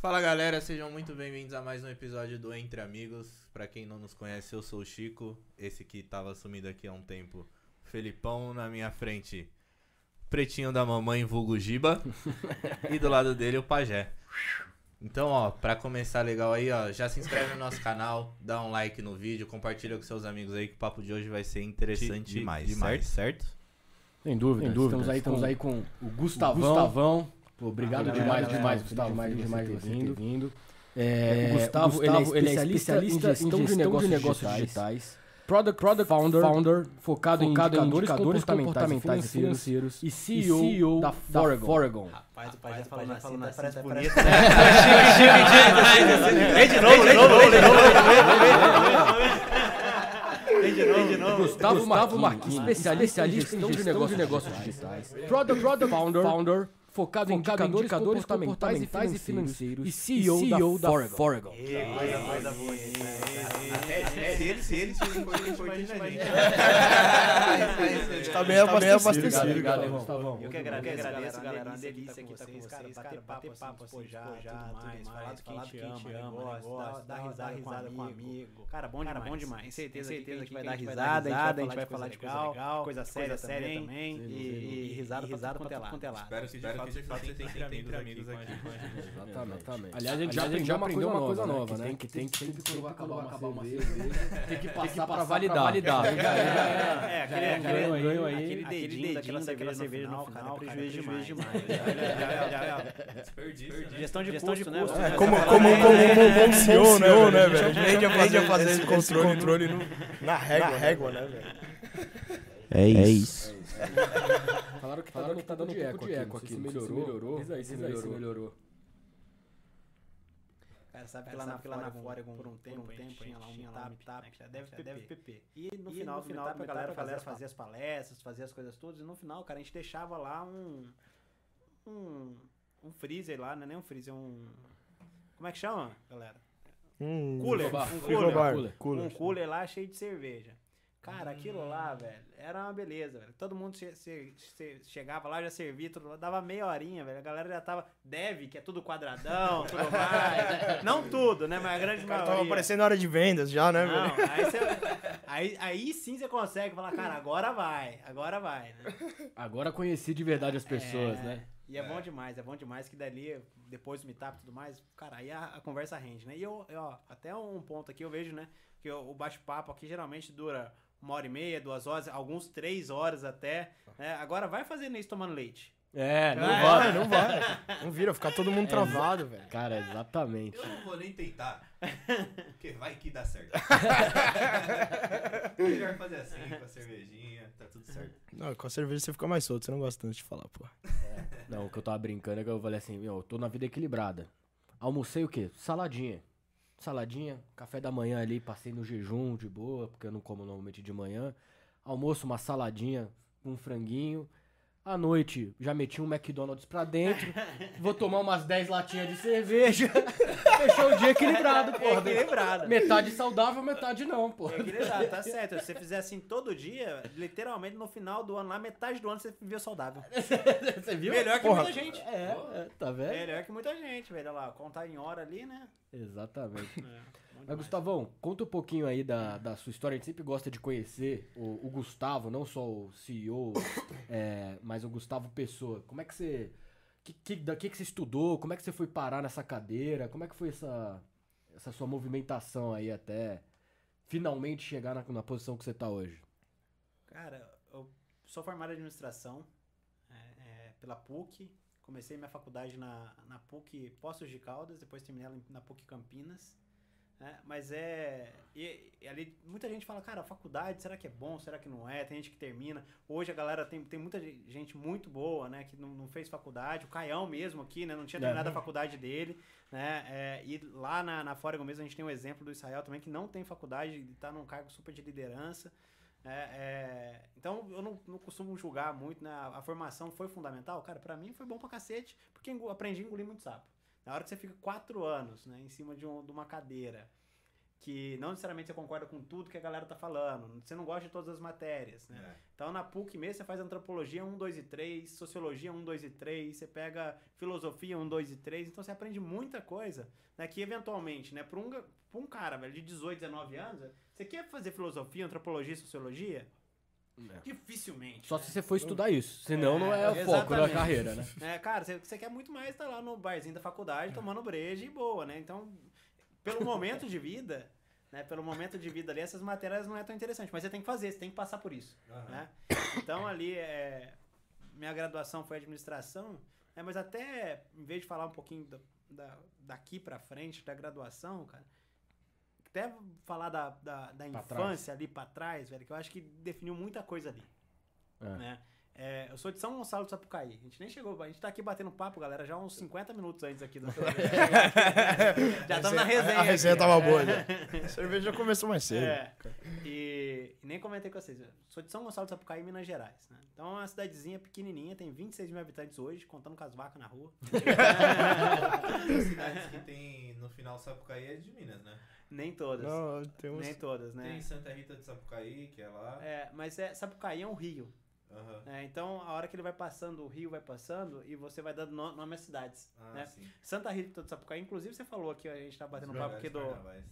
Fala galera, sejam muito bem-vindos a mais um episódio do Entre Amigos. Pra quem não nos conhece, eu sou o Chico. Esse que tava sumido aqui há um tempo, Felipão na minha frente. Pretinho da mamãe, vulgo Giba. e do lado dele, o Pajé. Então, ó, pra começar legal aí, ó, já se inscreve no nosso canal, dá um like no vídeo, compartilha com seus amigos aí que o papo de hoje vai ser interessante De- demais, demais. certo? certo? Sem dúvida, Sem dúvida. Estamos aí, estamos aí com o Gustavão. Gustavão. Pô, obrigado Ah, demais, galera, demais, Gustavo, demais, demais, demais demais ter ter vindo. É, o Gustavo, ele é especialista, em gestão de negócios digitais. Product, Product founder, founder focado, em indicadores, comportamentais, e financeiros e CEO, da Foregon. Rapaz, o pai já falando assim, tá- assim, parece tá- bonito. Vem de novo, de novo, vem de novo, Vem de novo, de novo. Gustavo, Gustavo Marquinhos, especialista, em gestão de negócios, digitais. Product, Product founder, founder focado, em indicadores, comportamentais, e financeiros e CEO, da Foregon. Coisa, coisa boa. Se ele, se ele, se ele for importante pra gente. Tá bem abastecido. Obrigado, Gustavão. Eu que agradeço, agradeço, galera. Uma delícia aqui estar com vocês, cara. Bater papo, papo assim, despojar, tudo mais. Falar do que a gente ama, dar risada com amigo. Cara, bom demais. bom demais. Tem certeza, que vai dar risada, a gente vai falar de coisa legal, coisa séria também. E risada, risada pra quanto é lá. Espero que de fato, de fato você tenha sempre amigos aqui. Exatamente. Aliás, a gente já aprendeu uma coisa, uma coisa nova, né? Que tem que sempre quando acabar uma cerveja, tem que passar pra validar. É, aquele- aquele ganho aí, aquele dedinho daquela cerveja no final, cara, é prejuízo demais. Gestão de custo, né? É, como, como, um bom CEO, né, né, velho? A gente aprende a fazer esse controle, na régua, né, velho? É isso. Falaram que tá dando, tá dando um pouco de eco aqui. Se melhorou. Diz aí se melhorou. Cara, sabe que lá na, lá na Foregon, por um tempo, a gente tinha lá um meetup, tap, que já deve PP. E no final, no final, a galera fazia, fazia as palestras, fazia as coisas todas, e no final, cara, a gente deixava lá um... Um, um freezer lá, não é nem um freezer, um... Como é que chama, galera? Hum, Cooler, um cooler. Um cooler lá cheio de cerveja. Cara, aquilo lá, velho, era uma beleza, velho. Todo mundo che- che- che- chegava lá, já servia, tudo lá, dava meia horinha, velho. A galera já tava. Dev, que é tudo quadradão, tudo mais. Não tudo, né? Mas a grande O cara maioria. tava aparecendo na hora de vendas já, né, Não, velho? aí, você- aí, aí sim você consegue falar, cara, agora vai, agora vai, né? Agora conheci de verdade as pessoas, É, né? E é, bom demais, é bom demais que dali, depois do meetup e tudo mais, cara, aí a, a conversa rende, né? E eu, eu, ó, até um ponto aqui eu vejo, né, que o, o bate-papo aqui geralmente dura uma hora e meia, duas horas, alguns três horas até, né? Agora vai fazendo isso tomando leite. É, não Vai. vai. Não vai. Não vira, ficar todo mundo travado, velho. Cara, exatamente. Eu não vou nem tentar. Porque vai que dá certo. Melhor fazer assim, com a cervejinha, tá tudo certo. Não, com a cerveja você fica mais solto, você não gosta tanto de falar, pô. Não, o que eu tava brincando é que eu falei assim, meu, eu tô na vida equilibrada. Almocei o quê? Saladinha. Saladinha, café da manhã ali, passei no jejum de boa, porque eu não como normalmente de manhã. Almoço, uma saladinha um franguinho. À noite, já meti um McDonald's pra dentro. Vou tomar umas 10 latinhas de cerveja. Fechou o dia equilibrado, porra. Equilibrado. Metade saudável, metade não, É porra. equilibrado, tá certo. Se você fizer assim todo dia, literalmente no final do ano, lá metade do ano você viveu saudável. Você viu? Melhor que Porra. muita gente. É, é, tá vendo? Melhor que muita gente, velho. Olha lá, contar em hora ali, né? Exatamente. É, Mas. Gustavão, conta um pouquinho aí da, da sua história. A gente sempre gosta de conhecer o, o Gustavo, não só o CEO, é, mas o Gustavo Pessoa. Como é que você. Que, que, da que, que você estudou? Como é que você foi parar nessa cadeira? Como é que foi essa, essa sua movimentação aí até finalmente chegar na, na posição que você tá hoje? Cara, eu sou formado em administração é, é, pela PUC. Comecei minha faculdade na, na PUC Poços de Caldas, depois terminei ela na PUC Campinas. Né? mas é. E, e ali muita gente fala, cara, a faculdade, será que é bom? Será que não é? Tem gente que termina. Hoje a galera tem, tem muita ge- gente muito boa, né? Que não, não fez faculdade. O Caião mesmo aqui, né? Não tinha É. terminado a faculdade dele. Né? É, e lá na, na Foregon mesmo a gente tem um exemplo do Israel também, que não tem faculdade e tá num cargo super de liderança. É, é, então eu não, não costumo julgar muito, né? A, a formação foi fundamental, cara, pra mim foi bom pra cacete, porque aprendi a engolir muito sapo. Na hora que você fica quatro anos, né, em cima de, um- de uma cadeira, que não necessariamente você concorda com tudo que a galera tá falando, você não gosta de todas as matérias, né? É. Então na PUC mesmo você faz antropologia 1, 2 e 3, sociologia 1, 2 e 3, você pega filosofia 1, 2 e 3, então você aprende muita coisa, né? Que eventualmente, né, pra um, pra um cara, velho, de 18, 19 anos, você quer fazer filosofia, antropologia e sociologia? Dificilmente. Só né? se você for estudar isso. Senão É, não é o foco da carreira, né? É, cara, você, você quer muito mais estar lá no barzinho da faculdade tomando breja e boa, né? Então, pelo momento de vida, né? Pelo momento de vida ali, essas matérias não é tão interessante, mas você tem que fazer, você tem que passar por isso, Aham. né? Então, ali, é, minha graduação foi administração, né? mas até, em vez de falar um pouquinho da, da- daqui pra frente, da graduação, cara, até falar da, da, da Pra infância ali pra trás, velho, que eu acho que definiu muita coisa ali. É. Né? É, eu sou de São Gonçalo do Sapucaí. A gente nem chegou, a gente tá aqui batendo papo, galera, já uns 50 minutos antes aqui do Já estamos na resenha. A resenha aqui. tava boa já. A cerveja já começou mais cedo. É. E, e nem comentei com vocês. eu Sou de São Gonçalo do Sapucaí, Minas Gerais. Né? Então é uma cidadezinha pequenininha, tem 26 mil habitantes hoje, contando com as vacas na rua. As cidades que tem no final Sapucaí é de Minas, né? nem todas. Não, tem uns... Nem todas, né? Tem Santa Rita de Sapucaí, que é lá. É, mas é, Sapucaí é um rio. Aham. né? Então, a hora que ele vai passando, o rio vai passando, e você vai dando no- nome às cidades. Ah, né? sim. Santa Rita do Sapucaí, inclusive você falou aqui, a gente tá batendo Os papo aqui do. carnavais.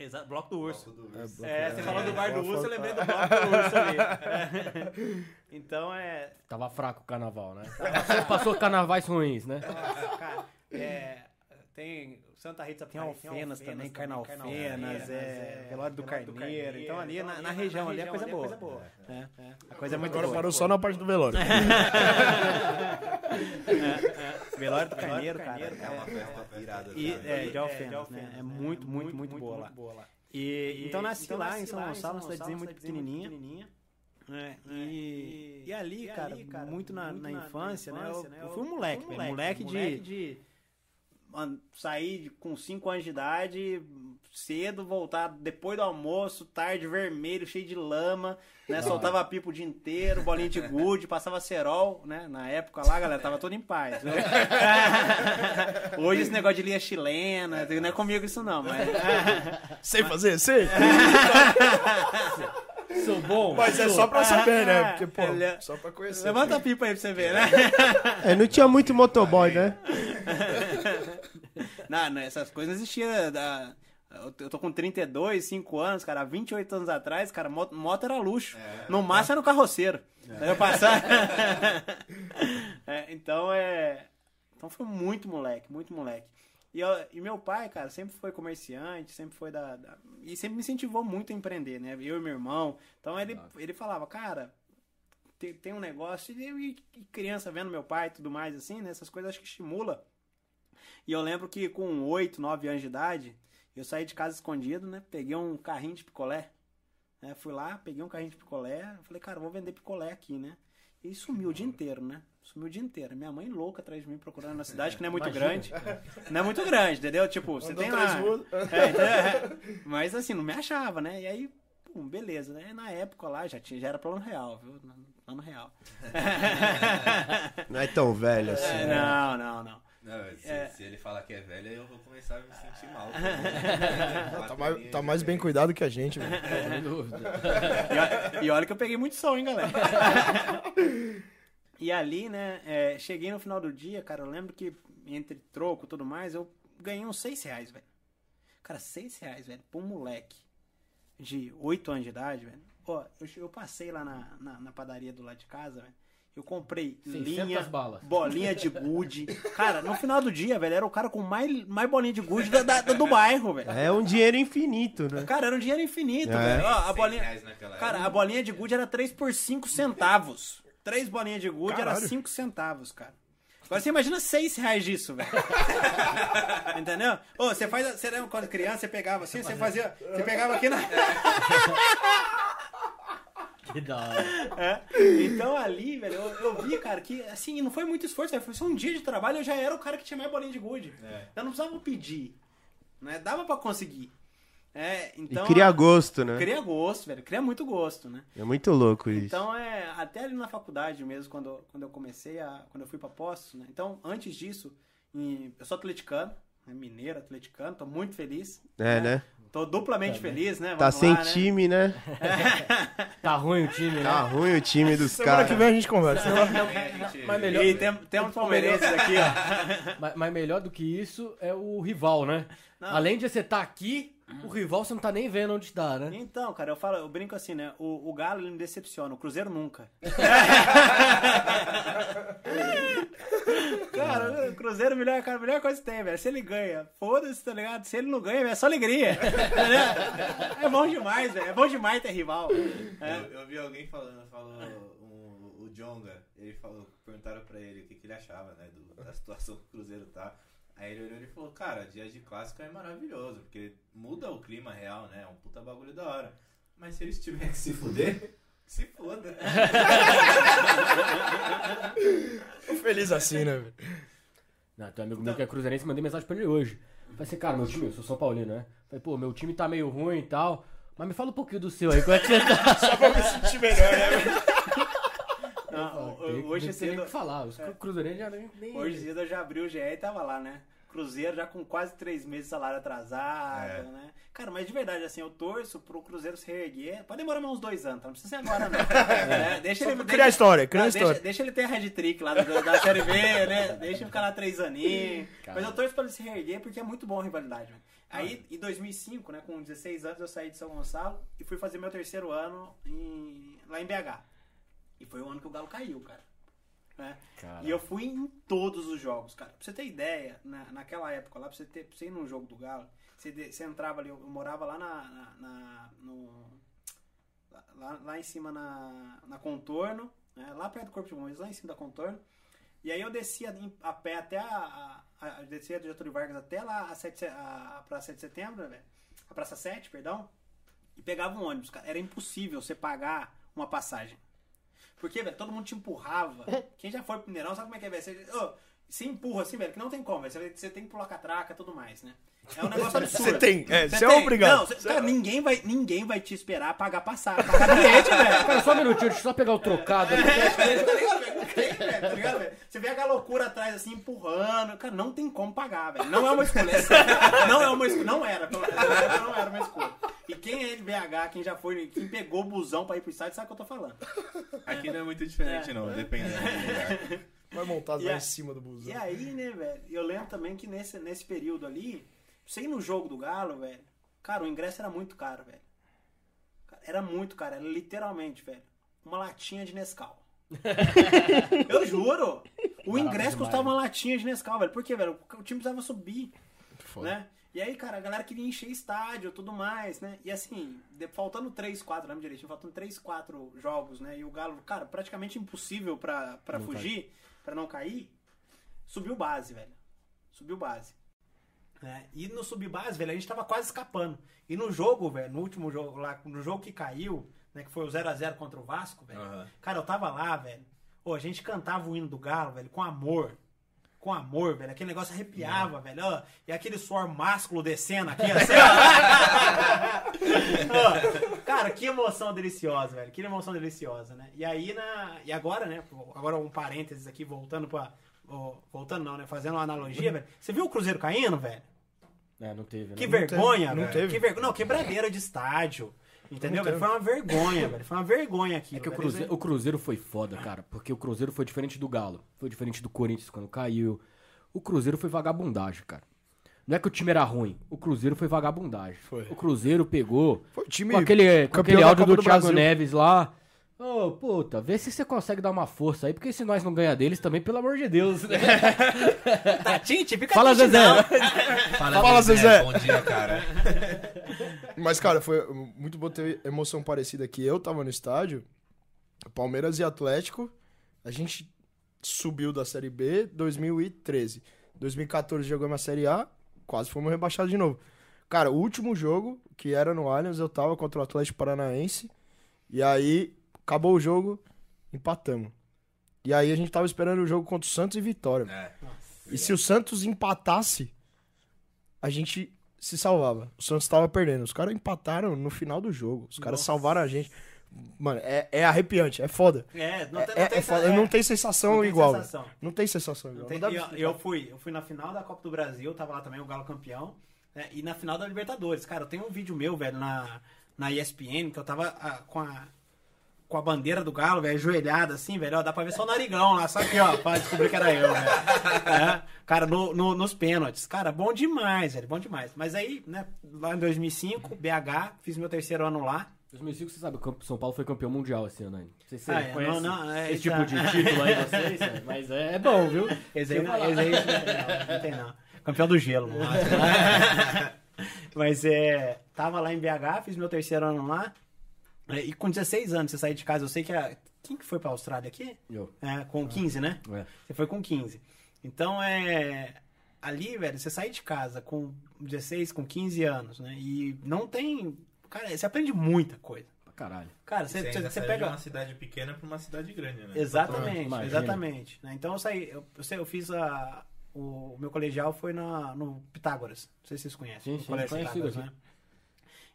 Exato, Bloco do Urso. Bloco do É, Urso. bloco- É, você É, falou do bar do é, urso, eu é, lembrei do bloco do urso ali. É. Então é. Tava fraco o carnaval, né? Passou, passou carnavais ruins, né? Nossa, cara, é, tem Santa Rita Tem Sapucaí, Alfenas também, Carnalfenas, Carnalfenas, é, é, Velório do do Carneiro. Então ali na, na região ali é coisa boa. É, é, a coisa é muito Agora boa. parou só na parte do velório. Velório do Carneiro, cara. É uma festa irada. E, é, de Alfenas, né? É muito, muito, muito boa lá. E, então nasci lá em São Gonçalo, uma cidadezinha muito pequenininha. né? E, e ali, cara, muito na, na infância, né? Eu, eu fui um moleque, velho, moleque, de, mano, sair com 5 anos de idade, cedo, voltar depois do almoço, tarde, vermelho, cheio de lama, né? Soltava pipo o dia inteiro, bolinha de gude, passava cerol, né? Na época lá, galera, tava todo em paz. né? Hoje esse negócio de linha chilena, não é comigo isso não, mas... Sei fazer? Sei. Sou bom. Mas é só pra saber, né? Porque, pô, Ele é- só pra conhecer. Levanta a pipa aí pra você ver, né? É, não tinha muito motoboy, né? Não, não, essas coisas não existiam. Da... Eu tô- com 32, 5 anos, cara. Há 28 anos atrás, cara, moto, moto era luxo. No máximo era no carroceiro. Eu passar. É, então é. Então foi muito moleque, muito moleque. E, eu- e meu pai, cara, sempre foi comerciante, sempre foi da, da- E sempre me incentivou muito a empreender, né? Eu e meu irmão. Então ele, ele falava, cara, tem, tem um negócio. E, e criança vendo meu pai e tudo mais, assim, né? Essas coisas acho que estimula. E eu lembro que com 8, 9 anos de idade, eu saí de casa escondido, né? Peguei um carrinho de picolé. né? Fui lá, peguei um carrinho de picolé. Falei, cara, vou vender picolé aqui, né? E sumiu o dia inteiro, né? Sumiu o dia inteiro. Minha mãe louca atrás de mim procurando na cidade, que não é muito grande. Não é muito grande, entendeu? Tipo, você Andou tem três lá... É, entendeu? É. Mas assim, não me achava, né? E aí, pum, beleza, né? Na época lá já, tinha, já era plano real, viu? Plano real. Não é tão velho assim. É, não, não, não. Não, se, É. se ele falar que é velho, aí eu vou começar a me sentir mal. Tá mais, tá mais bem cuidado que a gente, velho. Sem dúvida. E olha, e olha que eu peguei muito sol, hein, galera? e ali, né, é, cheguei no final do dia, cara, eu lembro que entre troco e tudo mais, eu ganhei uns 6 reais, velho. Cara, 6 reais, velho, pra um moleque de 8 anos de idade, velho. Ó, eu, eu passei lá na, na, na padaria do lado de casa, velho. Eu comprei 600 linha, balas. bolinha de gude. Cara, no final do dia, velho, era o cara com mais, mais bolinha de gude da, da- do bairro, velho. É um dinheiro infinito, né? Cara, era um dinheiro infinito, É. velho. Ó, a bolinha... Cara, a bolinha de gude era 3 por 5 centavos. Três bolinhas de gude era Caralho. 5 centavos, cara. Agora você imagina 6 reais disso, velho. Entendeu? Ô, você faz. Você lembra quando criança, você pegava assim, você fazia. Você pegava aqui na. Que da hora. É. Então ali, velho, eu, eu vi, cara, que assim, não foi muito esforço, velho. Foi só um dia de trabalho eu já era o cara que tinha mais bolinha de gude. É. Eu não precisava pedir. Né? Dava pra conseguir. É, então. e cria gosto, né? Cria gosto, velho. Cria muito gosto, né? É muito louco isso. Então, é, até ali na faculdade mesmo, quando, quando eu comecei a. Quando eu fui pra Postos, né? Então, antes disso, em- eu sou atleticano, né? Mineiro, atleticano, tô muito feliz. é, né? tô duplamente feliz, né? Tá Vamos sem lá, né? time, né? Tá ruim o time, né? Tá ruim o time dos Semana que caras. vem a gente conversa. Mas melhor, E tem, tem um palmeirense aqui, ó. mas, mas melhor do que isso é o rival, né? Não. Além de você estar aqui, o rival você não tá nem vendo onde tá, né? Então, cara, eu falo, eu brinco assim, né? O, o Galo ele me decepciona, o Cruzeiro nunca. cara, o Cruzeiro é a melhor, cara, a melhor coisa que tem, velho. Se ele ganha, foda-se, tá ligado? Se ele não ganha, velho, é só alegria. É bom demais, velho. É bom demais ter rival. É. Eu, eu vi alguém falando, falou um- o Jonga, ele falou, perguntaram pra ele o que, que ele achava, né, do- da situação que o Cruzeiro tá. Aí ele olhou e falou, cara, dias de clássico é maravilhoso, porque muda o clima real, né? É um puta bagulho da hora. Mas se eles tiverem que se fuder, se foda. Tô feliz assim, né, velho? Não, tem um amigo meu que é cruzeirense, mandei mensagem pra ele hoje. Falei assim, cara, meu time, eu sou São Paulino, né? Falei, pô, meu time tá meio ruim e tal. Mas me fala um pouquinho do seu aí, como é que você tá? Só pra me sentir melhor, né, velho? Não, hoje não tem nem o cedo, que falar, os cruzeirenses já nem... nem- hoje cedo eu já abri o GE e tava lá, né? Cruzeiro já com quase três meses de salário atrasado, É. né? Cara, mas de verdade, assim, eu torço pro Cruzeiro se reerguer. Pode demorar mais uns dois anos, tá? Não precisa ser agora, não. É, deixa Só ele deixa- criar história, criar história. Deixa, deixa ele ter a Red Trick lá da, da Série B, né? Deixa ele ficar lá três aninhos. Mas eu torço pra ele se reerguer porque é muito bom a rivalidade, mano. Aí, em 2005, né, com 16 anos, eu saí de São Gonçalo e fui fazer meu terceiro ano em- lá em BH. E foi o ano que o Galo caiu, cara. Né? E eu fui em todos os jogos, cara. Pra você ter ideia, na, naquela época lá, pra você, ter, pra você ir num jogo do Galo, você, de- você entrava ali, eu, eu morava lá na. na- na- no, lá- lá, em cima na, na Contorno, né? lá perto do Corpo de Bombeiros, lá em cima da Contorno. E aí eu descia a pé até a. a, a descia do Getúlio Vargas até lá a, 7, a, a Praça 7 de Setembro, né? A Praça 7, perdão. E pegava um ônibus, cara. Era impossível você pagar uma passagem. Porque, velho, todo mundo te empurrava. Quem já foi pro Mineirão sabe como é que é, velho. Você, ô, você empurra assim, velho, que não tem como, velho. Você, você tem que pular catraca e tudo mais, né? É um negócio absurdo. Você tem, é, Você você é tem. obrigado. Não, você- cara, ninguém vai, ninguém vai te esperar pagar passagem. Pagar bilhete, velho. Cara, só um minutinho, deixa eu só pegar o trocado aqui. tá ligado, velho? Não tem, velho, tá ligado, velho? Você vê a loucura atrás, assim, empurrando. Cara, não tem como pagar, velho. Não é uma escolha. Não é uma escolha. Não era. pelo menos, Não era uma escolha. E quem é de BH, quem já foi, quem pegou o busão pra ir pro estádio, sabe o que eu tô falando. Aqui não é muito diferente, É. não, dependendo do lugar. Vai montado lá em cima do busão. E aí, né, velho? Eu lembro também que nesse, nesse período ali, ir no jogo do Galo, velho, cara, o ingresso era muito caro, velho. Era muito caro, era literalmente, velho, uma latinha de Nescau. eu juro! O ingresso custava uma latinha de Nescau, velho. Por quê, velho? O time precisava subir, Foda. né? E aí, cara, a galera queria encher estádio e tudo mais, né? E assim, de- faltando 3, 4, lembro direitinho, faltando 3, 4 jogos, né? E o Galo, cara, praticamente impossível pra, pra Não fugir, pra não cair, subiu base, velho. Subiu base. né? E no subbase, velho, a gente tava quase escapando. E no jogo, velho, no último jogo lá, no jogo que caiu, né, que foi o 0x0 contra o Vasco, velho. Aham. Cara, eu tava lá, velho. Ô, a gente cantava o hino do Galo, velho, com amor. Com amor, velho. Aquele negócio arrepiava, velho. Ó, e aquele suor másculo descendo aqui, assim, ó. Ó, Cara, que emoção deliciosa, velho. Que emoção deliciosa, né? E aí, na... e agora, né? Agora um parênteses aqui, voltando pra... Voltando não, né? Fazendo uma analogia, velho. Você viu o Cruzeiro caindo, velho? É, não teve, né? Que Não vergonha, teve, não velho. teve. Que vergonha. Não, quebradeira de estádio. Entendeu, velho? Foi uma vergonha, velho. Foi uma vergonha aqui. É que o Cruzeiro, o Cruzeiro foi foda, cara. Porque o Cruzeiro foi diferente do Galo. Foi diferente do Corinthians quando caiu. O Cruzeiro foi vagabundagem, cara. Não é que o time era ruim. O Cruzeiro foi vagabundagem. Foi. O Cruzeiro pegou. Foi o time Com aquele, com campeão aquele áudio do, do Thiago Brasil. Neves lá. Ô, puta, vê se você consegue dar uma força aí, porque se nós não ganhar deles também, pelo amor de Deus, né? Tá, Tite, fica Fala, triste, Zezé. não. Fala, Fala, Zezé. Bom dia, cara. Mas, cara, foi muito bom ter emoção parecida aqui. Eu tava no estádio, Palmeiras e Atlético. A gente subiu da Série B 2013. 2014 jogamos a Série A, quase fomos rebaixados de novo. Cara, o último jogo, que era no Allianz, eu tava contra o Atlético Paranaense. E aí, acabou o jogo, empatamos. E aí a gente tava esperando o jogo contra o Santos e Vitória. É. E se o Santos empatasse, a gente se salvava. O Santos tava perdendo. Os caras empataram no final do jogo. Os caras salvaram a gente. Mano, é, é arrepiante, é foda. É, não É, tem, é- não tem, é foda. é, não tem sensação não tem igual. sensação. Não tem sensação igual. tem- eu, eu fui, eu fui na final da Copa do Brasil, tava lá também o Galo campeão. né, e na final da Libertadores. Cara, eu tenho um vídeo meu, velho, na, na ESPN, que eu tava ah, com a com a bandeira do Galo, velho, ajoelhada assim, velho, ó, dá pra ver só o narigão lá, só aqui, ó, pra descobrir que era eu, velho. É, cara, no, no- nos pênaltis. Cara, bom demais, velho, bom demais. Mas aí, né, lá em 2005, BH, fiz meu terceiro ano lá. 2005, você sabe, o Campo- São Paulo foi campeão mundial esse ano aí. Não sei se você Ah, é, conhece não, não, é, esse tipo de título aí, vocês, é, mas é, é bom, viu? Esse aí, não, esse aí não, tem não, não tem não. Campeão do gelo, mano. Mas é. Tava lá em BH, fiz meu terceiro ano lá. É, E com 16 anos você sair de casa, eu sei que a. Quem que foi pra Austrália aqui? Eu. É, com 15, né? É. Você foi com 15. Então é. Ali, velho, você sai de casa com 16, com 15 anos, né? E não tem. Cara, você aprende muita coisa. Pra caralho. Cara, Você, você, você, você saiu pega. de uma cidade pequena pra uma cidade grande, né? Exatamente, Imagina. exatamente. né? Então eu saí, eu, eu, sei, eu fiz a. O meu colegial foi na, no Pitágoras. Não sei se vocês conhecem. Sim, Colégio Pitágoras, né?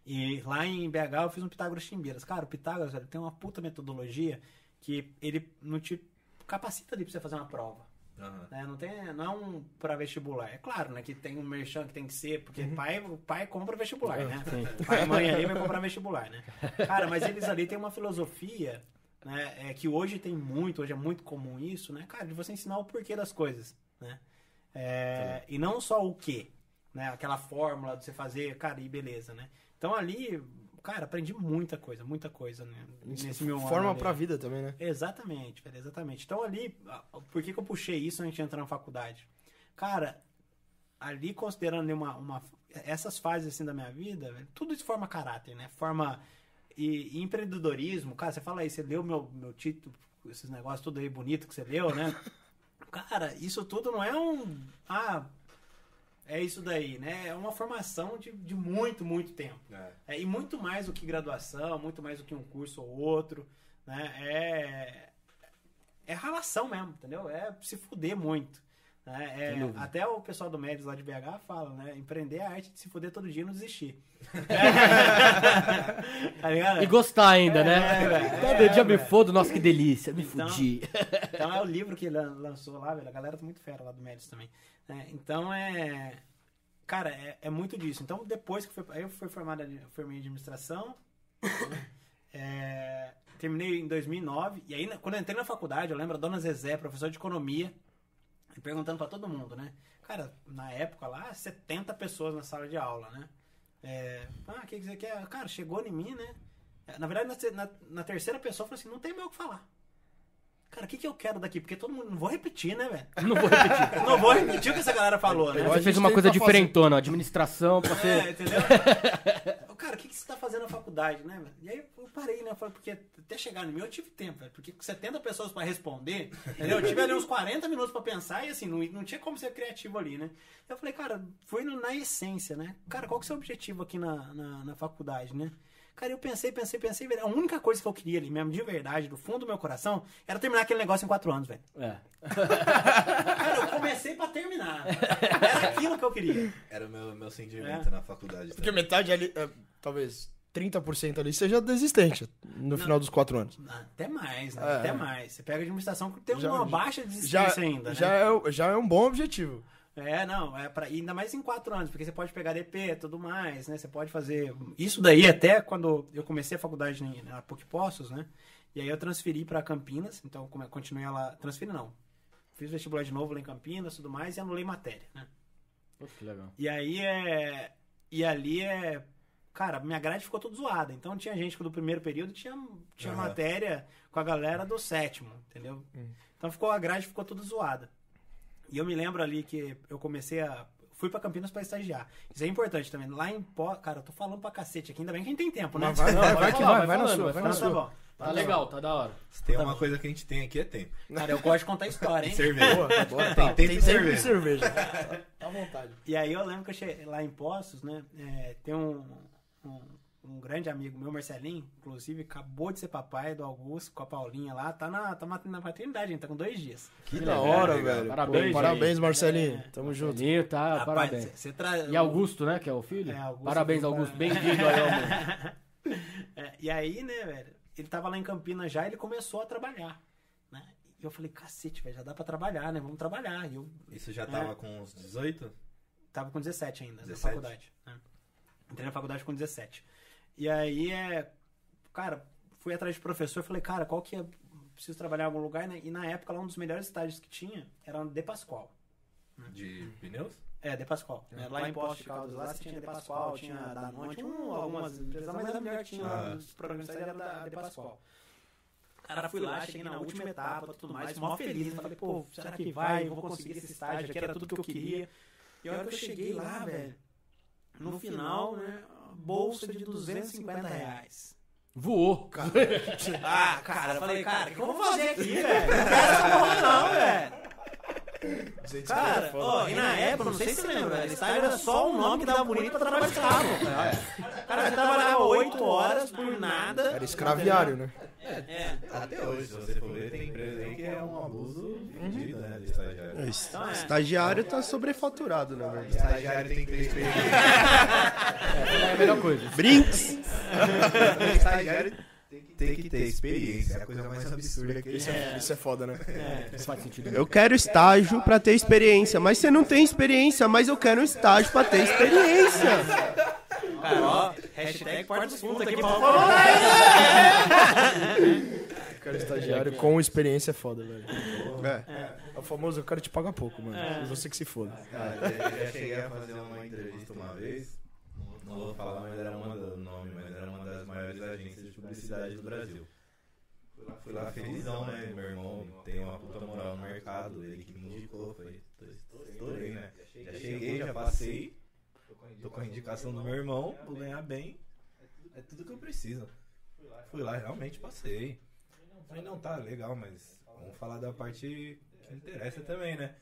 E lá em BH eu fiz um Pitágoras Timbeiras. Cara, o Pitágoras velho, tem uma puta metodologia que ele não te capacita ali pra você fazer uma prova. Né? Não, tem, não é um pra vestibular. É claro, né? Que tem um merchan que tem que ser, porque pai, o pai compra vestibular, né? Pai e mãe ali vai comprar vestibular, né? Cara, mas eles ali têm uma filosofia, né? É, que hoje tem muito, hoje é muito comum isso, né? Cara, de você ensinar o porquê das coisas, né? É, e não só o que, né? Aquela fórmula de você fazer, cara, e beleza, né? Então ali, cara, aprendi muita coisa, muita coisa, né? Nesse meu ano Forma ali. pra vida também, né? Exatamente, velho, exatamente. Então ali, por que, que eu puxei isso antes de entrar na faculdade? Cara, ali considerando uma, uma- essas fases assim da minha vida, velho, tudo isso forma caráter, né? Forma e, e empreendedorismo, cara, você fala aí, você leu meu, meu título, esses negócios tudo aí bonito que você leu, né? Cara, isso tudo não é um. Ah, é isso daí, né? É uma formação de, de muito, muito tempo. É. É, e muito mais do que graduação, muito mais do que um curso ou outro, né? É, é relação mesmo, entendeu? É se fuder muito. Né? É, até o pessoal do Médios lá de BH fala, né? Empreender é a arte de se fuder todo dia e não desistir. tá? E gostar ainda, É, né? Todo é, dia me velho. fodo, nossa, que delícia, me Então- fudi. Então é o livro que lan- lançou lá, velho. A galera tá muito fera lá do Médios também. né? então é. Cara, é, é muito disso. Então depois que foi. Eu fui formado em formei em administração. né? É, terminei em 2009. E aí, quando eu entrei na faculdade, eu lembro a dona Zezé, professora de economia, perguntando pra todo mundo, né? Cara, na época lá, 70 pessoas na sala de aula, né? É, ah, o que você quer? Cara, chegou em mim, né? É, Na verdade, na, na- na terceira pessoa, eu falei assim: não tem mais o que falar. Cara, o que, que eu quero daqui? Porque todo mundo. Não vou repetir, né, velho? Não vou repetir. Não vou repetir o que essa galera falou, né? Você fez uma coisa diferentona, administração pra É, ser. entendeu? Que, você tá fazendo na faculdade, né? E aí eu parei, né? Falei, porque até chegar no meu eu tive tempo, velho. Porque com 70 pessoas pra responder, entendeu? Eu tive ali uns 40 minutos pra pensar e assim, não, não tinha como ser criativo ali, né? Eu falei, cara, no- na essência, né? Cara, qual que é o seu objetivo aqui na, na, na faculdade, né? Cara, eu pensei, pensei, pensei, velho. A única coisa que eu queria ali mesmo, de verdade, do fundo do meu coração, era terminar aquele negócio em quatro anos, velho. É. Cara, eu comecei pra terminar. Era aquilo que eu queria. Era o meu, meu sentimento É. na faculdade. Porque também. metade ali, é, talvez 30% ali seja desistente no final dos quatro anos. Até mais, né? É. Até mais. Você pega a administração que tem Já- uma baixa Já, desistência ainda, né? já, é, já é um bom objetivo. É, não, é para ainda mais em quatro anos, porque você pode pegar DP e tudo mais, né? Você pode fazer isso daí até quando eu comecei a faculdade na PUC Poços, né? E aí eu transferi para Campinas, então continuei lá, transferi não. Fiz vestibular de novo lá em Campinas, tudo mais e anulei matéria, né? Pô, que legal. E aí é. E ali é. Cara, minha grade ficou toda zoada. Então tinha gente que do primeiro período tinha, tinha Aham. matéria com a galera do sétimo, entendeu? Então ficou a grade ficou toda zoada. E eu me lembro ali que eu comecei a. Fui pra Campinas pra estagiar. Isso é importante também. Lá em Pó. Cara, eu tô falando pra cacete aqui, ainda bem que a gente tem tempo, né? Mas vai, Não, vai, vai falar, vai, vai vai na falando, sua, vai vai na tá sua. bom. Tá legal, tá da hora. Se tem uma coisa que a gente tem aqui é tempo. Cara, eu gosto de contar história, hein? Cerveja. Boa, boa. Tem tempo e Tem cerveja. cerveja. Tá à vontade. E aí eu lembro que eu cheguei lá em Poços, né? é, tem um, um, um grande amigo meu, Marcelinho, inclusive, acabou de ser papai do Augusto com a Paulinha lá, tá na, tá na paternidade, ainda tá com dois dias. Que Que da legal, hora, velho. Parabéns, Pô, parabéns, Marcelinho. É. Tamo junto. Tá, Rapaz, parabéns. cê- cê tra- E Augusto, né, que é o filho? É, Augusto parabéns, foi- Augusto. Bem-vindo aí mundo. É, e aí, né, velho, ele tava lá em Campinas já, ele começou a trabalhar, né? E eu falei, cacete, velho, já dá pra trabalhar, né? Vamos trabalhar. E eu, Isso já tava com uns 18? tava com 17 ainda, 17? na faculdade. né? Entrei na faculdade com 17. E aí, é, cara, fui atrás de professor, falei, cara, qual que é, preciso trabalhar em algum lugar, né? E na época, lá um dos melhores estágios que tinha era no De Pascoal. De pneus? É, De Pascoal. né? Lá em Posto de Caldas, lá você tinha De Pascoal, tinha Danone, tinha um, algumas empresas, mas a melhor tinha Ah. programas era da De Pascoal. Cara, fui lá, cheguei na última etapa, tudo mais, mó feliz. Falei, pô, será que vai? Eu vou conseguir esse estágio aqui, era tudo que eu queria. E a hora que eu cheguei lá, velho, no final, né, bolsa de 250 reais. Voou. Ah, cara, eu falei, cara, o que eu vou fazer aqui, velho? Não quero essa porra não, velho. Cara, ó, e na época, não sei se você lembra, velho, estágio era só um nome que dava bonito pra trabalhar escravo. Cara, você trabalhava 8 horas por nada. Era escraviário, né? É. Até hoje, se você for ver, tem empresa aí que é um abuso vendido, né, de estagiário. O Então, é. estagiário tá sobrefaturado, na verdade. Estagiário tem que ter experiência. É a melhor coisa. Brinks! estagiário tem que ter experiência. É a coisa mais absurda que Isso é, isso é foda, né? Isso faz sentido. Eu quero estágio pra ter experiência, mas você não tem experiência, mas eu quero um estágio pra ter experiência. Cara, ó, hashtag dos fundos aqui, pra cara estagiário com experiência é foda, velho. É. É o famoso, eu quero te pagar pouco, mano. E você que se foda. Cara, eu já cheguei a fazer uma entrevista uma vez. Não vou falar, mas era uma do nome, mas era uma das maiores agências de publicidade do Brasil. Fui lá, fui lá felizão, né? Meu irmão tem uma puta moral no mercado, ele que me indicou, foi. Estourei, né? Já cheguei, já passei. Tô com a indicação do meu irmão, vou ganhar bem. É tudo que eu preciso. Fui lá, realmente passei. Falei, não, tá legal, mas vamos falar da parte que interessa também, né?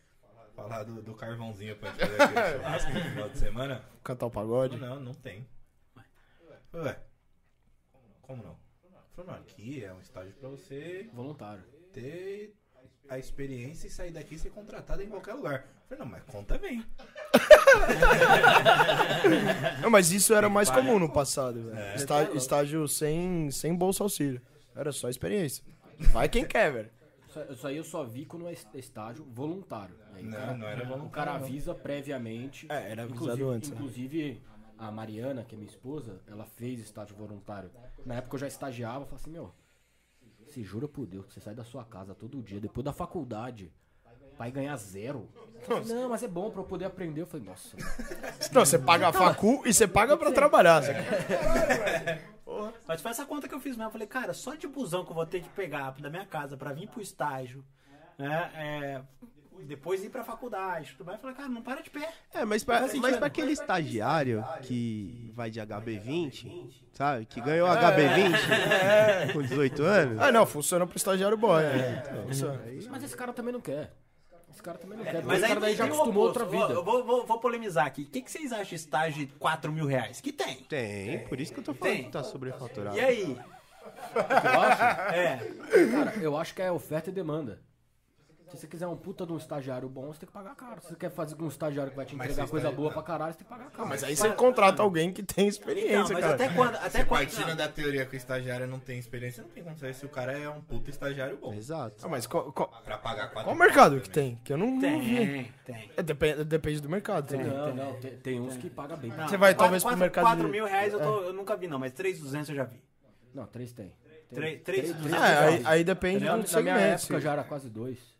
Falar do, do carvãozinho pra gente fazer aquele churrasco no final de semana. Cantar o pagode. Não, não tem. Ué, como não? Falei, não, aqui é um estágio pra você Voluntário. ter a experiência e sair daqui e ser contratado em qualquer lugar. Falei, não, mas conta bem. Não, mas isso era mais comum no passado. É. Está- estágio sem, sem bolsa auxílio. Era só experiência. Vai quem quer, velho. Isso, aí eu só vi quando é es- estágio voluntário. Aí o Não, cara- não era O voluntário, cara não. avisa previamente. É, era avisado inclusive, antes, né? Inclusive, a Mariana, que é minha esposa, ela fez estágio voluntário. Na época eu já estagiava, eu falei assim, meu, se jura por Deus que você sai da sua casa todo dia, depois da faculdade, vai ganhar zero. Falei, Não, mas é bom pra eu poder aprender. Eu falei, nossa, Não, você paga a facu e você paga pra trabalhar. saca? Mas foi essa conta que eu fiz mesmo. Eu falei, cara, só de busão que eu vou ter que pegar da minha casa pra vir pro estágio, né? É, depois ir pra faculdade, tudo mais. Eu falei, cara, não para de pé. É, mas pra, mas pra aquele estagiário que vai de HB20, sabe? Que ganhou HB20 com 18 anos. Ah, não, funciona pro estagiário boy. É. Funciona. mas esse cara também não quer. Esse cara também não quer. Mas Mas aí cara tem já acostumou oposto. outra vida. Eu vou, vou- vou polemizar aqui. O que, que vocês acham de estágio de 4 mil reais? Que tem. Tem, por isso que eu tô falando Tem. que tá sobrefaturado. E aí? Eu acho, É. cara, eu acho que é oferta e demanda. Se você quiser um puta de um estagiário bom, você tem que pagar caro. Se você quer fazer com um estagiário que vai te entregar coisa boa tá- pra caralho, você tem que pagar caro. Mas aí você contrata alguém que tem experiência, mas cara. até quando... Até você quando partindo não. da teoria que o estagiário não tem experiência, não tem como saber se o cara é um puta estagiário bom. Exato. Ah, mas qual... Qual, pra pagar quatro qual mercado que tem? Né? Que eu não, tem, vi. Tem, é, depende, depende do mercado. Tem, tem, não, tem, tem uns que pagam bem. Não, você vai quatro, talvez quatro, pro mercado... 4 mil reais eu, tô, é. eu nunca vi, não. Mas 3,200 eu já vi. Não, 3 tem. 3, 3, 3, 3, 3 é, aí, aí depende do segmento. Na minha época já era quase 2.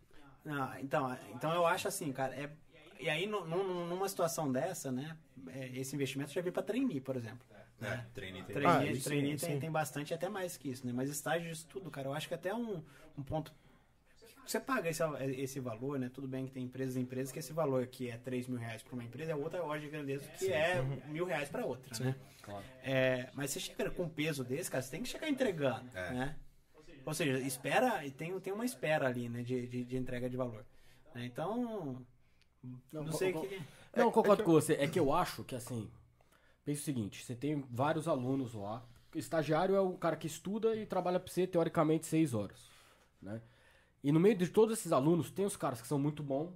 Então, então eu acho assim, cara, é, e aí no, no, numa situação dessa, né, é, esse investimento já veio para treinar, por exemplo. É, né? tem, ah, isso, tem, tem, bastante, até mais que isso, né? Mas estágio de estudo, cara, eu acho que até um, um ponto... Você paga esse, esse valor, né? Tudo bem que tem empresas e empresas que esse valor aqui é 3 mil reais para uma empresa é outra loja de grandeza que sim, é uhum. mil reais para outra, né? sim, né? Claro. É, mas você chega com um peso desse, cara, você tem que chegar entregando, é. né? Ou seja, espera, e tem, tem uma espera ali, né, de, de, de entrega de valor. né? Então, não, Não, sei o que... Não, concordo com você. É que eu acho que assim. Pensa o seguinte: você tem vários alunos lá. Estagiário é o cara que estuda e trabalha pra você, teoricamente, seis horas. Né? E no meio de todos esses alunos, tem os caras que são muito bons.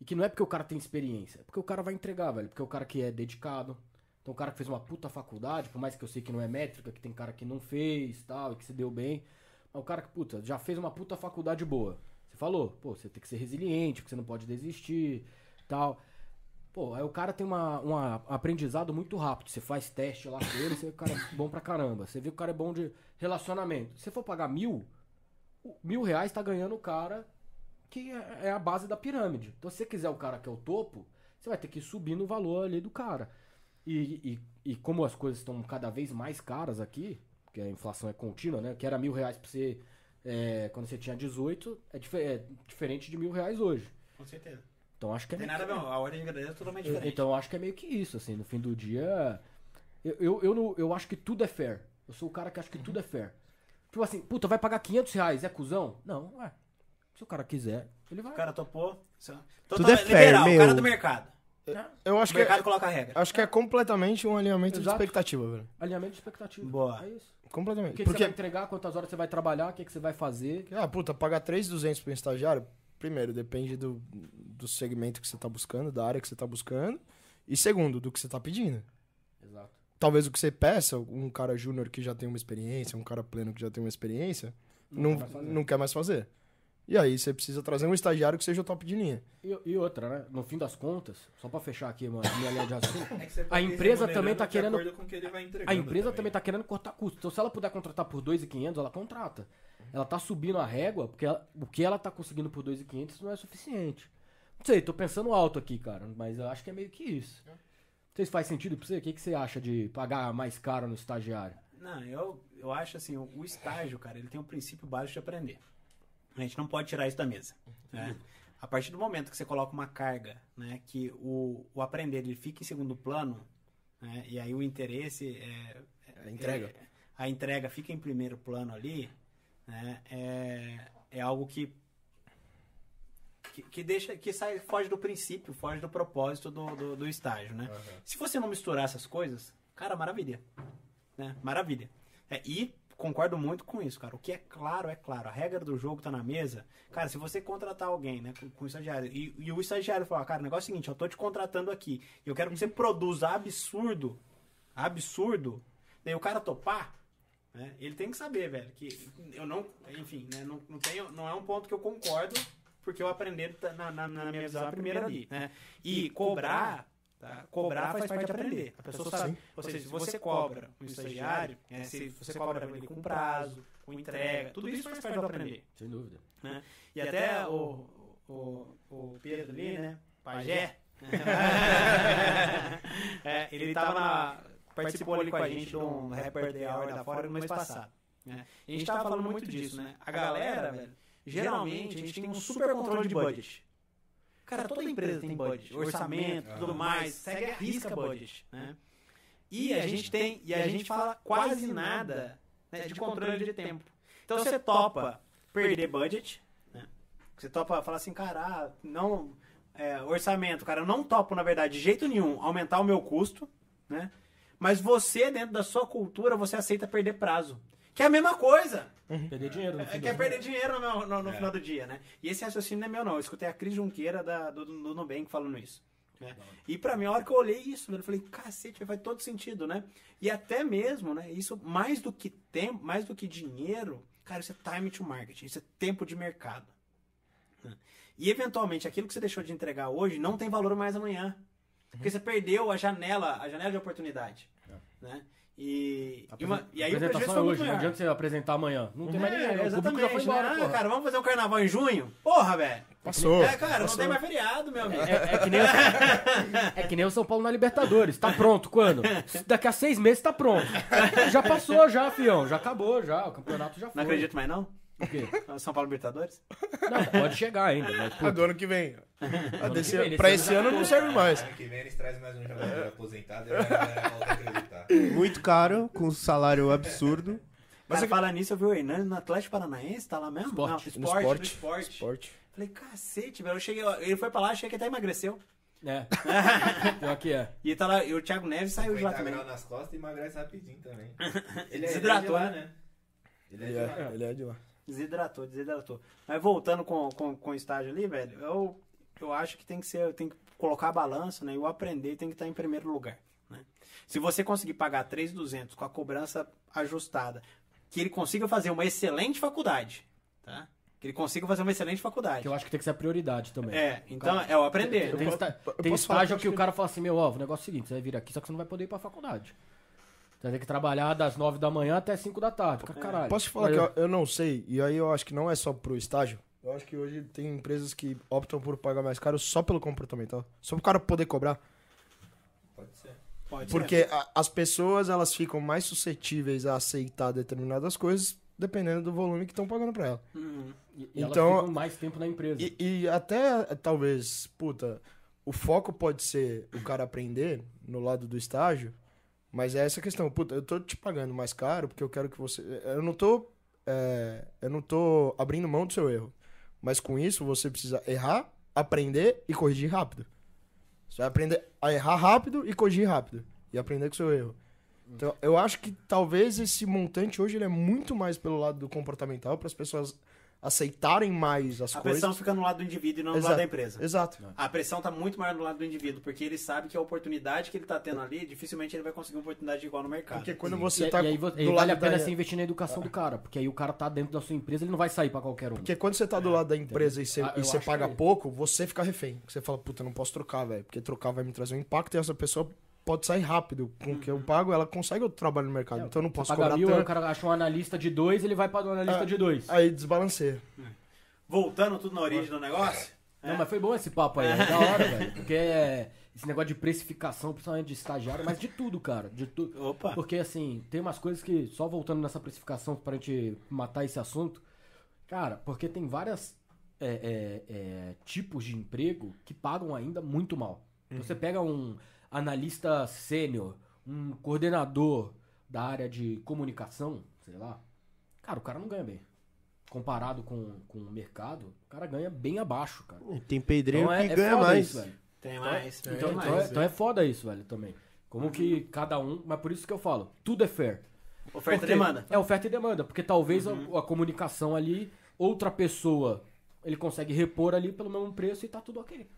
E que não é porque o cara tem experiência, é porque o cara vai entregar, velho. Porque é o cara que é dedicado. Então o cara que fez uma puta faculdade, por mais que eu sei que não é métrica, que tem cara que não fez tal, e que se deu bem. Mas o cara que, puta, já fez uma puta faculdade boa. Você falou, pô, você tem que ser resiliente, porque você não pode desistir tal. Pô, aí o cara tem uma, um aprendizado muito rápido. Você faz teste lá com ele, você vê que o cara é bom pra caramba. Você vê que o cara é bom de relacionamento. Se você for pagar mil, mil reais tá ganhando o cara que é é a base da pirâmide. Então, se você quiser o cara que é o topo, você vai ter que subir no valor ali do cara. E, e, e como as coisas estão cada vez mais caras aqui, porque a inflação é contínua, né? Que era mil reais pra você é, quando você tinha 18, é, dife- é diferente de mil reais hoje. Com certeza. Então acho que é Tem meio nada a que- ver, a ordem de grandeza é totalmente eu- diferente. Então eu acho que é meio que isso, assim, no fim do dia. Eu, eu, eu, não- eu acho que tudo é fair. Eu sou o cara que acha que tudo é fair. Tipo assim, puta, vai pagar 500 reais, é cuzão? Não, ué. Se o cara quiser, ele vai. O cara topou. Tudo é fair, liberal, meu. o cara do mercado. Eu acho o que, é, mercado coloca a regra. acho que é completamente um alinhamento Exato. de expectativa, velho. Alinhamento de expectativa. Boa. É isso. O Completamente. que, que Porque, você vai entregar, quantas horas você vai trabalhar, o que, que você vai fazer. ah, puta, pagar 3,200 pra um estagiário, primeiro, depende do, do segmento que você tá buscando, da área que você tá buscando. E segundo, do que você tá pedindo. Exato. Talvez o que você peça, um cara júnior que já tem uma experiência, um cara pleno que já tem uma experiência, não, quer mais fazer. não quer mais fazer. E aí você precisa trazer um estagiário que seja o top de linha. E, e outra, né? No fim das contas, só pra fechar aqui uma minha linha de raciocínio, É que você A empresa também remunerando tá querendo- que ele vai A empresa também tá querendo cortar custo. Então, se ela puder contratar por 2.500, ela contrata. Ela tá subindo a régua, porque ela- o que ela tá conseguindo por 2.500 não é suficiente. Não sei, tô pensando alto aqui, cara, mas eu acho que é meio que isso. Não sei se faz sentido pra você. O que, que você acha de pagar mais caro no estagiário? Não, eu, eu acho assim, o, o estágio, cara, ele tem um princípio básico de aprender. A gente não pode tirar isso da mesa. né? A partir do momento que você coloca uma carga, né, que o, o aprender ele fica em segundo plano, né, e aí o interesse é, A entrega. é- a entrega fica em primeiro plano ali, né, é, é algo que que, que deixa que sai foge do princípio, foge do propósito do, do, do estágio, né? Se você não misturar essas coisas, cara, maravilha, né? Maravilha. É, e concordo muito com isso, cara. O que é claro é claro. A regra do jogo tá na mesa. Cara, se você contratar alguém, né, com, com estagiário, e, e o estagiário falar, cara, o negócio é o seguinte, eu tô te contratando aqui, e eu quero que você produza absurdo, absurdo, daí o cara topar, né, ele tem que saber, velho, que eu não, enfim, né, não, não, tenho, não é um ponto que eu concordo, porque eu aprender tá na, na, na minha visão é a primeira ali, né? E cobrar, tá? Cobrar faz parte de aprender. A pessoa sabe. Ou seja, se você cobra um estagiário, é, se você cobra ele com prazo, com entrega, tudo isso faz parte do aprender. Sem dúvida. Né? E até o, o, o Pedro ali, né? Pajé. é, ele tava na, participou ali com a gente de um Rapper Day Hour da Fora no mês passado. Né? E a gente tava falando muito disso, né? A galera, velho, geralmente a gente tem um super controle de budget. Cara, toda empresa tem budget, orçamento, tudo mais, segue a risca budget, né? E a gente tem, e a gente fala quase nada né, de controle de tempo. Então você topa perder budget, né? Você topa falar assim, cara, ah, não, é, orçamento, cara, eu não topo, na verdade, de jeito nenhum, aumentar o meu custo, né? Mas você, dentro da sua cultura, você aceita perder prazo. Que é a mesma coisa. Perder dinheiro no É, fim quer do perder dinheiro no, no- no final do dia, né? E esse raciocínio não é meu, não. Eu escutei a Cris Junqueira da, do, do Nubank falando isso. né? E pra mim, a hora que eu olhei isso, eu falei, cacete, faz todo sentido, né? E até mesmo, né? Isso, mais do que tempo, mais do que dinheiro, cara, isso é time to market, isso é tempo de mercado. né? E eventualmente, aquilo que você deixou de entregar hoje não tem valor mais amanhã. Porque você perdeu a janela, a janela de oportunidade. Né? E, e, uma- e aí o prejuízo apresentação foi é muito hoje, não maior. adianta você apresentar amanhã. Não tem mais É, ninguém. O público exatamente. já foi embora, né? porra. cara, vamos fazer um carnaval em junho? Porra, velho. Passou. É, cara, não passou. tem mais feriado, meu amigo. É, é que nem o, é que nem o São Paulo na Libertadores. Tá pronto quando? Daqui a seis meses tá pronto. Já passou, já, fião. Já acabou, já. O campeonato já foi. Não acredito mais, não? O quê? São Paulo Libertadores? Não, pode chegar ainda. Mas, A pô, do ano que vem. A Ano desse, que vem, pra ano esse ano não serve mais. Ano que vem eles trazem mais um jogador aposentado e a galera volta a acreditar. Muito caro, com um salário absurdo. Mas é- falar nisso, eu vi o Hernani no Atlético Paranaense, tá lá mesmo? Esporte. Não, No esporte, esporte. no esporte. Esporte. Falei, cacete, velho. Eu cheguei, ele foi pra lá, achei que até emagreceu. É. Pior que é. E tá lá, e o Thiago Neves saiu de lá 50 também. nas costas e emagrece rapidinho também. Ele é, Desidratou, ele é de lá, né? né? Ele é Ele de lá. é, ele é de lá. Desidratou, desidratou. Mas voltando com, com, com o estágio ali, velho, eu, eu acho que tem que ser, tem que colocar a balança, né? E o aprender tem que estar em primeiro lugar. Né? Se você conseguir pagar 3,200 com a cobrança ajustada, que ele consiga fazer uma excelente faculdade, tá? Que ele consiga fazer uma excelente faculdade. Que eu acho que tem que ser a prioridade também. É, então é o aprender. Tem, né? eu tem falar estágio que que eu o cara fala assim, meu, ó, o negócio é o seguinte, você vai vir aqui, só que você não vai poder ir pra faculdade. Você vai ter que trabalhar das 9 da manhã até 5 da tarde. Cara, Caralho. Posso te falar Mas que eu- eu, não sei, e aí eu acho que não é só pro estágio. Eu acho que hoje tem empresas que optam por pagar mais caro só pelo comportamental. Só pro cara poder cobrar. Pode ser. Pode ser. Porque a- as pessoas, elas ficam mais suscetíveis a aceitar determinadas coisas dependendo do volume que estão pagando pra ela. Uhum. E, e Então- elas ficam mais tempo na empresa. E, e até, talvez, puta, o foco pode ser o cara aprender no lado do estágio, mas é essa questão, puta, eu tô te pagando mais caro porque eu quero que você... Eu não tô, é, eu não tô abrindo mão do seu erro, mas com isso você precisa errar, aprender e corrigir rápido. Você vai aprender a errar rápido e corrigir rápido, e aprender com o seu erro. Então, eu acho que talvez esse montante hoje ele é muito mais pelo lado do comportamental, para as pessoas aceitarem mais as A coisas. pressão fica no lado do indivíduo e não no Exato. lado da empresa. Exato. A pressão tá muito maior no lado do indivíduo, porque ele sabe que a oportunidade que ele tá tendo ali, dificilmente ele vai conseguir uma oportunidade igual no mercado. Porque quando E, você e tá aí, vo- do e lado vale a da- pena você investir na educação do cara, porque aí o cara tá dentro da sua empresa, ele não vai sair pra qualquer um. Porque quando você tá do lado da empresa e você, Ah, e você paga que- pouco, você fica refém. Você fala, puta, eu não posso trocar, velho. Porque trocar vai me trazer um impacto e essa pessoa pode sair rápido. Com o que eu pago, ela consegue outro trabalho no mercado. então eu não posso Paga cobrar mil, aí o tanto. cara acha um analista de dois, ele vai para um analista Ah, de dois. Aí desbalanceia. Voltando tudo na origem do negócio, Não, mas foi bom esse papo aí, é da hora, velho. Porque é esse negócio de precificação, principalmente de estagiário, mas de tudo, cara. De tudo. Opa. Porque, assim, tem umas coisas que, só voltando nessa precificação pra gente matar esse assunto, cara, porque tem várias é, é, é, tipos de emprego que pagam ainda muito mal. Então, Você pega um analista sênior, um coordenador da área de comunicação, sei lá, cara, o cara não ganha bem. Comparado com, com o mercado, o cara ganha bem abaixo, cara. Tem pedreiro Então é, que é ganha mais. isso, velho. tem mais. Então, tem então, mais. é, então é foda isso, velho, também. Como que cada um. Mas por isso que eu falo, tudo é fair. Oferta e Porque- demanda. É oferta e demanda, porque talvez a, a comunicação ali, outra pessoa, ele consegue repor ali pelo mesmo preço e tá tudo ok.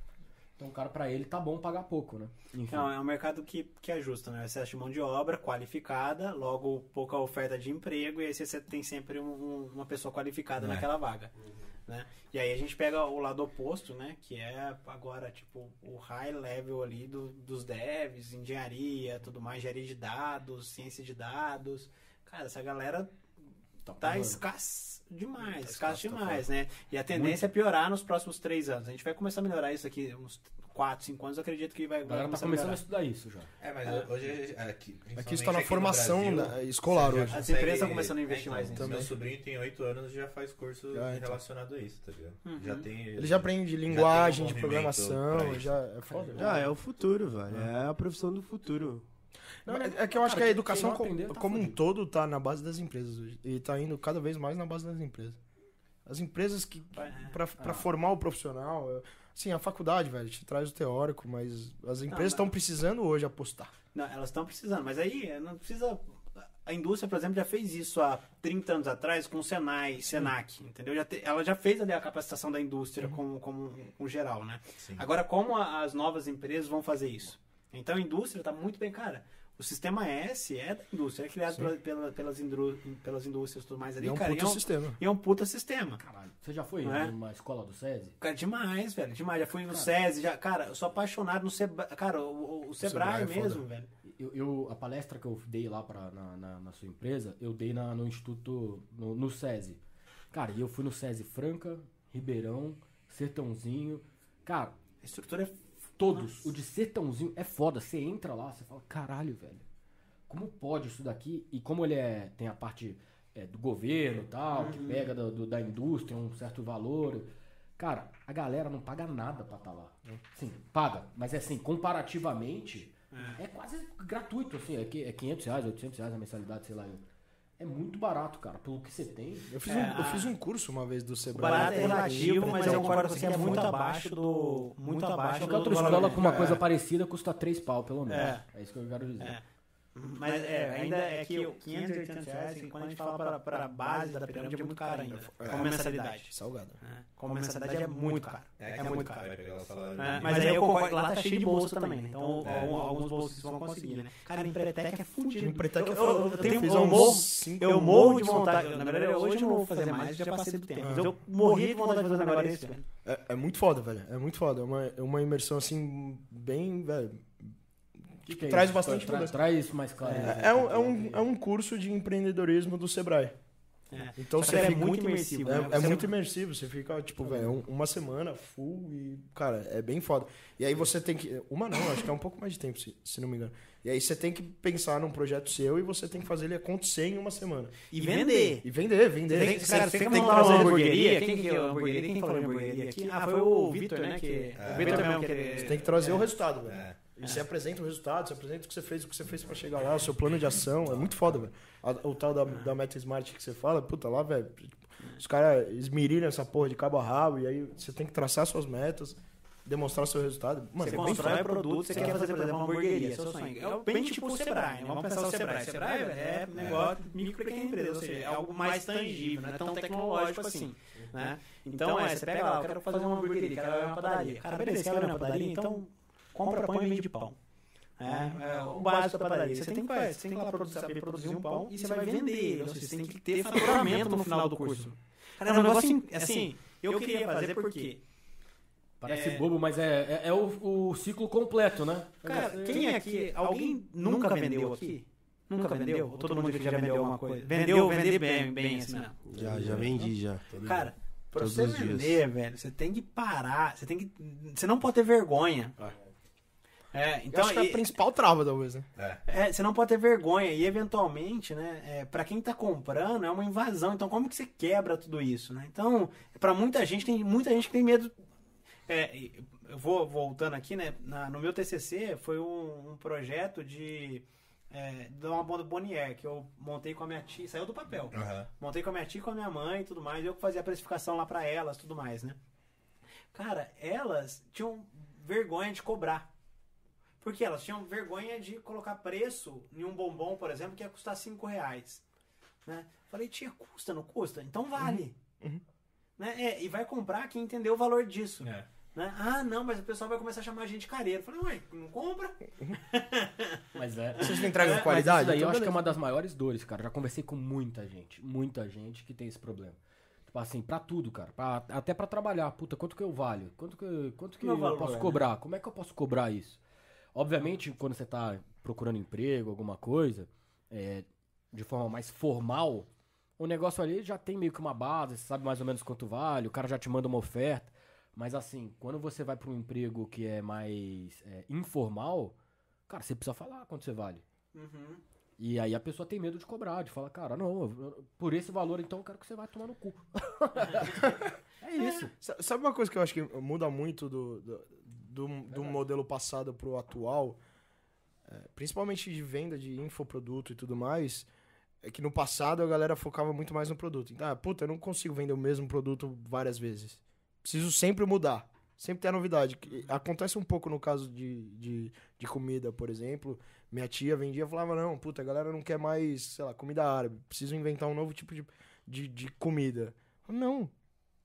Então, cara, pra ele tá bom pagar pouco, né? Enfim. Não, é um mercado que, que ajusta, né? Excesso de mão de obra qualificada, logo pouca oferta de emprego, e aí você tem sempre um- uma pessoa qualificada É. naquela vaga. Né? E aí a gente pega o lado oposto, né? Que é agora, tipo, o high level ali do- dos devs, engenharia, tudo mais, engenharia de dados, ciência de dados. Cara, essa galera tá porrando. escassa demais, Tá escassa escasso, tá demais, né? E a tendência é piorar nos próximos três anos. A gente vai começar a melhorar isso aqui, uns quatro, cinco anos, eu acredito que vai, A tá começar a começando a melhorar. estudar isso já. É, mas hoje aqui. Aqui está na principalmente formação da- Brasil, escolar já hoje. As empresas estão começando a investir É, mais então, nisso. Meu sobrinho tem 8 anos e já faz curso Já, então. relacionado a isso, tá ligado? Uhum. Já tem. Ele já aprende tem um linguagem de programação, já é foda. Ah, é o futuro, velho. É a profissão do futuro. Não, é- é que eu acho Cara, que a educação aprender, tá como um todo tá na base das empresas hoje. E tá indo cada vez mais na base das empresas. As empresas que. É. Pra, pra formar o profissional. é- Sim, a faculdade, velho, te traz o teórico, mas as empresas estão mas- precisando hoje apostar. Não, elas estão precisando, mas aí eh, não precisa. A indústria, por exemplo, já fez isso há 30 anos atrás com o Senai, Senac, entendeu? Já te- ela já fez ali a capacitação da indústria como, como, como geral, né? Sim. Agora, como as novas empresas vão fazer isso? Então a indústria está muito bem, cara. O sistema S é da indústria, é criado pela- pela- pelas, indru- pelas indústrias e tudo mais ali, E é um cara. puta e, é um, sistema. e é um puta sistema. Caralho. Você já foi é? numa escola do SESI? Cara, demais, velho. Demais. Já fui no SESI, já, cara, eu sou apaixonado no Sebrae. Cara, o, o- o Sebrae, Sebrae é mesmo, foda. velho. Eu, eu- a palestra que eu dei lá pra, na, na, na sua empresa, eu dei na, no Instituto, no, no SESI. Cara, e eu fui no SESI Franca, Ribeirão, Sertãozinho. Cara, A estrutura é. Todos. O de Sertãozinho é foda. Você entra lá, você fala, caralho, velho. Como pode isso daqui? E como ele é, tem a parte é, do governo e tal, que pega do- do- da indústria um certo valor. Cara, a galera não paga nada pra estar lá. Sim, paga. Mas é assim, comparativamente, é, quase gratuito, assim. É, que- é 500 reais, 800 reais a mensalidade, sei lá. É muito barato, cara, pelo que você tem. Eu fiz, É, um, eu a- fiz um curso uma vez do Sebrae. barato é é relativo, relativo, mas mas eu concordo com você é que é muito muito abaixo do. Muito abaixo Qualquer do outra escola com uma coisa parecida custa 3 pau, pelo menos. É. É, isso que eu quero dizer. É. Mas é, ainda é que o 580 reais, assim, quando a gente fala para, para a base da pirâmide, é muito caro ainda. Como mensalidade. Salgado. né? Como mensalidade é muito caro. É, que muito caro. É, mas aí eu concordo, lá tá cheio de bolsa também, né? Então É. algum- alguns bolsistas vão conseguir, né? Cara, Empretec é fudido. Empretec é eu, eu, eu, tenho, Eu morro, eu morro de vontade. Na verdade, hoje eu não vou fazer mais, já passei do tempo. Mas eu morri de vontade de fazer um negócio desse, velho. É, é muito foda, velho. É muito foda. É uma, é uma imersão, assim, bem, velho. Que que é Traz isso? bastante Tra-. Traz isso mais claro. É, é um, é, um, é um curso de empreendedorismo do Sebrae. É. Então você que é muito imersivo. É, né? é muito imersivo, você fica, tipo, velho, um- uma semana full e, cara, é bem foda. E aí você tem que. Uma não, acho que é um pouco mais de tempo, se, se não me engano. E aí você tem que pensar num projeto seu e você tem que fazer ele acontecer em uma semana. E vender. E vender, vender. Tem, Você cara, tem você que quer montar trazer uma hamburgueria? Quem que é a hamburgueria? Quem falou hamburgueria aqui? Ah, foi o Vitor, né? Que, o Vitor mesmo que ele... Você tem que trazer o resultado, velho. É. E você apresenta o resultado, você apresenta o que você fez, o que você fez pra chegar lá, o seu plano de ação. É muito foda, velho. O tal da, da Meta Smart que você fala, puta, lá, velho. tipo, Os caras esmirilham essa porra de cabo a rabo, e aí você tem que traçar suas metas, demonstrar seu resultado. Mano, Você é constrói foda. produto, você quer fazer, por exemplo, uma hamburgueria, seu sonho. É bem tipo o Sebrae, né? vamos pensar o Sebrae. Sebrae é negócio micro pequena empresa, ou seja, é algo mais tangível, não é tão tecnológico assim. Né? Então, é, você pega lá, eu quero fazer uma hamburgueria, quero abrir uma padaria. Cara, beleza, quer abrir uma padaria? Então, compra pão e vende pão. É, é, o básico da padaria. Você tem que, você tem que lá produzir, saber produzir um pão e você vai vender. Ou seja, você tem que ter faturamento no final do curso. Cara, é um negócio assim, eu queria fazer porque Parece É. bobo, mas é, é, é o, o ciclo completo, né? Cara, quem aqui, alguém nunca vendeu aqui? Nunca vendeu? Ou todo mundo aqui já vendeu alguma coisa? Vendeu, vender bem, bem assim, né? Já, já vendi, já. Cara, pra Todos você os dias. vender, velho, você tem que parar, você tem que... Você não pode ter vergonha. É, Eu então, acho que é e- a principal trava, talvez, né? É. é, você não pode ter vergonha. E eventualmente, né, é, para quem tá comprando, é uma invasão. Então, como que você quebra tudo isso, né? Então, pra muita gente, tem muita gente que tem medo. É, eu vou voltando aqui, né? na- no meu TCC foi um, um projeto de. É, de uma banda Bonnier, que eu montei com a minha tia, saiu do papel. Aham. Montei com a minha tia, e com a minha mãe e tudo mais. Eu que fazia a precificação lá pra elas tudo mais, né? Cara, elas tinham vergonha de cobrar. Porque elas tinham vergonha de colocar preço em um bombom, por exemplo, que ia custar 5 reais. Né? Falei, tia, custa, não custa? Então vale. Uhum. Né? É, e vai comprar quem entendeu o valor disso. É. Né? Ah, não, mas o pessoal vai começar a chamar a gente de careiro. Falei, ué, não compra? Mas é. Vocês não entregam É, qualidade? Isso daí eu Então, acho que é uma das maiores dores, cara. Já conversei com muita gente, muita gente que tem esse problema. Tipo assim, pra tudo, cara. Pra- até pra trabalhar. Puta, quanto que eu valho? Quanto que, quanto que eu valor, posso né? cobrar? Como é que eu posso cobrar isso? Obviamente, quando você tá procurando emprego, alguma coisa, é, de forma mais formal, o negócio ali já tem meio que uma base, você sabe mais ou menos quanto vale, o cara já te manda uma oferta. Mas assim, quando você vai pra um emprego que é mais é, informal, cara, você precisa falar quanto você vale. Uhum. E aí a pessoa tem medo de cobrar, de falar, cara, não, eu- por esse valor então eu quero que você vá tomar no cu. é isso. Sa- Sabe uma coisa que eu acho que muda muito do, do, do, do modelo passado pro atual? É, principalmente de venda de infoproduto e tudo mais, é que no passado a galera focava muito mais no produto. Então, ah, puta, eu não consigo vender o mesmo produto várias vezes. Preciso sempre mudar. Sempre ter a novidade. Acontece um pouco no caso de, de, de comida, por exemplo. Minha tia vendia e falava, não, puta, a galera não quer mais, sei lá, comida árabe. Preciso inventar um novo tipo de, de, de comida. Não.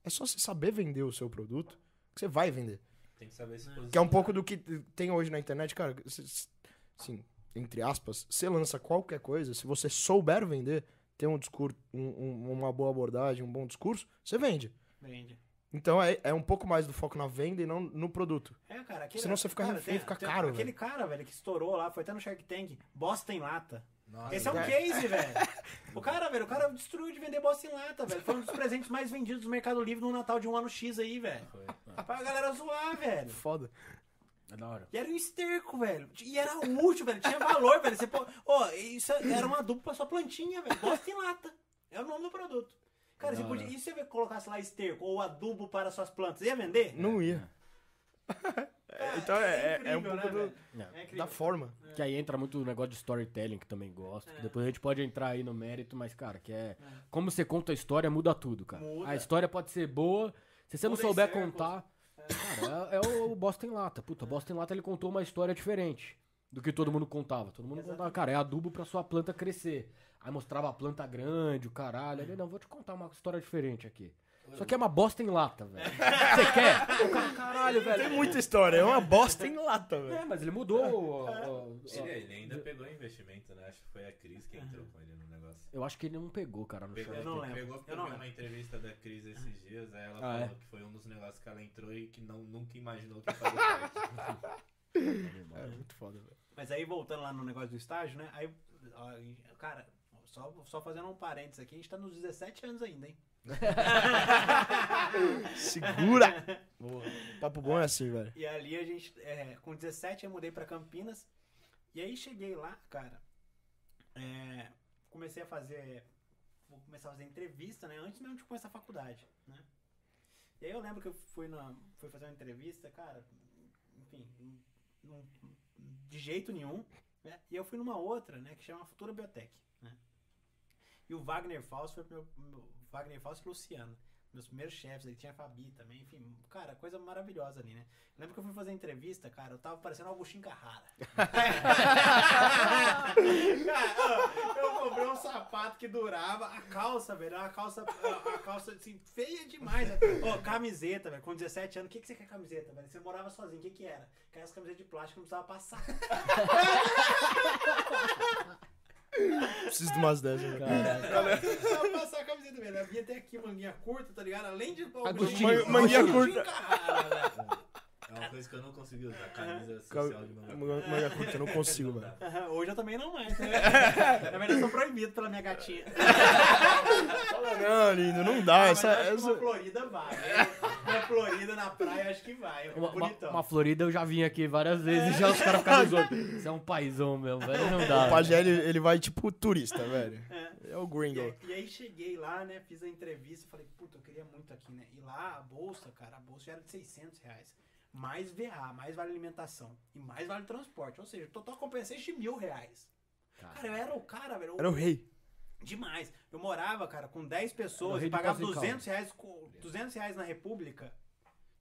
É só você saber vender o seu produto que você vai vender. Tem que saber se Que é um pouco do que tem hoje na internet, cara. Assim, entre aspas, você lança qualquer coisa, se você souber vender, ter um discurso, um- um- uma boa abordagem, um bom discurso, você vende. Vende. Então é, é um pouco mais do foco na venda e não no produto. É, cara, aquele, Senão você fica cara, refém, fica tem- caro, Aquele cara, velho, que estourou lá, foi até no Shark Tank, bosta em lata. Nossa, Esse é um é. case, velho. O cara, velho, o cara destruiu de vender bosta em lata, velho. Foi um dos presentes mais vendidos do Mercado Livre no Natal de um ano X aí, velho. foi. Pra galera zoar, velho. Foda. É da hora. E era um esterco, velho. E era útil, velho. Tinha valor, velho. Você pô, ó, isso era um adubo pra sua plantinha, velho. Bosta em lata. É o nome do produto. Cara, você podia. E se você colocasse lá esterco ou adubo para suas plantas? Ia vender? Não ia. Cara, então é- é um incrível, pouco do- velho? É. É incrível. Da forma. Que aí entra muito o negócio de storytelling, que também gosto. que É. depois a gente pode entrar aí no mérito, mas, cara, que é. Como você conta a história, muda tudo, cara. Muda. A história pode ser boa. Se você não souber contar. Cara, é, é o Bosta em Lata. Puta, Bosta em Lata ele contou uma história diferente. do que todo mundo contava. Todo mundo contava, cara, é adubo pra sua planta crescer. Aí mostrava a planta grande, o caralho. Aí, ele, não, vou te contar uma história diferente aqui. Isso aqui é uma bosta em lata, velho. Você quer? O cara, caralho, velho. Tem muita história, é uma bosta em lata, velho. É, mas ele mudou. o- o- Ele, ele ainda pegou investimento, né? Acho que foi a Cris que entrou com ele no negócio. Eu acho que ele não pegou, cara, no Pegou, Shark não lembro. pegou porque Eu eu não vi lembro. uma entrevista da Cris esses dias, aí ela Ah, falou é? que foi um dos negócios que ela entrou e que não, nunca imaginou que faria parte. É muito foda, velho. Mas aí, voltando lá no negócio do estágio, né? Aí, ó, cara, só, só fazendo um parênteses aqui, a gente tá nos 17 anos ainda, hein? Segura! Boa. Papo bom é assim, velho. E ali a gente, é, com 17 eu mudei pra Campinas. E aí cheguei lá, cara. é, comecei a fazer. Vou começar a fazer entrevista, né? Antes mesmo de começar a faculdade, né? E aí eu lembro que eu fui, na, fui fazer uma entrevista, cara. Enfim, não- de jeito nenhum. Né? E eu fui numa outra, né? Que chama Futura Biotech, né? E o Wagner Fausto foi meu, meu Wagner Fausto e Luciano. Meus primeiros chefes, aí tinha a Fabi também, enfim, cara, coisa maravilhosa ali, né? Eu lembro que eu fui fazer entrevista, cara, eu tava parecendo Augustinho Carrara. cara, eu comprei um sapato que durava, a calça, velho, a calça, a, calça, assim, feia demais. Ó, camiseta, velho, com 17 anos, o que, que você quer camiseta, velho? Você morava sozinho, o que que era? Aquelas camisetas de plástico que não precisava passar. Preciso de umas dessas, velho. Caralho. Precisava passar a camiseta, velho. Ela vinha até aqui, manguinha curta, tá ligado? Além de... Agostinho. Man- manguinha curta. Coisa que eu não consegui usar, camisa Cal- social de manga manga curta, eu não consigo, velho. Hoje eu também não mais. Né? Na verdade, eu sou proibido pela minha gatinha. Fala, não, lindo, não dá. Ah, essa, essa... uma Florida vai. né? Uma Florida na praia, acho que vai. Uma, uma, bonitão. uma Florida eu já vim aqui várias vezes, já os caras ficaram zoando. Isso é um paizão mesmo, velho. Não dá. O Pajé, ele, ele vai tipo turista, velho. É o E gringo. aí, e aí cheguei lá, né? Fiz a entrevista e falei, puta, eu queria muito aqui, né? E lá a bolsa, cara, a bolsa já era de 600 reais. Mais VA, mais vale alimentação e mais vale transporte. Ou seja, total compensation de mil reais. Cara, eu era o cara, velho. Era o rei. Demais. Eu morava, cara, com 10 Era o pessoas e pagava Poços de 200 reais, com- 200 reais na República.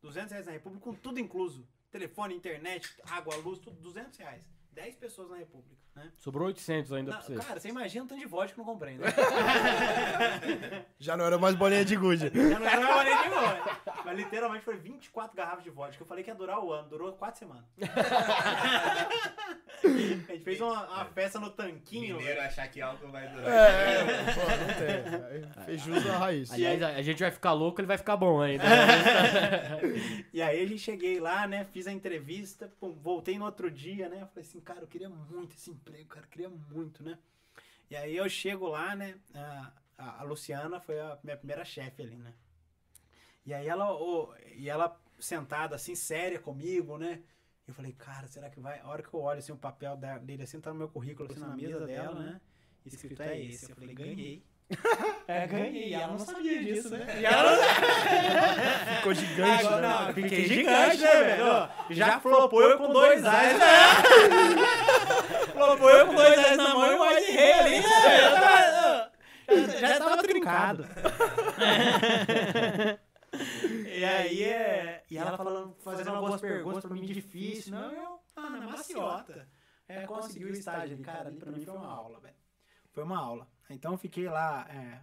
200 reais na República com tudo incluso. Telefone, internet, água, luz, tudo 200 reais. 10 pessoas na República, né? Sobrou 800 ainda Não, pra você. cara, você imagina o tanto de vodka que eu não comprei, né? Já não era mais bolinha de gude. Já não era mais maneiro de vodka. Mas literalmente foi 24 garrafas de vodka. Eu falei que ia durar o ano, durou 4 semanas. A gente fez uma, uma festa no tanquinho. Mineiro achar que álcool vai durar. É, pô, não tem. Fez jus à raiz. Aliás, a, a gente vai ficar louco, ele vai ficar bom ainda. E aí a gente cheguei lá, né? Fiz a entrevista, pum, voltei no outro dia, né? Falei assim, cara, eu queria muito esse emprego, cara, queria muito, né? E aí eu chego lá, né? A, a- a Luciana foi a minha primeira chefe ali, né? E aí ela, ô, e ela sentada assim, séria comigo, né? Eu falei, cara, será que vai? A hora que eu olho assim, o papel dele assim, tá no meu currículo, assim, na mesa dela, né? Escrito é esse. Eu falei, ganhei. É, ganhei. E ela não sabia disso, né? E ela Ficou gigante, Agora, né? não, fiquei gigante, né, velho? Já flopou eu com dois reais, né? Flopou eu com dois reais na mão e o Wide Rei ali, né, velho? Já, já tava trincado. E aí, é... E ela falando, fazendo algumas perguntas pra mim difíceis, não, eu, ah, na maciota. É, conseguiu o estágio ali, cara, ali pra mim foi uma aula, velho. Foi uma aula. Então eu fiquei lá, é...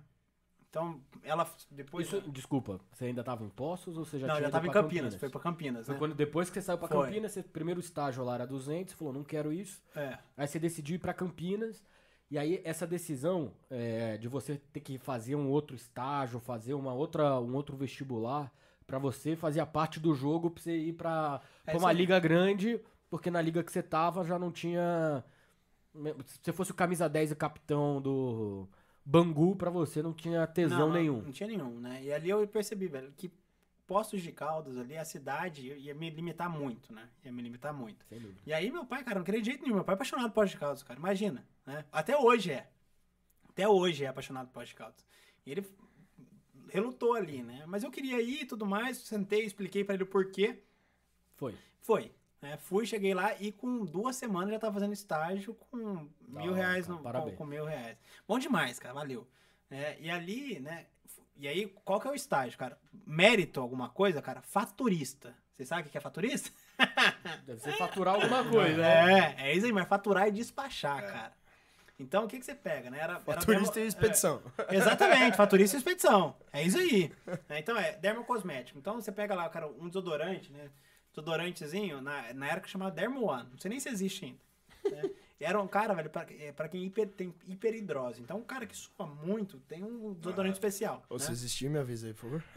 Então, ela depois... Isso, desculpa, você ainda tava em Poços ou você já não, tinha já ido tava em pra Campinas, foi pra Campinas, né? quando, depois que você saiu Foi. Campinas, você, primeiro estágio lá era 200, você falou, não quero isso. É. Aí você decidiu ir pra Campinas. E aí essa decisão é, de você ter que fazer um outro estágio, fazer uma outra, um outro vestibular, pra você fazia parte do jogo pra você ir pra, É uma liga grande, porque na liga que você tava já não tinha. Se você fosse o camisa 10 e capitão do Bangu, pra você não tinha tesão não, não, nenhum. Não tinha nenhum, né? E ali eu percebi, velho, que Postos de Caldas ali, a cidade ia me limitar muito, né? Ia me limitar muito. Sem dúvida. E aí meu pai, cara, não queria de jeito nenhum. Meu pai é apaixonado por Postos de Caldas, cara. Imagina, né? Até hoje é. Até hoje é apaixonado por Postos de Caldas. E ele relutou ali, né? Mas eu queria ir e tudo mais. Sentei, expliquei pra ele o porquê. Foi. Foi. Né? fui, cheguei lá e com duas semanas já tava fazendo estágio com Da mil hora, reais cara, no, parabéns. com, com mil reais. Bom demais, cara, valeu. É, e ali, né? E aí, qual que é o estágio, cara? Mérito alguma coisa, cara? Faturista. Você sabe o que é faturista? Deve ser faturar alguma coisa, né? É, é isso aí, mas faturar e despachar, cara. Então, o que, que você pega, né? Era, era Faturista dermo- e expedição. é, exatamente, faturista e expedição. É isso aí. É, Então, é dermocosmético. Então, você pega lá, cara, um desodorante, né? Desodorantezinho, na, na época chamava Dermo One. Não sei nem se existe ainda. né? Era um cara, velho, pra, é, pra quem hiper- tem hiperidrose. Então, um cara que sua muito tem um desodorante especial. Ou né? se existir, me avisa aí, por favor.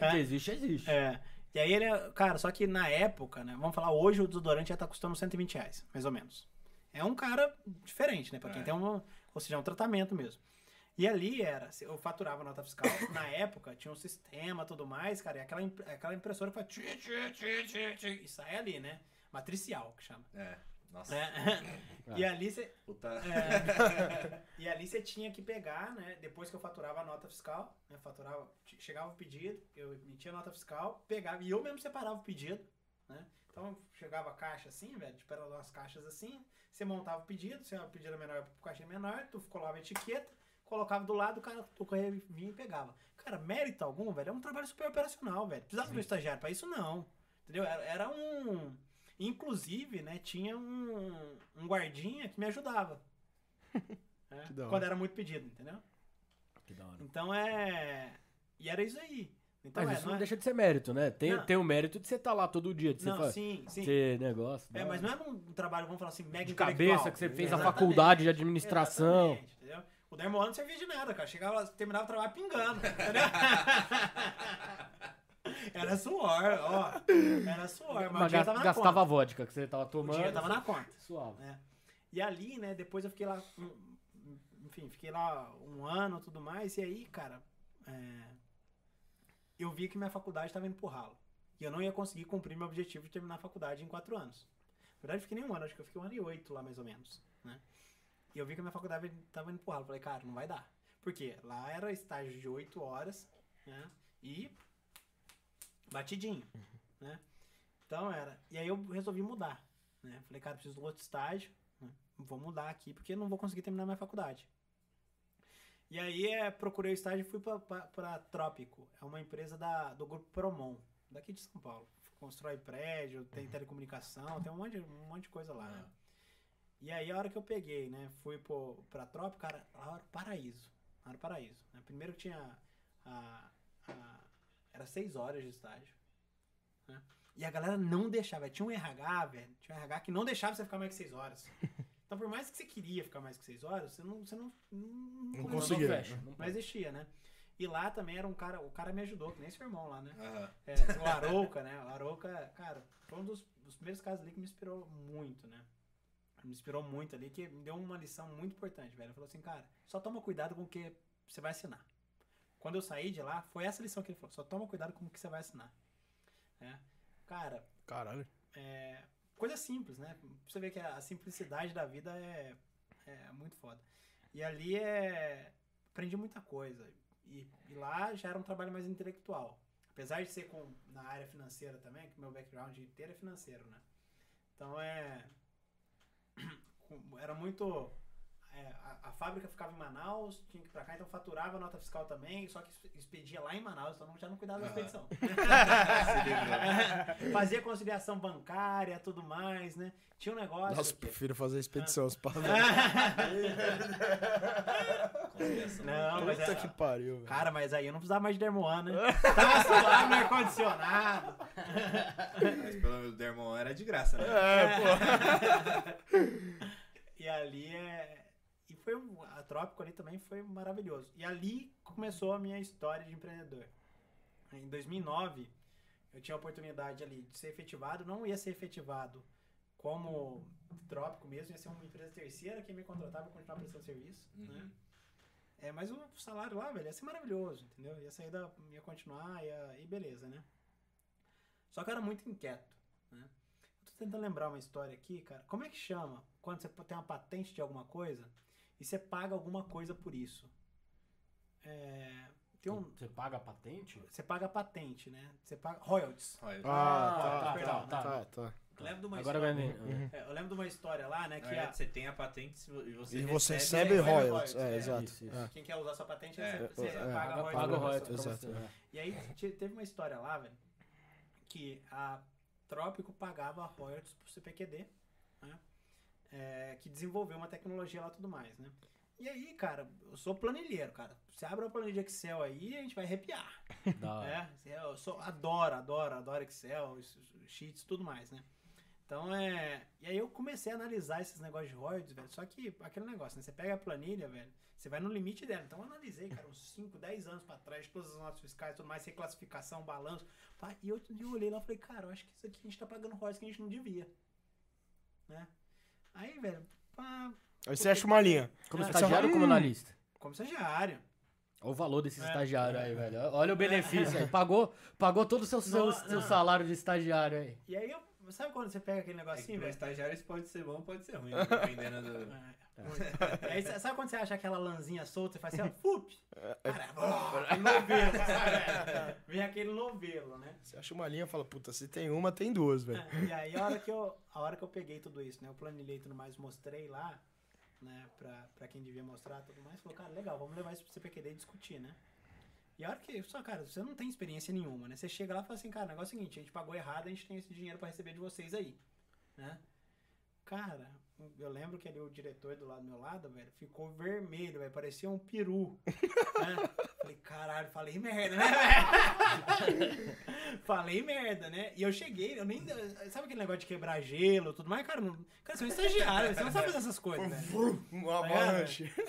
Ah, que existe, existe. É. E aí ele, é- cara, só que na época, né? Vamos falar, hoje o desodorante já tá custando 120 reais, mais ou menos. É um cara diferente, né? Pra quem É. tem um. Ou seja, é um tratamento mesmo. E ali era, eu faturava nota fiscal, na época tinha um sistema e tudo mais, cara, e aquela, aquela impressora que faz tchi, tchi, tchi, tchi, tchi, e sai ali, né? Matricial, que chama. É. Nossa. É. E ali você. É. e ali você tinha que pegar, né? Depois que eu faturava a nota fiscal, né? Faturava, che- chegava o pedido, eu emitia a nota fiscal, pegava, e eu mesmo separava o pedido, né? Então chegava a caixa assim, velho, tipo, eram umas caixas assim, você montava o pedido, se o pedido era menor pro caixinha menor, tu colava a etiqueta, colocava do lado, o cara o correio vinha e pegava. Cara, mérito algum, velho, é um trabalho super operacional, velho. Precisava de um estagiário pra isso, não. Entendeu? Era, era um. Inclusive, né, tinha um, um guardinha que me ajudava. né, Que quando era muito pedido, entendeu? Que da hora. Então é. E era isso aí. Então Mas é, isso não é... deixa de ser mérito, né? Tem, Não. tem o mérito de você estar lá todo dia, de você Não, fa- sim, sim. negócio. É, da mas não é um trabalho, vamos falar assim, mega de cabeça que você fez a Exatamente. faculdade de administração. Exatamente, entendeu? O Dermoano não servia de nada, cara. Chegava terminava o trabalho pingando. Entendeu? Era suor, ó. Era suor, mas, o Mas dinheiro gas- tava na gastava conta. a vodka que você tava O tomando. dinheiro tava na conta. Suave. né? E ali, né, depois eu fiquei lá, um- enfim, fiquei lá um ano e tudo mais, e aí, cara, é, eu vi que minha faculdade estava indo pro ralo. E eu não ia conseguir cumprir meu objetivo de terminar a faculdade em quatro anos. Na verdade, eu fiquei nem um ano, acho que eu fiquei um ano e oito lá, mais ou menos, né? E eu vi que a minha faculdade estava indo pro ralo. Falei, cara, não vai dar. Por quê? Lá era estágio de oito horas, né? E batidinho, né? Então era. E aí eu resolvi mudar, né? Falei, cara, preciso de outro estágio, né? vou mudar aqui porque não vou conseguir terminar minha faculdade. E aí é, procurei o estágio e fui para Trópico. É uma empresa da, do grupo Promon, daqui de São Paulo. Constrói prédio, tem telecomunicação, tem um monte, um monte de coisa lá, né? E aí a hora que eu peguei, né, fui pro, pra Trópico, cara, lá era o paraíso. Lá era o paraíso. né? Primeiro que tinha a, a- era seis horas de estágio. né? E a galera não deixava. Tinha um RH, velho. Tinha um RH que não deixava você ficar mais que seis horas. Então, por mais que você queria ficar mais que seis horas, você não, você não, não, Não Não conseguia. fecha, não não existia, né? E lá também era um cara, o cara me ajudou, que nem seu irmão lá, né? Aham. É, o Arouca, né? O Arouca, cara, foi um dos, dos primeiros casos ali que me inspirou muito, né? Me inspirou muito ali, que me deu uma lição muito importante, velho. Ele falou assim, cara, só toma cuidado com o que você vai assinar. Quando eu saí de lá, foi essa lição que ele falou, só toma cuidado com o que você vai assinar. né? Cara, Caralho. é, coisa simples, né? Você ver que a, a simplicidade da vida é, é muito foda. E ali é. Aprendi muita coisa. E, e lá já era um trabalho mais intelectual. Apesar de ser com, na área financeira também, que meu background inteiro é financeiro, né? Então é. Era muito. É, a, a fábrica ficava em Manaus, tinha que ir pra cá, então faturava a nota fiscal também, só que expedia lá em Manaus, então já não cuidava da expedição. Fazia conciliação bancária, tudo mais, né? Tinha um negócio. Nossa, que- prefiro fazer expedição. os pavos. Não, mas Puta é, que pariu, velho. Cara, mas aí eu não precisava mais de Dermoano, né? Tava suave no ar-condicionado. Mas pelo menos o Dermon era de graça, né? E ali é. Foi um, a Trópico ali também foi maravilhoso. E ali começou a minha história de empreendedor. Em 2009, eu tinha a oportunidade ali de ser efetivado, não ia ser efetivado como Trópico mesmo, ia ser uma empresa terceira que me contratava e continuar prestando serviço, né? É, mas o salário lá, velho, ia ser maravilhoso, entendeu? Ia sair da. ia continuar, ia, e beleza, né? Só que eu era muito inquieto, né? Eu tô tentando lembrar uma história aqui, cara. Como é que chama quando você tem uma patente de alguma coisa e você paga alguma coisa por isso? É, tem um, Você paga a patente? você paga patente, né? Você paga royalties. Olha, Ah, tá, tá, perdão, tá, tá. tá, tá. Eu lembro de uma Agora história. vai ver. É, eu lembro de uma história lá, né? Que verdade, a, você tem a patente e você E você recebe... recebe royalties. royalties, É, é, exato. isso, isso. É. quem quer usar sua patente, É, você, você é, paga royalties. Paga royalties Exato, é. é. E aí te- teve uma história lá, velho, que a Trópico pagava royalties pro CPQD, né? É, que desenvolveu uma tecnologia lá e tudo mais, né? E aí, cara, eu sou planilheiro, cara. Você abre uma planilha de Excel aí, a gente vai arrepiar. É, eu sou, adoro, adoro, adoro Excel, sheets, tudo mais, né? Então é. E aí eu comecei a analisar esses negócios de royalties, velho. Só que aquele negócio, né? Você pega a planilha, velho, você vai no limite dela. Então eu analisei, cara, uns 5, 10 anos pra trás, todas as notas fiscais, tudo mais, reclassificação, balanço. E eu, eu olhei lá e falei, cara, eu acho que isso aqui a gente tá pagando royalties que a gente não devia. Né? Aí, velho, pá, Aí você acha uma linha. Como Ah, estagiário ou como analista? como estagiário. Olha o valor desse É. estagiário aí, velho. Olha o benefício aí. Pagou, pagou todo o seu, seu, seu salário de estagiário aí. E aí, eu, sabe quando você pega aquele É negocinho, pra velho? estagiário isso pode ser bom, pode ser ruim, dependendo do... É, aí, sa- sabe quando você acha aquela lãzinha solta e faz assim, ó, fup? Cara, ó, aquele novelo, sabe? Vem aquele novelo, né? Você acha uma linha e fala, puta, se tem uma, tem duas, velho. É, E aí, a hora, que eu, a hora que eu peguei tudo isso, né? Eu planilhei tudo mais, mostrei lá, né? Pra, pra quem devia mostrar tudo mais. Falou, cara, legal, vamos levar isso pro CPQD e discutir, né? E a hora que, só, cara, você não tem experiência nenhuma, né? Você chega lá e fala assim, cara, o negócio é o seguinte, a gente pagou errado, a gente tem esse dinheiro pra receber de vocês aí, né? Cara, eu lembro que ali o diretor do lado do meu lado, velho, ficou vermelho, velho, parecia um peru, né? Falei, caralho, falei merda, né, falei merda, né? E eu cheguei, eu nem. Sabe aquele negócio de quebrar gelo e tudo mais? Cara, não, cara, você é um estagiário, você não sabe fazer essas coisas. Uma Tá avalanche.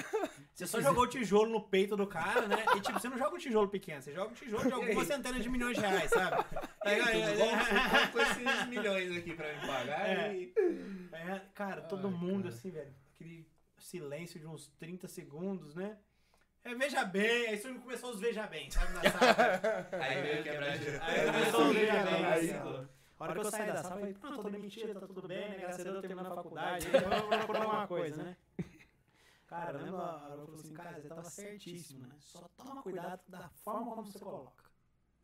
Você só jogou o tijolo no peito do cara, né? E tipo, você não joga um tijolo pequeno, você joga um tijolo de algumas centenas de milhões de reais, sabe? Aí, Aí, aí, tá com esses milhões aqui pra me pagar É. e... É, cara, todo Ai, mundo cara. assim, velho, aquele silêncio de uns 30 segundos, né? É, veja bem, aí começou os veja bem, sabe? Na sala. Aí veio quebrar gelo. Aí começou os veja bem. Aí, assim, ó. A hora que eu saí da sala, eu falei, pronto, tô demitido, tá tudo bem, né? Graças a Deus eu terminando a faculdade, vou procurar uma coisa, né? Cara, eu lembro a eu falei assim, cara, você tava certíssimo, né? Só toma cuidado da forma como você coloca.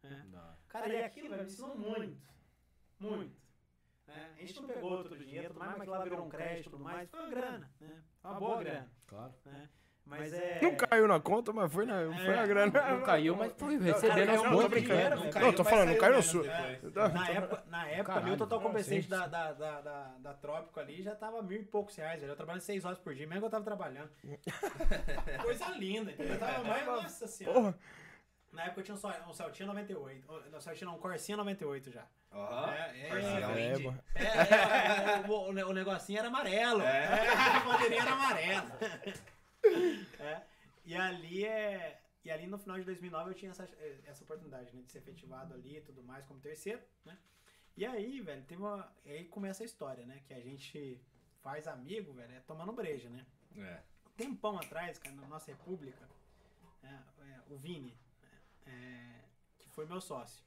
né? Cara, e aquilo, velho, me ensinou muito. Muito. né? A gente não pegou todo o dinheiro, tudo mais, mas aquilo lá virou um crédito e tudo mais. Foi uma grana, né? Foi uma boa grana. Claro. Né? Mas é. Não caiu na conta, mas foi na, foi na grana. Não caiu, mas foi recebendo as não contas. Não Não, tô mas falando, não caiu no menos sul. depois. Na época, na época ali, Caralho, o total não, compensation sim. da, da, da, da, da Trópico ali já tava mil e poucos reais, velho. Eu trabalhando seis horas por dia, mesmo que eu tava trabalhando. Coisa linda, entendeu? Eu tava mais, nossa senhora. Porra. Na época eu tinha um, Sol- um Celtinha 98. Oh, Não, Celtinha não, um Corsinha 98 já. Ó, É, é, Corsinha é, É, mano. É, é, o, o- o negocinho era amarelo. É. a bandeirinha era amarela. É, E ali é. E ali no final de 2009 eu tinha essa, essa oportunidade, né, de ser efetivado ali e tudo mais como terceiro, né? E aí, velho, teve uma. Aí começa a história, né? Que a gente faz amigo, velho, é tomando breja, né? É. tempão atrás, cara, na nossa república, é, é, o Vini, é, que foi meu sócio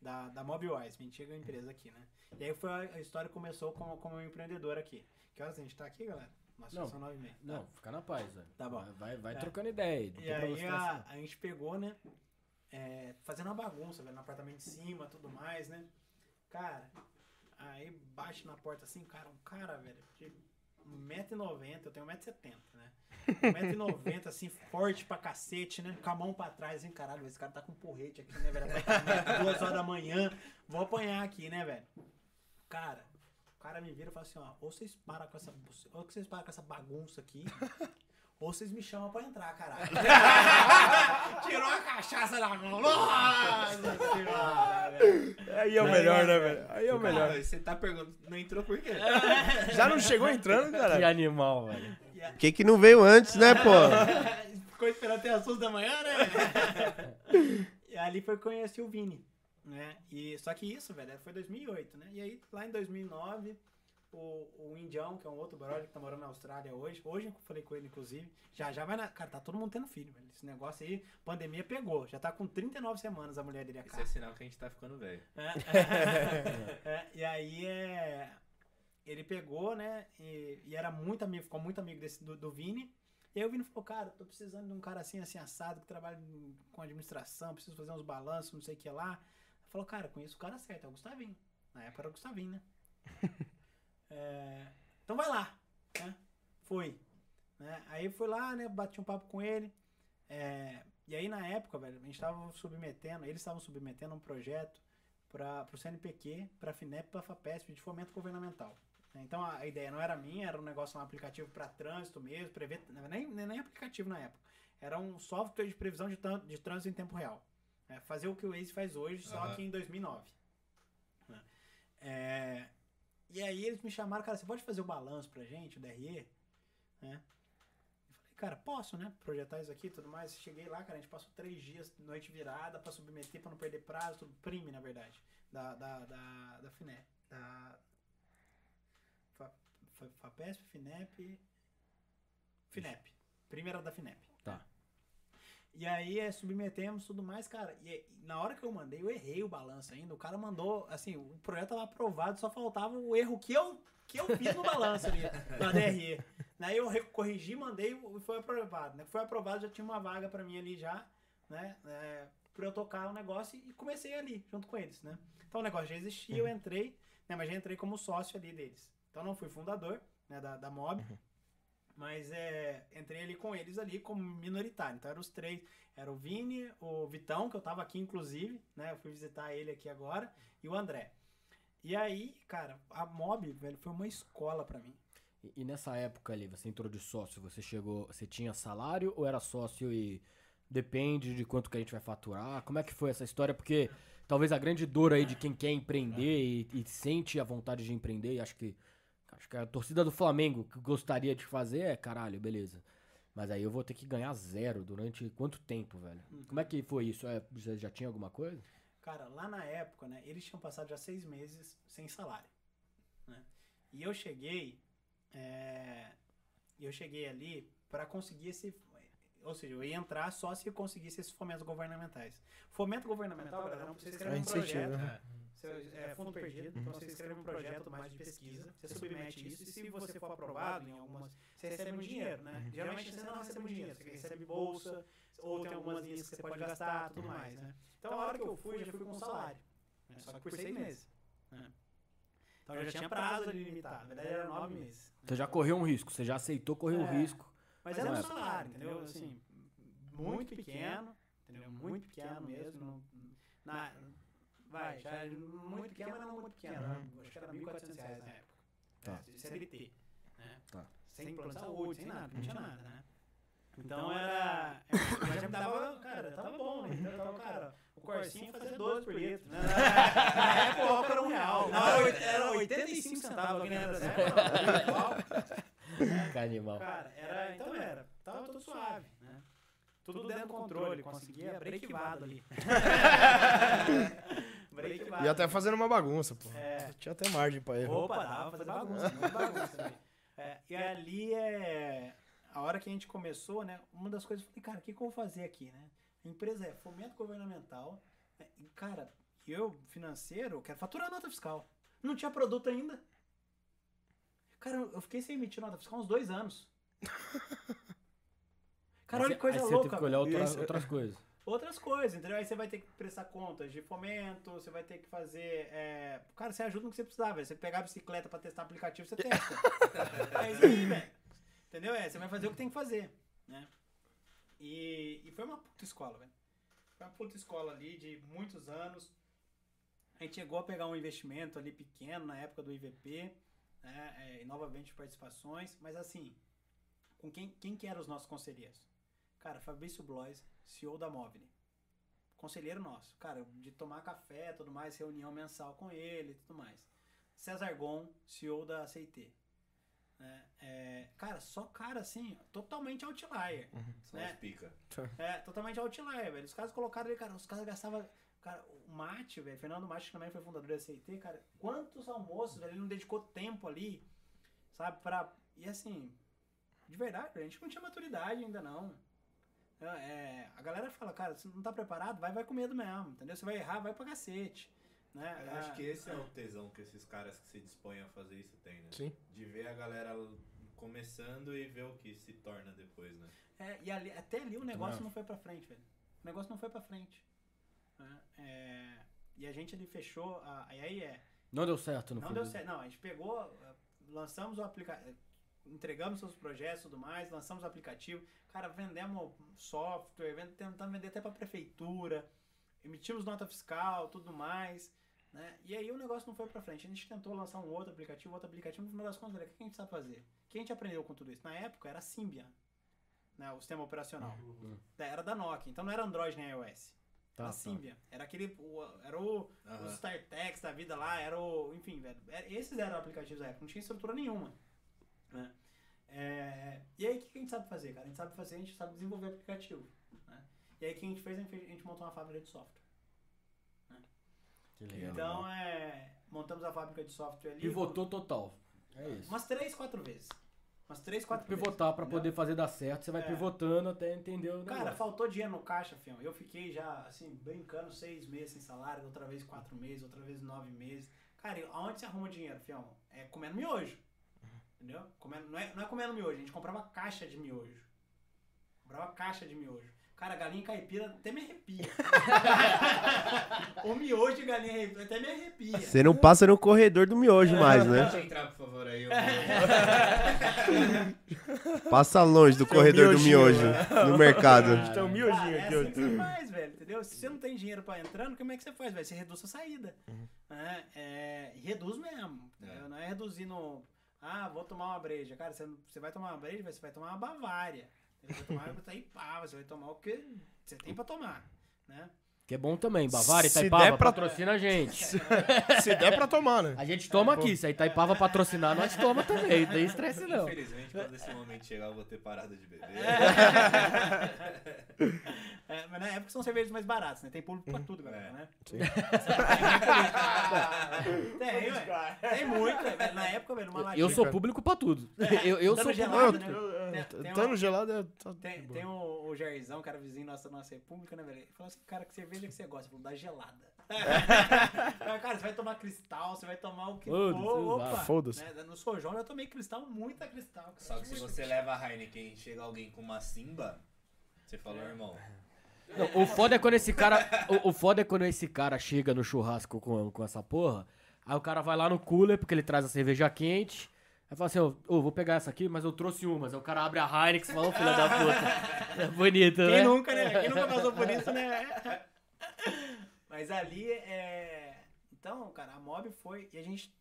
da, da Mobilewise, minha antiga empresa aqui, né? E aí foi a, a história começou como, como um empreendedor aqui. Que horas a gente tá aqui, galera? Nossa, Não, são nove e meia. Não, fica na paz, velho. Tá bom. Vai, vai, É. trocando ideia E aí a, a gente pegou, né? é, fazendo uma bagunça, velho, no apartamento de cima, tudo mais, né? Cara, aí bate na porta assim, cara, um cara, velho, de 1,90m, eu tenho 1,70m, né? 1,90m, assim, forte pra cacete, né? Com a mão pra trás, assim, caralho, esse cara tá com um porrete aqui, né, velho? Duas horas da manhã, vou apanhar aqui, né, velho? Cara, cara me vira e fala assim, ó, ou vocês param com essa, ou vocês param com essa bagunça aqui, ou vocês me chamam pra entrar, caralho. Tirou a cachaça da mão. Nossa senhora, velho. Aí é o melhor, né, velho? Aí é o melhor. Cara, você tá perguntando, não entrou por quê? Já não chegou entrando, Que cara? animal, velho. O que que não veio antes, né, pô? Ficou esperando até as duas da manhã, né? e ali foi que eu conheci o Vini, né? E, só que isso, velho, foi 2008, né? E aí, lá em 2009, o, o Indião, que é um outro brother que tá morando na Austrália hoje, hoje eu falei com ele, inclusive, já já vai na... Cara, tá todo mundo tendo filho, velho. Esse negócio aí, pandemia pegou. Já tá com 39 semanas a mulher dele a Isso é sinal que a gente tá ficando velho. É. É, e aí é. Ele pegou, né? E, e era muito amigo, ficou muito amigo desse, do, do Vini. E aí o Vini falou, cara, tô precisando de um cara assim, assim, assado, que trabalha com administração, preciso fazer uns balanços, não sei o que lá. Falou, cara, conheço o cara certo, é o Gustavinho. Na época era o Gustavinho, né? É, então vai lá, né? Foi. Né? Aí fui lá, né? Bati um papo com ele. É, e aí na época, velho, a gente tava submetendo, eles estavam submetendo um projeto para o CNPq, para a FINEP, para a FAPESP, de fomento governamental. né? Então a ideia não era minha, era um negócio, um aplicativo para trânsito mesmo, prever, nem, nem aplicativo na época. Era um software de previsão de, de trânsito em tempo real. Né? Fazer o que o Waze faz hoje, só Aham. que em 2009. né? É, e aí eles me chamaram, cara, você pode fazer o balanço pra gente, o DRE? Né? Eu falei, cara, posso, né? Projetar isso aqui e tudo mais. Cheguei lá, cara, a gente passou três dias, noite virada, pra submeter, pra não perder prazo, tudo prime, na verdade, da, da, da, da FINEP. Da Fa- Fa- FAPESP, FINEP. FINEP. Primeira da FINEP. Tá. E aí é, submetemos tudo mais, cara. E, na hora que eu mandei, eu errei o balanço ainda. O cara mandou, assim, o projeto tava aprovado, só faltava o erro que eu, que eu fiz no balanço ali, na DRE. Daí eu corrigi, mandei e foi aprovado. Né? Foi aprovado, já tinha uma vaga pra mim ali já, né? É, pra eu tocar o negócio e comecei ali, junto com eles, né? Então o negócio já existia, eu entrei, né? Mas já entrei como sócio ali deles. Então não fui fundador, né? Da, da MOB. Mas é, entrei ali com eles ali como minoritário. Então eram os três. Era o Vini, o Vitão, que eu tava aqui inclusive, né? Eu fui visitar ele aqui agora, e o André. E aí, cara, a Mob, velho, foi uma escola pra mim. E, e nessa época ali, você entrou de sócio, você chegou, você tinha salário ou era sócio e depende de quanto que a gente vai faturar? Como é que foi essa história? Porque talvez a grande dor aí de quem quer empreender e, e sente a vontade de empreender, e acho que acho que a torcida do Flamengo que gostaria de fazer é, caralho, beleza. Mas aí eu vou ter que ganhar zero durante quanto tempo, velho? Como é que foi isso? É, você já tinha alguma coisa? Cara, lá na época, né, eles tinham passado já seis meses sem salário, né? E eu cheguei, é, eu cheguei ali para conseguir esse, ou seja, eu ia entrar só se eu conseguisse esses fomentos governamentais. Fomento governamental, galera, não precisa escrever É um projeto, né? Você, é fundo perdido, então você escreve um projeto mais de pesquisa, você submete isso, e se você for aprovado em algumas, você recebe um dinheiro, né? Geralmente você não recebe um dinheiro, você recebe bolsa, ou tem algumas linhas que você pode gastar, tudo mais, né? Então a hora que eu fui, eu já fui com salário, né? só que por seis meses. né? Então eu já tinha prazo ali limitado, na verdade era nove meses. né? Você já correu um risco, você já aceitou correr o É. risco. Mas era um salário, entendeu? Assim, muito pequeno, entendeu? Muito pequeno mesmo. não- na, vai, já é muito pequeno, mas não muito pequeno. né? Acho que era 1.400 reais na época. Tá. É, CLT. Né? Tá. Sem plano de saúde, sem nada, não tinha nada, né? Então era. Mas já me dava, cara, tava bom, né? Então tava, cara, o Corsinha fazia 12 por litro. Né? Na época o álcool era um real. Na hora era 85 centavos, lembra dessa época? Que animal. Cara, era, então era. Tava tudo suave, né? Tudo dentro do controle, conseguia brequivado ali. E até fazendo uma bagunça, pô. É. Tinha até margem pra erro. Opa, dava pra fazer bagunça, muita bagunça também. É, e ali é. A hora que a gente começou, né? Uma das coisas, eu falei, cara, o que, que eu vou fazer aqui, né? A empresa é fomento governamental. né, E, cara, eu, financeiro, quero faturar nota fiscal. Não tinha produto ainda. Cara, eu fiquei sem emitir nota fiscal uns dois anos. Cara, olha que coisa aí você louca. teve que olhar outras, outras coisas. Outras coisas, entendeu? Aí você vai ter que prestar contas de fomento, você vai ter que fazer. é, Cara, você ajuda no que você precisar, velho. Você pegar a bicicleta pra testar aplicativo, você testa. é isso aí, velho. Entendeu? É, você vai fazer o que tem que fazer, né? E, e foi uma puta escola, velho. Foi uma puta escola ali de muitos anos. A gente chegou a pegar um investimento ali pequeno na época do IVP, né? É, e novamente participações, mas assim, com quem, quem que eram os nossos conselheiros? Cara, Fabrício Blois, CEO da Mobile. Conselheiro nosso. Cara, de tomar café tudo mais, reunião mensal com ele e tudo mais. César Gon, CEO da CIT. né? É, cara, só cara assim, totalmente outlier. São né? os pica. É, totalmente outlier, velho. Os caras colocaram ali, cara, os caras gastavam. Cara, o Mate, velho, Fernando Mate, que também foi fundador da CIT, cara, quantos almoços, velho, ele não dedicou tempo ali, sabe, pra. E assim, de verdade, a gente não tinha maturidade ainda não. É, é, a galera fala, cara, você não tá preparado, vai, vai com medo mesmo, entendeu? Você vai errar, vai pra cacete. Né? Eu acho Ah, que esse é o tesão que esses caras que se dispõem a fazer isso têm, né? Sim. De ver a galera começando e ver o que se torna depois, né? É, e ali- até ali o negócio acho. não foi pra frente, velho. O negócio não foi pra frente. né? É, e a gente ali fechou. A, e aí é. Não deu certo no Não fim deu certo. Não, a gente pegou, lançamos o aplicativo, entregamos os projetos e tudo mais, lançamos o aplicativo. Cara, vendemos software, vend- tentamos vender até pra prefeitura, emitimos nota fiscal, tudo mais. Né? E aí o negócio não foi pra frente. A gente tentou lançar um outro aplicativo, outro aplicativo, no final das contas, o que a gente sabe fazer? O que a gente aprendeu com tudo isso? Na época era Symbian, né? o sistema operacional. Da- Era da Nokia, então não era Android nem iOS. Tá, era tá. Symbian. Era aquele. o- era o, Aham. os StarTex da vida lá, era o. Enfim, velho. era- esses eram aplicativos da época, não tinha estrutura nenhuma. Né? É, e aí o que a gente sabe fazer, cara? A gente sabe fazer, a gente sabe desenvolver aplicativo. né? E aí o que a gente fez? A gente montou uma fábrica de software. Que legal. Então, é, montamos a fábrica de software ali. Pivotou total. É isso. Umas três, quatro vezes. Umas três, quatro vezes. Pivotar pra entendeu? poder fazer dar certo, você vai É. pivotando até entender o Cara, faltou dinheiro no caixa, fião. Eu fiquei já, assim, brincando seis meses sem salário, outra vez quatro meses, outra vez nove meses. Cara, aonde você arruma dinheiro, fião? É comendo miojo. Entendeu? Comendo, não, é, não é comendo miojo, a gente comprava caixa de miojo. Comprava caixa de miojo. Cara, galinha caipira até me arrepia. o miojo de galinha caipira até me arrepia. Você não passa no corredor do miojo mais, né? Deixa eu entrar, por favor, aí. Passa longe do corredor do miojo miojinho, no mercado. A gente tem um miojinho Cara, é aqui assim que você faz, velho, entendeu? Se você não tem dinheiro pra entrar, como é que você faz, velho? Você reduz sua saída. né? É, e reduz mesmo. entendeu? Não é reduzir no. Ah, vou tomar uma breja. Cara, você, você vai tomar uma breja, você vai tomar uma Bavária. Você vai tomar uma Itaipava, você vai tomar o que você tem pra tomar. Né? Que é bom também. Bavária, Se Itaipava, der pra- patrocina a gente. Se der pra tomar, né? A gente toma aqui. Se a Itaipava patrocinar, nós toma também. Não tem estresse não. Infelizmente, quando esse momento chegar, eu vou ter parado de beber. É, mas na época são cervejas mais baratas, né? Tem público pra tudo, galera, É. né? Sim. Tem, ué. Tem muito, velho. Na época, velho, uma latinha. Eu sou público pra tudo. Eu, eu Dando sou gelado, público. né? Tem Tando uma- gelado é. tá Tem, tem o, o Jairzão, cara vizinho nosso da nossa república, né, velho? Ele falou assim, cara, que cerveja que você gosta? Ele falou, da gelada. cara, você vai tomar cristal, você vai tomar o que for. Opa! Foda-se. Né, No Sojão eu tomei cristal, muita cristal. cara. Só que se você leva a Heineken e chega alguém com uma Simba, você falou, irmão. Não, o foda é quando esse cara. O, o foda é quando esse cara chega no churrasco com, com essa porra. Aí o cara vai lá no cooler, porque ele traz a cerveja quente. Aí fala assim, ô, ô, vou pegar essa aqui, mas eu trouxe umas. Aí o cara abre a Heineken e fala, ô filha da puta. É bonito, Quem né? nunca, né? Quem nunca passou por isso, né? Mas ali é. Então, cara, a Mob foi. E a gente,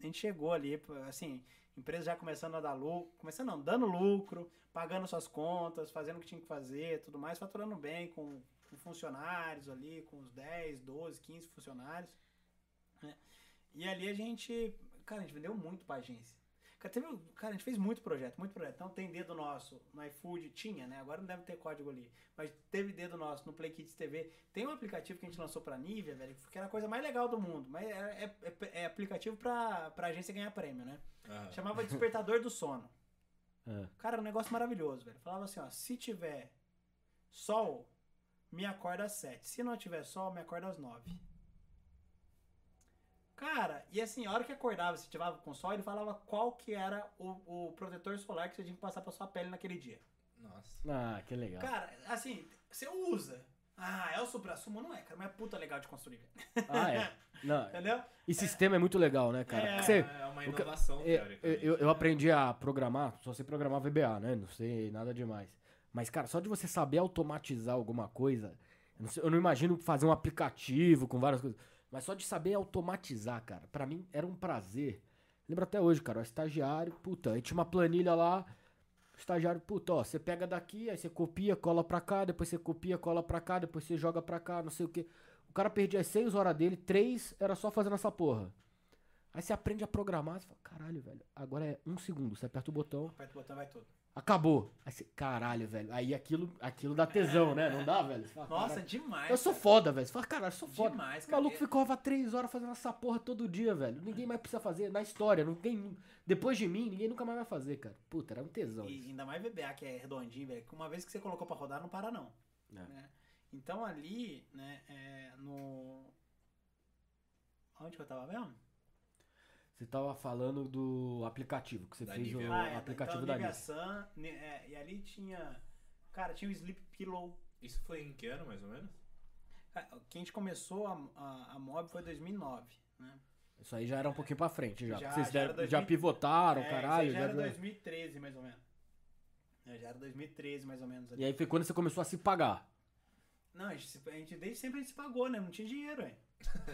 a gente chegou ali, assim, empresa já começando a dar lucro. Começando não, dando lucro, pagando suas contas, fazendo o que tinha que fazer, tudo mais, faturando bem com, com funcionários ali, com uns 10, 12, 15 funcionários. né? E ali a gente. Cara, a gente vendeu muito pra agência. Cara, teve, cara, a gente fez muito projeto, muito projeto. Então tem dedo nosso no iFood, tinha, né? Agora não deve ter código ali. Mas teve dedo nosso no Play Kids TV. Tem um aplicativo que a gente lançou pra Nivea, velho, que era a coisa mais legal do mundo. Mas é, é- é- é aplicativo pra, pra agência ganhar prêmio, né? Aham. Chamava Despertador do Sono. É. Cara, era um negócio maravilhoso, velho. Falava assim, ó, se tiver sol, me acorda às 7. Se não tiver sol, me acorda às 9. Cara, e assim, a hora que acordava, se tivesse com sol, ele falava qual que era o, o protetor solar que você tinha que passar pra sua pele naquele dia. Nossa. Ah, que legal. Cara, assim, você usa. Ah, é o supra-sumo? Não é, cara, mas é puta legal de construir. Ah, é. Não, Entendeu? e sistema é muito legal, né, cara? É, você- É uma o inovação, É, eu, teoricamente. eu, eu aprendi a programar, só sei programar VBA, né? Não sei nada demais. Mas, cara, só de você saber automatizar alguma coisa, eu não, sei- eu não imagino fazer um aplicativo com várias coisas, mas só de saber automatizar, cara, pra mim era um prazer. Lembro até hoje, cara, o estagiário, puta, aí tinha uma planilha lá, o estagiário, puta, ó, você pega daqui, aí você copia, cola pra cá, depois você copia, cola pra cá, depois você joga pra cá, não sei o quê. O cara perdia as seis horas dele, três era só fazendo essa porra. Aí você aprende a programar, você fala, caralho, velho, agora é um segundo, você aperta o botão, Aperta o botão vai tudo. Acabou. Aí você, caralho, velho, aí aquilo, aquilo dá tesão, né? Não dá, velho? Fala, Nossa, "Caralho, demais. eu sou foda, velho. Você fala, caralho, eu sou foda. Demais, O cara. maluco ficava três horas fazendo essa porra todo dia, velho. Ninguém mais precisa fazer na história. Ninguém, depois de mim, ninguém nunca mais vai fazer, cara. Puta, era um tesão E isso. ainda mais VBA, que é redondinho, velho. que Uma vez que você colocou pra rodar, não para não. É. né? Então ali, né, é, no... Onde que eu tava mesmo? Você tava falando do aplicativo, que você Da fez Nivea. o Ah, é, aplicativo então, da Nivea. Sun, ne- é, e ali tinha... Cara, tinha o Sleep Pillow. Isso foi em que ano, mais ou menos? Ah, Que a gente começou a, a, a Mob foi em 2009, né? Isso aí já era um pouquinho pra frente, já. Já, vocês já era deram- 2000. já pivotaram, É, caralho. isso aí já era já- 2013, mais ou menos. É, já era 2013, mais ou menos. Ali. E aí foi quando você começou a se pagar. Não, a gente, a gente desde sempre a gente se pagou, né? Não tinha dinheiro, hein?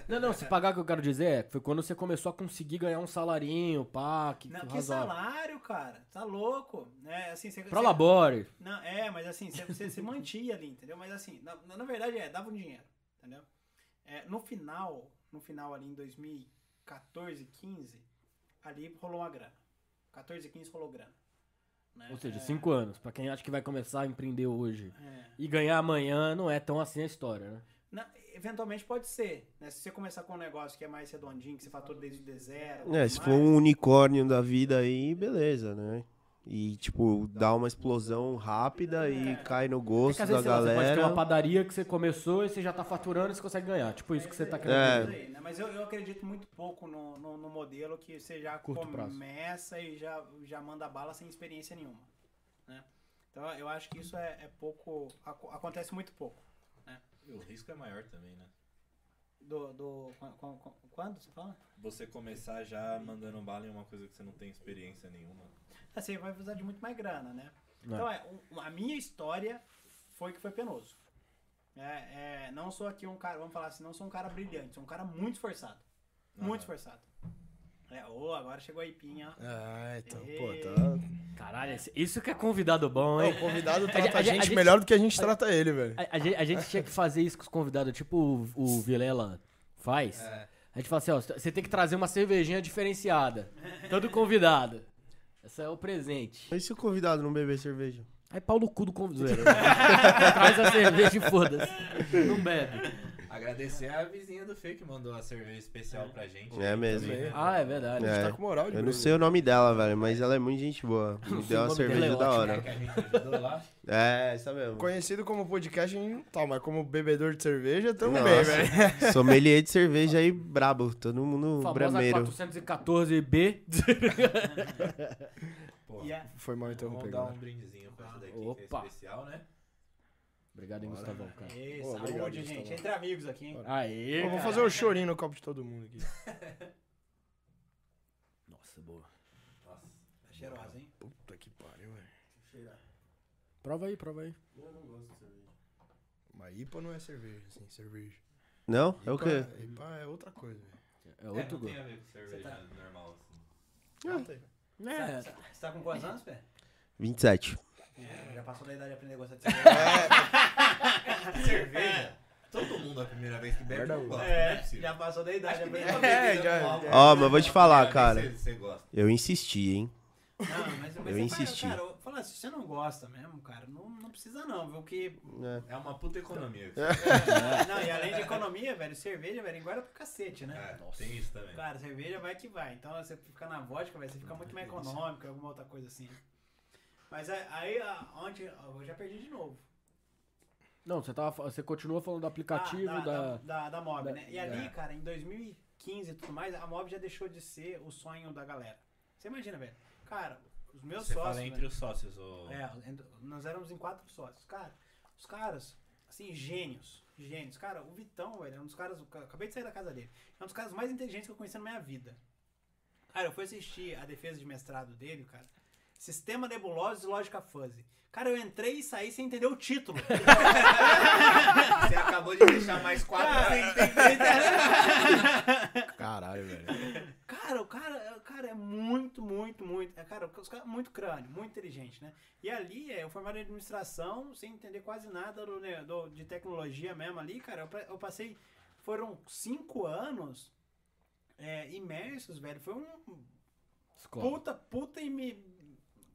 Não, não, se pagar o que eu quero dizer é, foi quando você começou a conseguir ganhar um salarinho, pá, que Não, que razoável. salário, cara. Tá louco. É, assim, você, Pra você-. Não, é, mas assim, você, você se mantia ali, entendeu? Mas assim, na, na verdade é, dava um dinheiro, entendeu? É, no final, no final ali em 2014, 15, ali rolou uma grana. 14, 15 rolou grana. né? Ou seja, É, cinco anos. Pra quem acha que vai começar a empreender hoje é. e ganhar amanhã, não é tão assim a história, né? Não, eventualmente pode ser, né? Se você começar com um negócio que é mais redondinho, que você fatura desde o zero. É, se for um unicórnio da vida aí, beleza, né? E, tipo, dá uma explosão rápida e cai no É que gosto às da vezes, lá, você pode ter galera. uma padaria que você começou e você já tá faturando e você consegue ganhar. Tipo isso que você tá É. querendo Isso dizer. aí, né? Mas eu, eu acredito muito pouco no, no, no modelo que você já Curto prazo. começa e já, já manda bala sem experiência nenhuma. Né? Então eu acho que isso é, é pouco. aco- acontece muito pouco. E o risco é maior também, né? Do, do, quan- quan- quan- quando você fala? Você começar já mandando bala em uma coisa que você não tem experiência nenhuma. Assim, vai precisar de muito mais grana, né? Não. Então é, a minha história foi que foi penoso. É, é, não sou aqui um cara, vamos falar assim, não sou um cara brilhante, sou um cara muito esforçado. Muito esforçado. É, ô, agora chegou a Ipinha. ó. Ah, então, Ei. pô, tá. Caralho, isso que é convidado bom, hein? O convidado A trata gente- a a gente gente- melhor do que a gente trata ele, velho. A, a gente, a gente tinha que fazer isso com os convidados, tipo o, o Vilela faz. É. A gente fala assim, ó, você tem que trazer uma cervejinha diferenciada. Todo convidado. Esse é o presente. Mas se o convidado não beber cerveja? Aí pau no cu do convidado. Traz a cerveja e foda-se. Não bebe. Agradecer a vizinha do Fê que mandou a cerveja especial pra gente. É mesmo. Também, né? Ah, é verdade. A gente É. tá com moral de Eu não sei o nome dela, velho, mas ela é muito gente boa. Me deu uma cerveja é da hora. Que a gente ajudou lá. É, essa mesmo. Conhecido como podcast, a gente não tá, mas como bebedor de cerveja, bem, velho. Sommelier de cerveja aí, brabo. Todo mundo Famosa brameiro. 414B. Pô, a- Foi mal vamos interromper, dar galera. um brindezinho pra essa daqui, Opa. que é especial, né? Obrigado, hein, Gustavão, cara. Ê, Pô, saúde, obrigado, gente. Gustavo. Entre amigos aqui, hein? Aê, Eu vou fazer o chorinho no copo de todo mundo aqui. Nossa, boa. Nossa. Tá cheirosa, hein? Puta que pariu, velho. Prova aí, prova aí. Mas IPA não é cerveja, assim, cerveja. Não? É o IPA quê? IPA é outra coisa, velho. É É, outro não gol. tem a ver com cerveja tá- normal, assim. É, Você você tá com quantos anos, Pé? 27. É, já passou da idade de aprender a gostar de cerveja. cerveja? Todo mundo a primeira vez que bebe Verdade. não gosta, não é É, possível. já passou da idade de aprender a É, já- Ó, mas vou te falar, cara. Eu insisti, hein? Não, mas, mas Eu insisti. Fala, cara, eu- fala, se você não gosta mesmo, cara, não, não precisa não, viu? Que. É. É uma puta economia. Não, e além de economia, velho, cerveja, velho, engorda pro cacete, né? É, tem isso também. Cara, cerveja vai que vai. Então você fica na vodka, velho, você fica muito mais econômico, alguma outra coisa assim. Mas aí, ontem, eu já perdi de novo. Não, você, tava, você continua falando do aplicativo Ah, da... da, da Mob, da- né? E ali, é. cara, em 2015 e tudo mais, a Mob já deixou de ser o sonho da galera. Você imagina, velho? Cara, os meus Você sócios. fala entre velho, os sócios, ou... É, nós éramos em quatro sócios. Cara, os caras, assim, gênios. Gênios. Cara, o Vitão, velho, é um dos caras. Acabei de sair da casa dele. É um dos caras mais inteligentes que eu conheci na minha vida. Cara, eu fui assistir a defesa de mestrado dele, cara. Sistema Nebulosos e Lógica Fuzzy. Cara, eu entrei e saí sem entender o título. Você acabou de deixar mais quatro sem entender. Caralho, velho. Cara, o cara, cara é muito, muito, muito. É, cara, os caras muito crânio, muito inteligente, né? E ali, é, eu formado em administração, sem entender quase nada do, né, do- de tecnologia mesmo ali, cara. Eu, eu passei. Foram cinco anos é, imersos, velho. Foi um escola. puta, puta ime-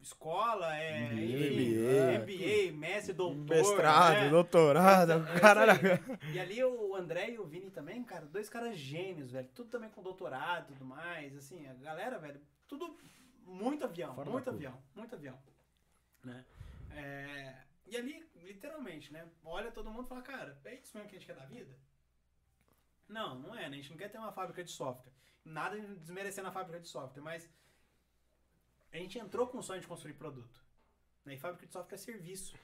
escola, é, MBA, enfim, MBA, mestre, doutor. Mestrado, né? doutorado, É caralho. aí. E ali o André e o Vini também, cara, dois caras gênios, velho. Tudo também com doutorado e tudo mais. Assim, a galera, velho, tudo muito avião, Fora muito curva. avião, muito avião. Né? É, e ali, literalmente, né? Olha todo mundo e fala, cara, é isso mesmo que a gente quer da vida? Não, não é, né? A gente não quer ter uma fábrica de software. Nada de desmerecendo a fábrica de software, mas a gente entrou com o sonho de construir produto. Né? E fábrica de software é serviço.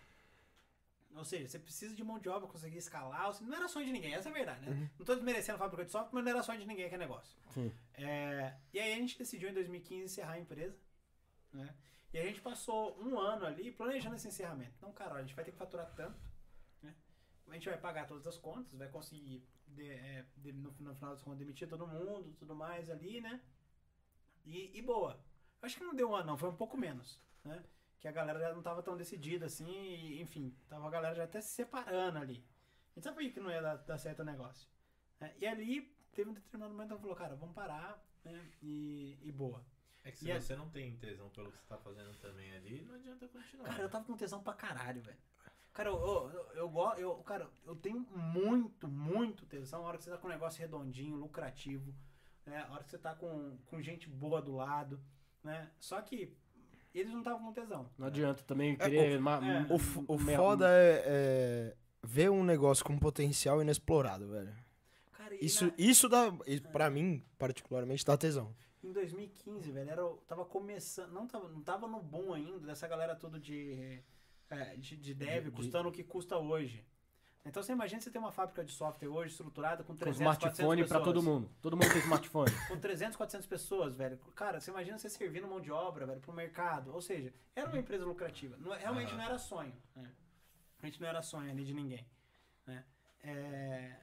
Ou seja, você precisa de mão de obra, conseguir escalar. Não era sonho de ninguém, essa é a verdade, né? Não tô desmerecendo a fábrica de software, mas não era sonho de ninguém aquele negócio. Sim. É, e aí a gente decidiu em 2015 encerrar a empresa. Né? E a gente passou um ano ali planejando esse encerramento. Não, cara, olha, a gente vai ter que faturar tanto. Né? a gente vai pagar todas as contas, vai conseguir, de- é, de- no, no final das contas, demitir todo mundo, tudo mais ali, né? E, e boa. Acho que não deu um ano, não, foi um pouco menos, né? Que a galera já não tava tão decidida assim, e, enfim, tava a galera já até se separando ali. A gente sabia que não ia dar, dar certo o negócio. né? E ali, teve um determinado momento que falou, cara, vamos parar, né? E, e boa. É que se E a- você não tem tesão pelo que você tá fazendo também ali, não adianta continuar. Cara, eu tava com tesão pra caralho, velho. Cara, eu, eu, eu, eu, cara, eu tenho muito, muito tesão na hora que você tá com um negócio redondinho, lucrativo, né? A hora que você tá com, com gente boa do lado, né? Só que eles não estavam com tesão. Não adianta também querer. ma- é. O, f- o me- foda é, é ver um negócio com potencial inexplorado, velho. Cara, Isso, na- isso dá, e pra mim, particularmente, dá tesão. em 2015, velho, era, o- tava começando, não tava, não tava no boom ainda dessa galera toda de, é, de, de dev De- de- custando o que custa hoje. Então você imagina você ter uma fábrica de software hoje estruturada com Com 300, smartphone 400 pra todo mundo. Todo mundo tem smartphone. com 300, 400 pessoas, velho. Cara, você imagina você servindo mão de obra, velho, pro mercado. Ou seja, era uma empresa lucrativa. É- realmente Aham. não era sonho. Né? Realmente não era sonho ali de ninguém. Né? É,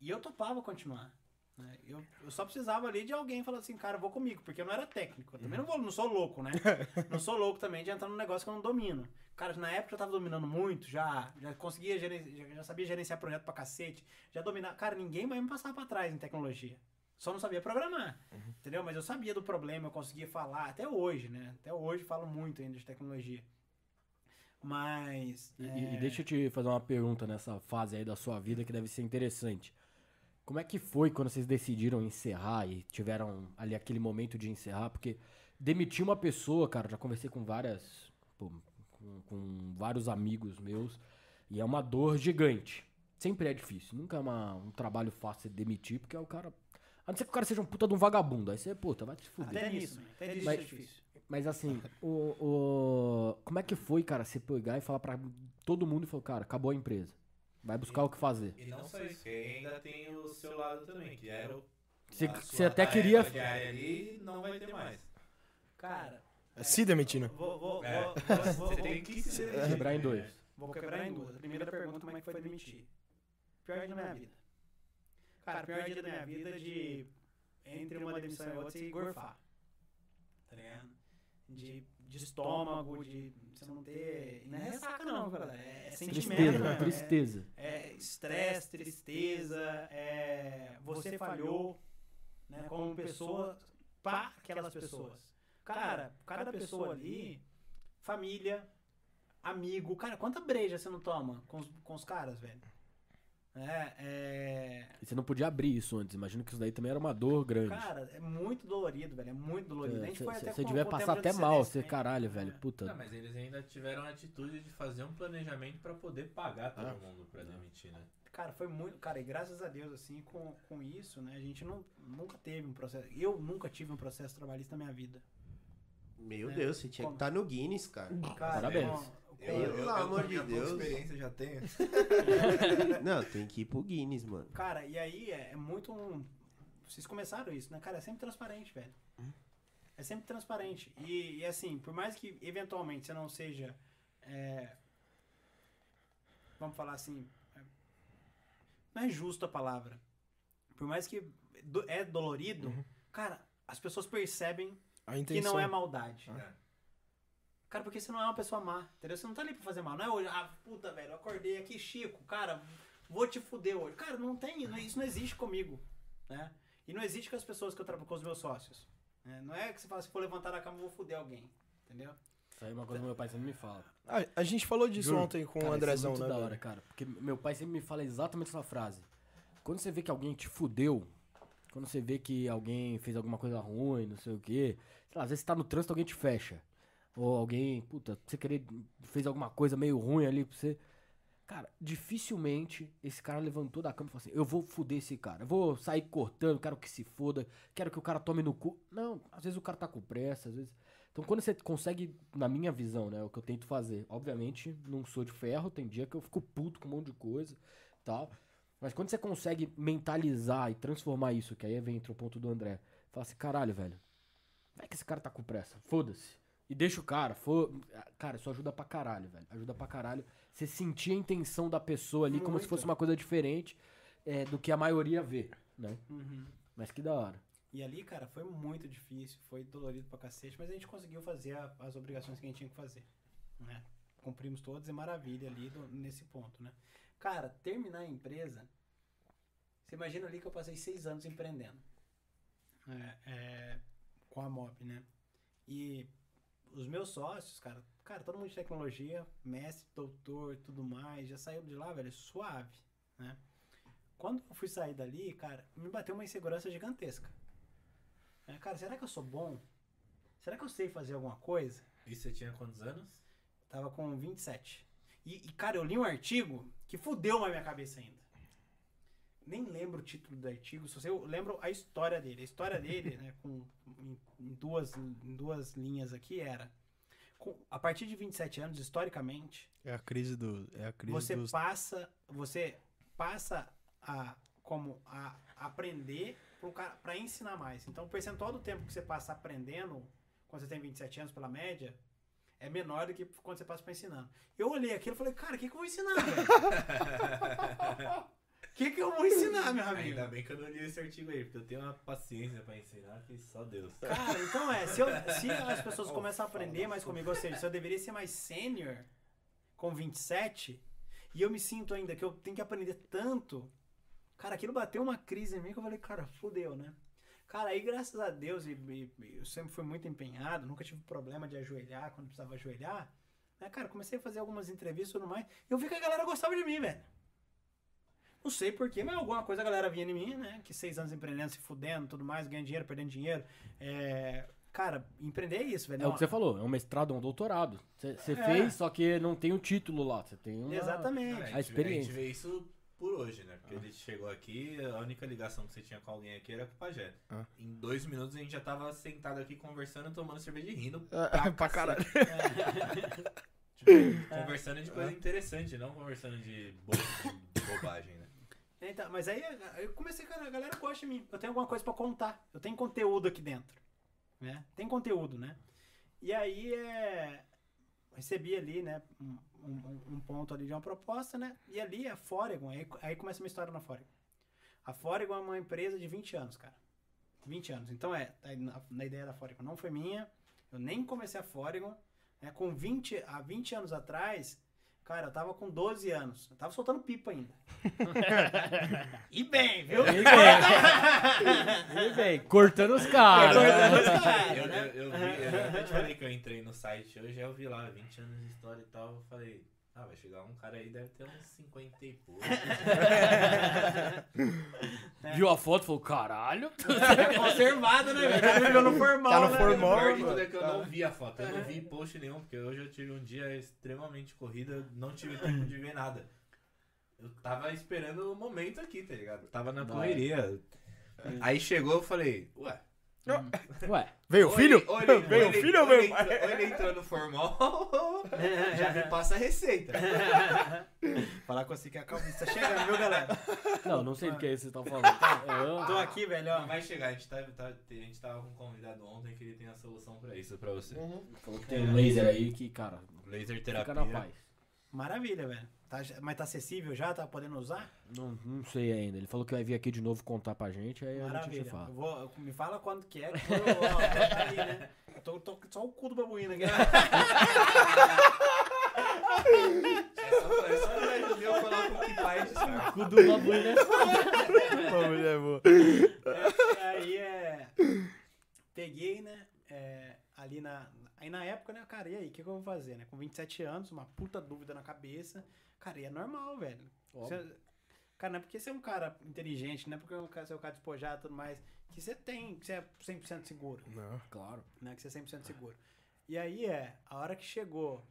E eu topava continuar. Né? Eu, eu só precisava ali de alguém falar assim, cara, vou comigo, porque eu não era técnico. Eu também não, vou, não sou louco, né? não sou louco também de entrar num negócio que eu não domino. Cara, na época eu tava dominando muito, já, já conseguia gerenciar, já sabia gerenciar projeto pra cacete, já dominava. Cara, ninguém vai me passar pra trás em tecnologia. Só não sabia programar, entendeu? Mas eu sabia do problema, eu conseguia falar, até hoje, né? Até hoje falo muito ainda de tecnologia. Mas. E- é, e deixa eu te fazer uma pergunta nessa fase aí da sua vida que deve ser interessante. Como é que foi quando vocês decidiram encerrar e tiveram ali aquele momento de encerrar? Porque demitir uma pessoa, cara, já conversei com várias. pô, com, com vários amigos meus, e é uma dor gigante. Sempre é difícil. Nunca é uma- um trabalho fácil de demitir, porque é o cara. A não ser que o cara seja um puta de um vagabundo. Aí você, puta, vai te fuder. Até nisso, né? até nisso Mas- é difícil. Mas assim, o, o- como é que foi, cara, você pegar e falar pra todo mundo e falar, cara, acabou a empresa. Vai buscar o que fazer. E não só isso, que ainda tem o seu lado também, que era o. Você, você até queria. diária ali não vai ter mais. Cara, É se demitindo. vou, vou, É. vou, vou, vou, Você tem que se Quebrar em dois. Vou quebrar em duas. A primeira pergunta, como é que foi demitir? Pior dia da minha vida. Cara, pior dia da minha vida é de entre uma demissão e outra você gorfar. Tá ligado? De, de estômago, de você não ter. e Não é ressaca, não, galera. É sentimento. Tristeza, né? tristeza. É estresse, tristeza, é você falhou, né, como pessoa para aquelas pessoas. Cara, cada pessoa ali, família, amigo, cara, quanta breja você não toma com os, com os caras, velho? É, é, E você não podia abrir isso antes. Imagino que isso daí também era uma dor grande. cara, é muito dolorido, velho, é muito dolorido. A gente foi até Você com- devia com passar até mal, você caralho, velho. É. Puta. Não, mas eles ainda tiveram a atitude de fazer um planejamento pra poder pagar todo Ah. mundo pra demitir, né? Cara, foi muito. Cara, e graças a Deus, assim, com, com isso, né? A gente não, nunca teve um processo. Eu nunca tive um processo trabalhista na minha vida. Meu É. Deus, você tinha que Como? estar no Guinness, cara. Cara, Parabéns. com- com- Pelo amor de Deus. experiência já tenho. Não, tem que ir pro Guinness, mano. Cara, e aí é, é muito um. Vocês começaram isso, né? Cara, é sempre transparente, velho. É sempre transparente. E, e, assim, por mais que eventualmente você não seja. é, vamos falar assim. é, não é justo a palavra. Por mais que do- é dolorido, cara, as pessoas percebem A que intenção. não é maldade. É. Cara, porque você não é uma pessoa má, entendeu? Você não tá ali pra fazer mal. Não é hoje, ah, puta, velho, eu acordei aqui, Chico, cara, vou te fuder hoje. Cara, não tem, não- isso não existe comigo, né? E não existe com as pessoas que eu trabalho, com os meus sócios. né? Não é que você fala, se for levantar da cama, eu vou fuder alguém, entendeu? Isso aí é uma coisa que meu pai sempre me fala. A, a gente falou disso Juro. ontem com Cara, o isso é Andrezão, muito né? da hora, cara. Porque meu pai sempre me fala exatamente essa frase. Quando você vê que alguém te fudeu, quando você vê que alguém fez alguma coisa ruim, não sei o quê, sei lá, às vezes você tá no trânsito, alguém te fecha. Ou alguém, puta, você querer, fez alguma coisa meio ruim ali pra você. Cara, dificilmente esse cara levantou da cama e falou assim: Eu vou fuder esse cara, eu vou sair cortando, quero que se foda, quero que o cara tome no cu. Não, às vezes o cara tá com pressa, às vezes. Então quando você consegue, na minha visão, né, o que eu tento fazer, obviamente não sou de ferro, tem dia que eu fico puto com um monte de coisa tal. Mas quando você consegue mentalizar e transformar isso, que aí vem entra o ponto do André, fala assim, caralho, velho, vai que esse cara tá com pressa, foda-se. E deixa o cara. For... Cara, isso ajuda pra caralho, velho. Ajuda pra caralho. Você sentir a intenção da pessoa ali como se Muito. fosse uma coisa diferente é, do que a maioria vê, né? Uhum. Mas que da hora. E ali, cara, foi muito difícil, foi dolorido pra cacete, mas a gente conseguiu fazer a- as obrigações que a gente tinha que fazer, né? Cumprimos todas e maravilha ali do- nesse ponto, né? Cara, terminar a empresa, você imagina ali que eu passei seis anos empreendendo é, é, com a MOP, né? E os meus sócios, cara, cara, todo mundo de tecnologia, mestre, doutor, tudo mais, já saiu de lá, velho, suave, né? Quando eu fui sair dali, cara, me bateu uma insegurança gigantesca. É, cara, será que eu sou bom? Será que eu sei fazer alguma coisa? E você tinha quantos anos? Tava com 27. E, e, cara, eu li um artigo que fudeu na minha cabeça ainda. Nem lembro o título do artigo, só sei, eu lembro a história dele. A história dele, né, com, em, em duas, em duas linhas aqui, era... com- a partir de 27 anos, historicamente, É a crise do. É a crise você dos. passa você passa a como a aprender para ensinar mais então o percentual do tempo que você passa aprendendo quando você tem 27 anos pela média é menor do que quando você passa para ensinando eu olhei aquilo e falei cara o que, que eu vou ensinar velho o que, que eu vou ensinar meu amigo Ainda bem que eu não li esse artigo aí, porque eu tenho uma paciência pra ensinar que só Deus. Cara, então é, se, eu- se as pessoas começam a aprender mais comigo, ou seja, se eu deveria ser mais sênior com 27, e eu me sinto ainda que eu tenho que aprender tanto, cara, aquilo bateu uma crise em mim que eu falei, cara, fudeu, né? Cara, aí graças a Deus, e, e- eu sempre fui muito empenhado, nunca tive problema de ajoelhar quando precisava ajoelhar, né, cara, comecei a fazer algumas entrevistas e tudo mais, e eu vi que a galera gostava de mim, velho. Não sei porquê, mas alguma coisa a galera vinha em mim, né? Que seis anos empreendendo, se fudendo, tudo mais, ganhando dinheiro, perdendo dinheiro. É, Cara, empreender é isso, velho. É o que você falou, é um mestrado, é um doutorado. Você É. fez, só que não tem o título lá. Você tem uma... Exatamente. A, experiência. a gente vê isso por hoje, né? Porque ele chegou aqui, a única ligação que você tinha com alguém aqui era com o Pajé. Ah. Em dois minutos a gente já tava sentado aqui conversando, tomando cerveja e rindo. É, pra caralho. Tipo, conversando de coisa interessante, não conversando de, bo de bobagem, né? Então, mas aí eu comecei, cara, a galera gosta de mim. Eu tenho alguma coisa pra contar. Eu tenho conteúdo aqui dentro. Né? Tem conteúdo, né? E aí é. Recebi ali, né? Um, um- ponto ali de uma proposta, né? E ali a Foregon, aí, aí começa uma história na Foregon. A Foregon é uma empresa de 20 anos, cara. 20 anos. Então é, tá na, na ideia da Foregon não foi minha. Eu nem comecei a Foregon. Né? Com 20, há 20 anos atrás, cara, eu tava com 12 anos. Eu tava soltando pipa ainda. e bem, viu? E bem, e bem, cortando os caras. Cortando os caras. Eu, eu, eu vi, eu até te falei que eu entrei no site hoje, eu vi lá 20 anos de história e tal, eu falei, ah, vai chegar um cara aí, deve ter uns 50 e pouco. Viu a foto e falou, caralho. Conservado, né, velho? Tá vivendo no formal, Tá no né? formal. O pior de tudo é que eu não vi a foto, eu não vi post nenhum, porque hoje eu tive um dia extremamente corrida, não tive tempo de ver nada. Eu tava esperando o momento aqui, tá ligado? Tava na correria. Aí chegou, eu falei, ué. Ué, Veio o ou filho? ele- ou ele- Veio o filho ou veio o pai? Ou ele entrou no formal, já me passa a receita. Falar com você que a calvície tá chegando, viu, galera? não, não sei do que é isso que vocês estão falando. Eu- Tô aqui, velho, ó. Vai chegar, a gente, tá, tá- a gente tava com um convidado ontem que ele tem a solução pra isso, pra você. Falou que tem um laser aí que, cara, Laser fica terapia. na paz. Maravilha, velho. Tá, mas tá acessível já? Tá podendo usar? Não, não sei ainda. Ele falou que vai vir aqui de novo contar pra gente, aí a gente Maravilha. te fala. Eu vou, me fala quando que é, que eu, ó, vou tá ali, né? Eu tô, tô só o cu do babuíno aqui. É só, é eu coloco que pai de descarga. Cu do babu, né? Pô, mulher boa. aí é. Peguei, né? é, ali na. Aí na época, né, cara, e aí, o que, que eu vou fazer, né? Com 27 anos, uma puta dúvida na cabeça. Cara, e é normal, velho. Você- cara, não é porque você é um cara inteligente, não é porque você é um cara despojado e tudo mais, que você tem, que você é 100% seguro. Não. Claro. né? Que você é 100% seguro. E aí é, a hora que chegou,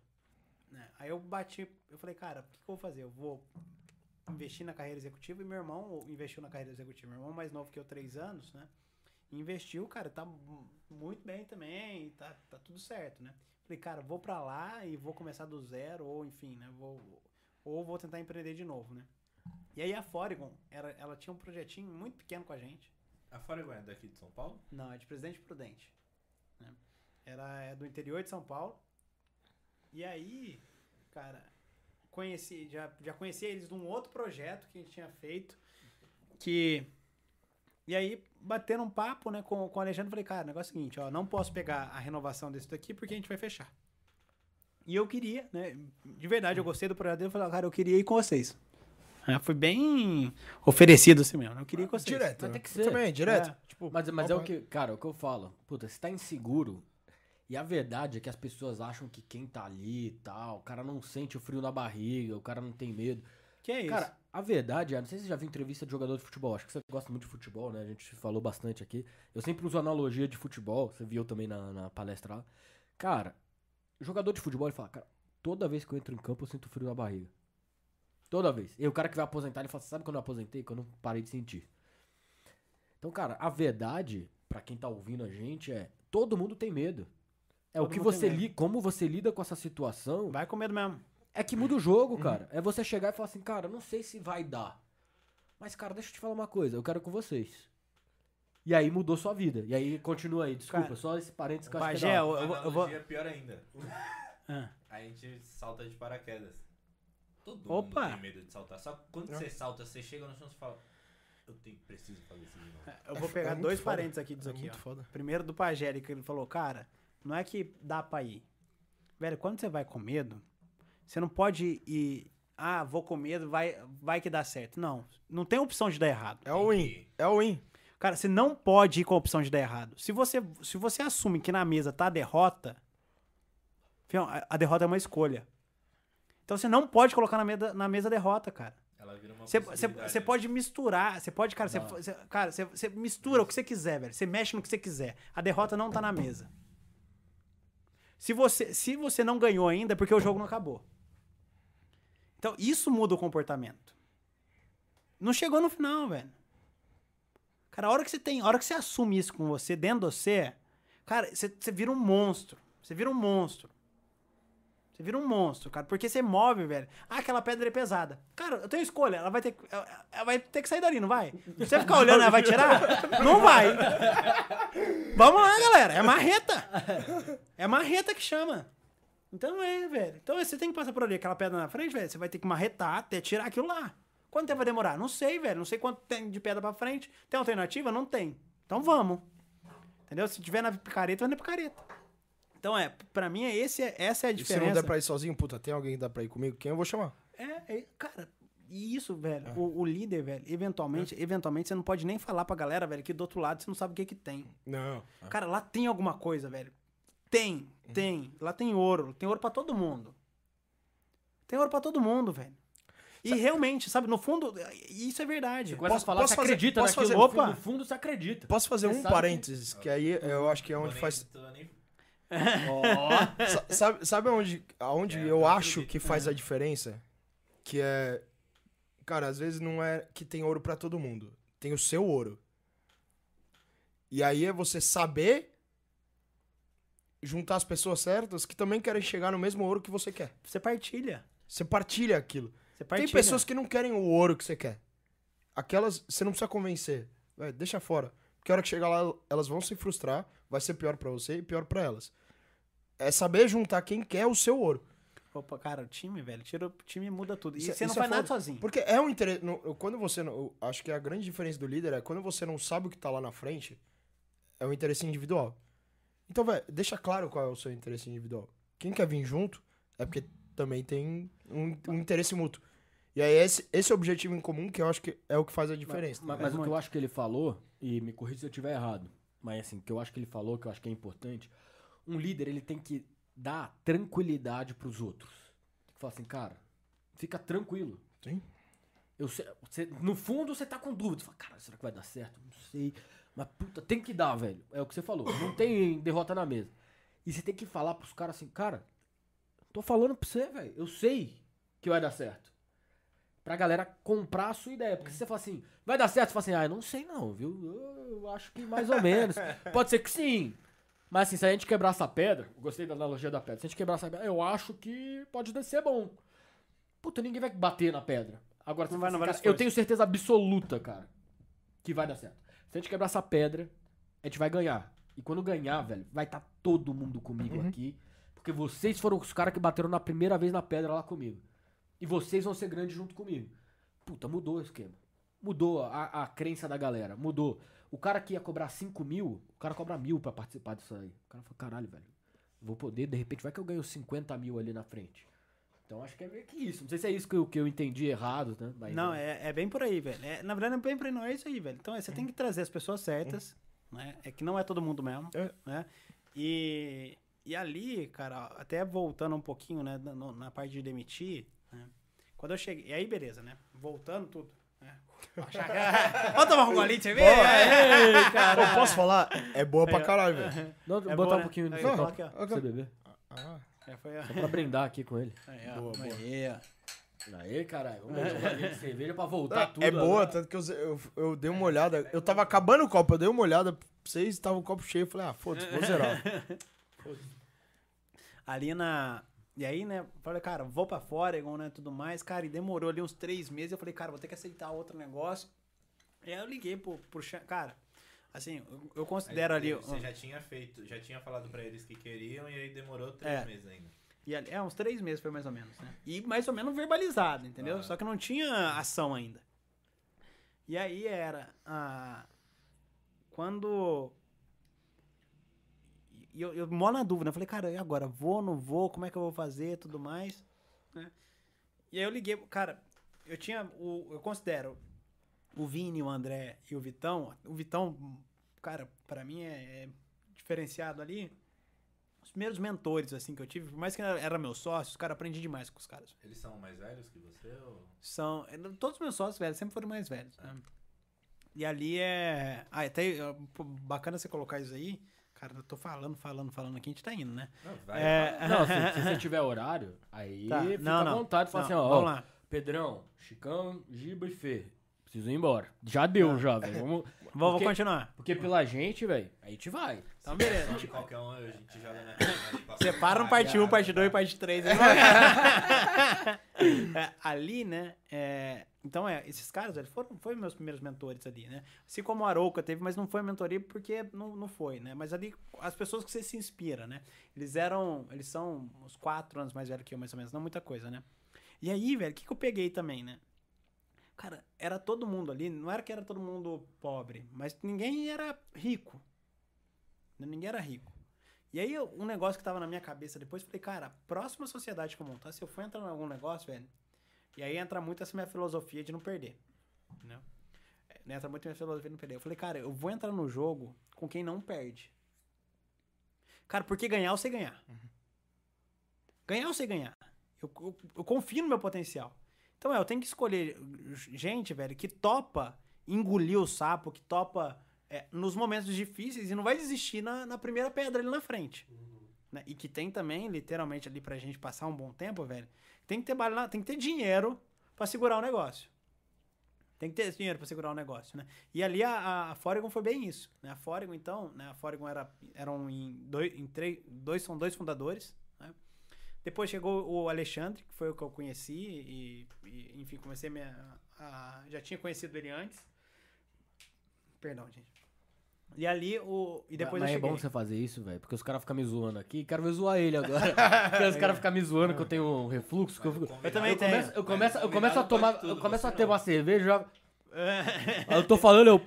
né? Aí eu bati, eu falei, cara, o que, que eu vou fazer? Eu vou investir na carreira executiva e meu irmão investiu na carreira executiva. Meu irmão mais novo que eu, três anos, né? Investiu, cara, tá mu- muito bem também, tá, tá tudo certo, né? Falei, cara, vou pra lá e vou começar do zero, ou enfim, né? Vou, ou vou tentar empreender de novo, né? E aí a Foregon, era, ela tinha um projetinho muito pequeno com a gente. A Foregon é daqui de São Paulo? Não, é de Presidente Prudente. né? Era é, do interior de São Paulo. E aí, cara, conheci, já, já conhecia eles de um outro projeto que a gente tinha feito. Que. E aí, batendo um papo, né, com, com o Alexandre, falei, cara, o negócio é o seguinte, ó, não posso pegar a renovação desse daqui porque a gente vai fechar. E eu queria, né, de verdade, eu gostei do projeto dele, eu falei, cara, eu queria ir com vocês. É, foi bem oferecido assim mesmo, né, eu queria ir com vocês. Direto. Mas tem que ser. Também, direto. É. Tipo, Mas, mas é o que, cara, é o que eu falo. Puta, você tá inseguro. E a verdade é que as pessoas acham que quem tá ali e tal, o cara não sente o frio na barriga, o cara não tem medo. Que é isso? Cara, a verdade é, não sei se você já viu entrevista de jogador de futebol, acho que você gosta muito de futebol, né? A gente falou bastante aqui. Eu sempre uso analogia de futebol, você viu também na, na palestra lá. Cara, jogador de futebol, ele fala, cara, toda vez que eu entro em campo eu sinto frio na barriga. Toda vez. E o cara que vai aposentar, ele fala, sabe quando eu aposentei? Quando eu parei de sentir. Então, cara, a verdade, pra quem tá ouvindo a gente, é todo mundo tem medo. É o Todo que mundo você tem medo. li, como você lida com essa situação, vai com medo mesmo. É que muda o Uhum. jogo, cara. É você chegar e falar assim, cara, não sei se vai dar. Mas, cara, deixa eu te falar uma coisa, eu quero com vocês. E aí mudou sua vida. E aí continua aí, desculpa, Cara, só esse parênteses que eu acho que é da eu, hora. eu, vou- eu vou... É pior ainda. Ah. A gente salta de paraquedas. Todo Opa! mundo tem medo de saltar. Só que quando você salta, você chega no chão e fala, eu tenho, preciso fazer isso de novo. Eu vou pegar É muito dois foda. parênteses aqui disso É aqui, muito ó. foda. Primeiro do Pagéri, que ele falou, cara, não é que dá pra ir. Velho, quando você vai com medo, você não pode ir, ah, vou com medo, vai, vai que dá certo. Não, não tem opção de dar errado. É o win. É o win. Cara, você não pode ir com a opção de dar errado. Se você, se você assume que na mesa tá a derrota, a, a derrota é uma escolha. Então você não pode colocar na mesa, na mesa a derrota, cara. Ela vira uma Você, né? pode misturar, você pode, cara, você, cara, você, você mistura o que você quiser, velho. Você mexe no que você quiser. A derrota não tá na mesa. Se você, se você não ganhou ainda, é porque o jogo não acabou. Então, isso muda o comportamento. Não chegou no final, velho. Cara, a hora que você tem, a hora que você assume isso com você, dentro de você, cara, você, você vira um monstro. Você vira um monstro. Você vira um monstro, cara. Porque você move, velho. Ah, aquela pedra é pesada. Cara, eu tenho escolha. Ela vai ter, ela, vai ter que sair dali, não vai? Se você ficar olhando, ela vai tirar? Não vai. Vamos lá, galera. É marreta. É marreta que chama. Então é, velho. Então você tem que passar por ali. Aquela pedra na frente, velho. Você vai ter que marretar até tirar aquilo lá. Quanto tempo vai demorar? Não sei, velho. Não sei quanto tem de pedra pra frente. Tem alternativa? Não tem. Então vamos. Entendeu? Se tiver na picareta, vai na picareta. Então é, pra mim, é esse, essa é a E se diferença. não der pra ir sozinho, puta, tem alguém que dá pra ir comigo? Quem eu vou chamar? É, é, cara, e isso, velho. O, o líder, velho, eventualmente, eventualmente você não pode nem falar pra galera, velho, que do outro lado você não sabe o que que tem. Não. Cara, lá tem alguma coisa, velho. Tem, tem. Lá tem ouro. Tem ouro pra todo mundo. Tem ouro pra todo mundo, velho. E realmente, sabe, no fundo, isso é verdade. Você Posso- a falar, posso você fazer- acredita posso naquilo. fazer- no Opa! fundo, no fundo, você acredita. Posso fazer Você um sabe parênteses, que aí eu acho que é onde nem- faz. nem- sabe, sabe aonde, aonde É, eu acho acredito. que faz a diferença? Que é. Cara, às vezes não é que tem ouro pra todo mundo. Tem o seu ouro. E aí é você saber juntar as pessoas certas que também querem chegar no mesmo ouro que você quer. Você partilha. Você partilha aquilo. Você partilha. Tem pessoas que não querem o ouro que você quer. Aquelas, você não precisa convencer. Vai, deixa fora. Porque a hora que chegar lá, elas vão se frustrar, vai ser pior pra você e pior pra elas. É saber juntar quem quer o seu ouro. Opa, cara, o time, velho, tira, o time muda tudo. E Isso é- você não é faz nada foda. sozinho. Porque é um interesse. no- Quando você. não- acho que a grande diferença do líder é quando você não sabe o que tá lá na frente, é um interesse individual. Então, velho, deixa claro qual é o seu interesse individual. Quem quer vir junto é porque também tem um, um interesse mútuo. E aí, esse, esse objetivo em comum que eu acho que é o que faz a diferença. Mas, tá mas ligado? o que eu acho que ele falou, e me corrija se eu estiver errado, mas assim, o que eu acho que ele falou, que eu acho que é importante, um líder ele tem que dar tranquilidade pros outros. Tem que falar assim, cara, fica tranquilo. Sim. Eu sei, você- no fundo você tá com dúvida. Você fala, cara, será que vai dar certo? Não sei. Mas puta, tem que dar, velho. É o que você falou. Não tem derrota na mesa. E você tem que falar pros caras assim, cara, tô falando pra você, velho. Eu sei que vai dar certo. Pra galera comprar a sua ideia. Porque se você fala assim, vai dar certo, você fala assim, ah, eu não sei não, viu? Eu, eu acho que mais ou menos. Pode ser que sim. Mas assim, se a gente quebrar essa pedra, gostei da analogia da pedra, se a gente quebrar essa pedra, eu acho que pode ser bom. Puta, ninguém vai bater na pedra. Agora, Não você vai, não assim, vai cara, eu tenho certeza absoluta, cara, que vai dar certo. Se a gente quebrar essa pedra, a gente vai ganhar. E quando ganhar, velho, vai estar todo mundo comigo Uhum. aqui. Porque vocês foram os caras que bateram na primeira vez na pedra lá comigo. E vocês vão ser grandes junto comigo. Puta, mudou o esquema. Mudou a, a crença da galera. Mudou. O cara que ia cobrar 5 mil, o cara cobra mil pra participar disso aí. O cara fala, caralho, velho. Vou poder, de repente, vai que eu ganho 50 mil ali na frente. Então acho que é meio que isso. Não sei se é isso que eu, que eu entendi errado, né? Mas, Não, é, é bem por aí, velho. É, na verdade, é bem por aí, não é isso aí, velho. Então, é, você tem que trazer as pessoas certas, né? É que não é todo mundo mesmo, É. né? E, e ali, cara, até voltando um pouquinho, né, na, na parte de demitir, né? Quando eu cheguei... E aí, beleza, né? Voltando tudo, né? Vamos tomar um golinho de cerveja? Ei, cara. Eu posso falar? É boa pra caralho, velho. É botar boa, um né? pouquinho copo aqui, ó. você beber. Ah, É, foi, ó. Só pra brindar aqui com ele. Aí, ó. Boa, boa. Aí, caralho, vamos um galinho de cerveja pra voltar tudo. é boa, agora. tanto que eu, eu, eu dei uma olhada. Eu tava acabando o copo, eu dei uma olhada pra vocês, tava o copo cheio. Eu falei, ah, foda-se, vou zerar. ali na. E aí, né, falei, cara, vou pra Foregon, né, tudo mais. Cara, e demorou ali uns três meses. Eu falei, cara, vou ter que aceitar outro negócio. E aí eu liguei pro, pro Chan- Cara, assim, eu, eu considero Aí, ali. Você já tinha feito, já tinha falado pra eles que queriam e aí demorou três É. meses ainda. E ali, é, uns três meses foi mais ou menos, né? E mais ou menos verbalizado, entendeu? Ah. Só que não tinha ação ainda. E aí era. ah, quando. E eu, eu mó na dúvida, eu falei, cara, e agora? Vou, não vou? Como é que eu vou fazer? Tudo mais. né? E aí eu liguei, cara, eu tinha. O, eu considero o Vini, o André e o Vitão. O Vitão, cara, pra mim é, é diferenciado ali os primeiros mentores, assim, que eu tive, por mais que era, era meu sócio, cara, aprendi demais com os caras. Eles são mais velhos que você ou... São. eh, Todos os meus sócios, velho, sempre foram mais velhos. né? E ali é. Ah, até pô, bacana você colocar isso aí. Cara, eu tô falando, falando, falando aqui, a gente tá indo, né? Não, vai. É, Não, se, se você tiver horário, aí Tá, fica não, à não. vontade. Fala Não, assim, ó, vamos ó, lá. Pedrão, Chicão, Giba e Fê. Preciso ir embora. Já deu, já, velho. Vamos... Vou, vou Porque- continuar. Porque pela gente, velho, a gente vai. Então, beleza. De qualquer um, a gente joga na na- Separa um parte 1, cara, parte 2 tá. parte 3. ali, né? é, então, é, esses caras, velho, foram, foram meus primeiros mentores ali, né? Assim como o Arouca teve, mas não foi mentoria porque não, não foi, né? Mas ali, as pessoas que você se inspira, né? Eles eram, eles são uns quatro anos mais velhos que eu, mais ou menos, não muita coisa, né? E aí, velho, o que, que eu peguei também, né? Cara, era todo mundo ali, não era que era todo mundo pobre, mas ninguém era rico. Ninguém era rico. E aí, um negócio que tava na minha cabeça depois, eu falei, cara, a próxima sociedade que eu montar, se eu for entrar em algum negócio, velho, e aí entra muito essa minha filosofia de não perder, entendeu? É, Entra muito minha filosofia de não perder. Eu falei, cara, eu vou entrar no jogo com quem não perde. Cara, porque ganhar eu sei ganhar. Ganhar eu sei ganhar. Eu, eu, eu confio no meu potencial. Então, é, eu tenho que escolher gente, velho, que topa engolir o sapo, que topa é, nos momentos difíceis e não vai desistir na, na primeira pedra ali na frente. Né? E que tem também, literalmente, ali pra gente passar um bom tempo, velho, tem que ter, bala- tem que ter dinheiro pra segurar o negócio. Tem que ter dinheiro pra segurar o negócio, né? E ali a, a, Foregon foi bem isso, né? A Foregon, então, né? A Foregon era, eram em dois, em três, dois, são dois fundadores? Depois chegou o Alexandre, que foi o que eu conheci e, e, enfim, comecei minha, a, já tinha conhecido ele antes. Perdão, gente. E ali, o, e depois Mas eu é cheguei. bom você fazer isso, velho, porque os caras ficam me zoando aqui. Quero ver zoar ele agora. porque os caras ficam me zoando que eu tenho um refluxo. Que eu, fico- Eu também eu tenho. começo, eu começo, eu começo a tomar. eu começo a ter não. uma cerveja. eu tô falando, eu.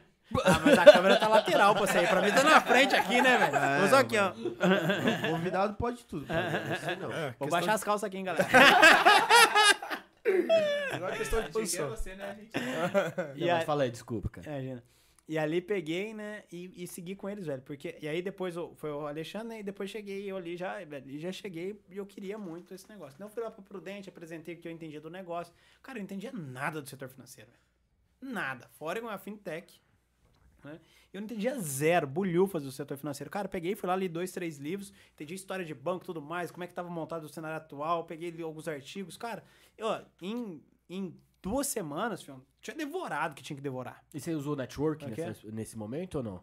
Ah, mas a câmera tá lateral pra você aí. Pra mim tá na frente aqui, né, velho? É, Vou só aqui, ó. O convidado pode tudo. Fazer. Você não. Vou baixar as calças aqui, hein, galera. Não é questão de A é posição. você, né? A gente E Não, a- aí, desculpa, cara. É, Gina. E ali peguei, né, e, e segui com eles, velho. Porque, e aí depois o- foi o Alexandre, né, e depois cheguei, eu ali já, velho, e já cheguei e eu queria muito esse negócio. Então eu fui lá pro Prudente, apresentei o que eu entendia do negócio. Cara, eu não entendia nada do setor financeiro, velho. Nada. Fora uma fintech. Né? Eu não entendia zero, bulhufas do setor financeiro. Cara, peguei, fui lá, li dois, três livros, entendi história de banco e tudo mais, como é que tava montado o cenário atual, peguei li alguns artigos. Cara, eu, em, em duas semanas, filho, tinha devorado o que tinha que devorar. E você usou network Ok. nessa- nesse momento ou não?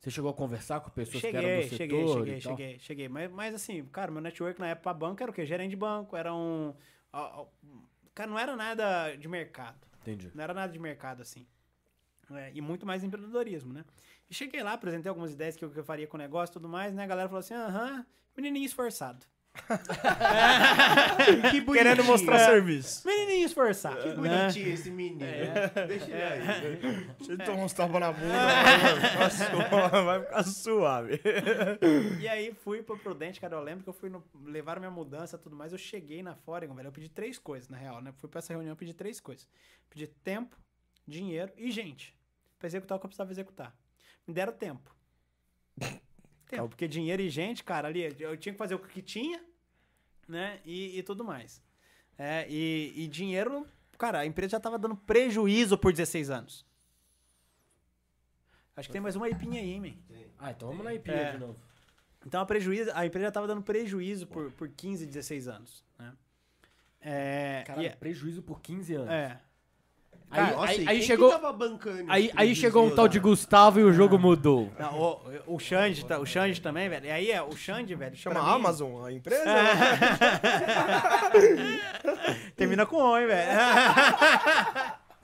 Você chegou a conversar com pessoas que eram Cheguei, do setor cheguei, cheguei, cheguei, cheguei. Mas, mas assim, cara, meu network na época banco era o quê? Gerente de banco, era um. Cara, não era nada de mercado. Entendi. Não era nada de mercado assim. É, e muito mais empreendedorismo, né? E cheguei lá, apresentei algumas ideias que eu, que eu faria com o negócio e tudo mais, né? A galera falou assim, aham, menininho esforçado. Que bonitinho. Querendo mostrar serviço. Menininho esforçado. Que né? bonitinho esse menino. Deixa ele aí. Você toma uns tapas na bunda, vai ficar suave, vai ficar suave. E aí fui pro Prudente, cara, eu lembro que eu fui no, levaram minha mudança e tudo mais, eu cheguei na Foreign, velho, eu pedi três coisas, na real, né? Fui pra essa reunião, eu pedi três coisas. Pedi tempo, dinheiro e gente. Pra executar o que eu precisava executar. Me deram tempo. tempo, porque dinheiro e gente, cara, ali, eu tinha que fazer o que tinha, né? E, e tudo mais. É, e, e dinheiro, cara, a empresa já tava dando prejuízo por 16 anos. Acho que tem mais uma ipinha aí, hein, man. Ah, então vamos na IP É. de novo. Então a, prejuízo, a empresa estava dando prejuízo por, por 15, 16 anos. Né? É, Caralho, e- prejuízo por 15 anos. é, Aí, Nossa, aí, e aí quem chegou, Que tava bancando aí, aí chegou um tal de? Gustavo e o jogo mudou. não, o, o Xande, o Xande também, velho. E aí é, o Xande, velho, chama Amazon, a empresa? Termina com O, hein, velho.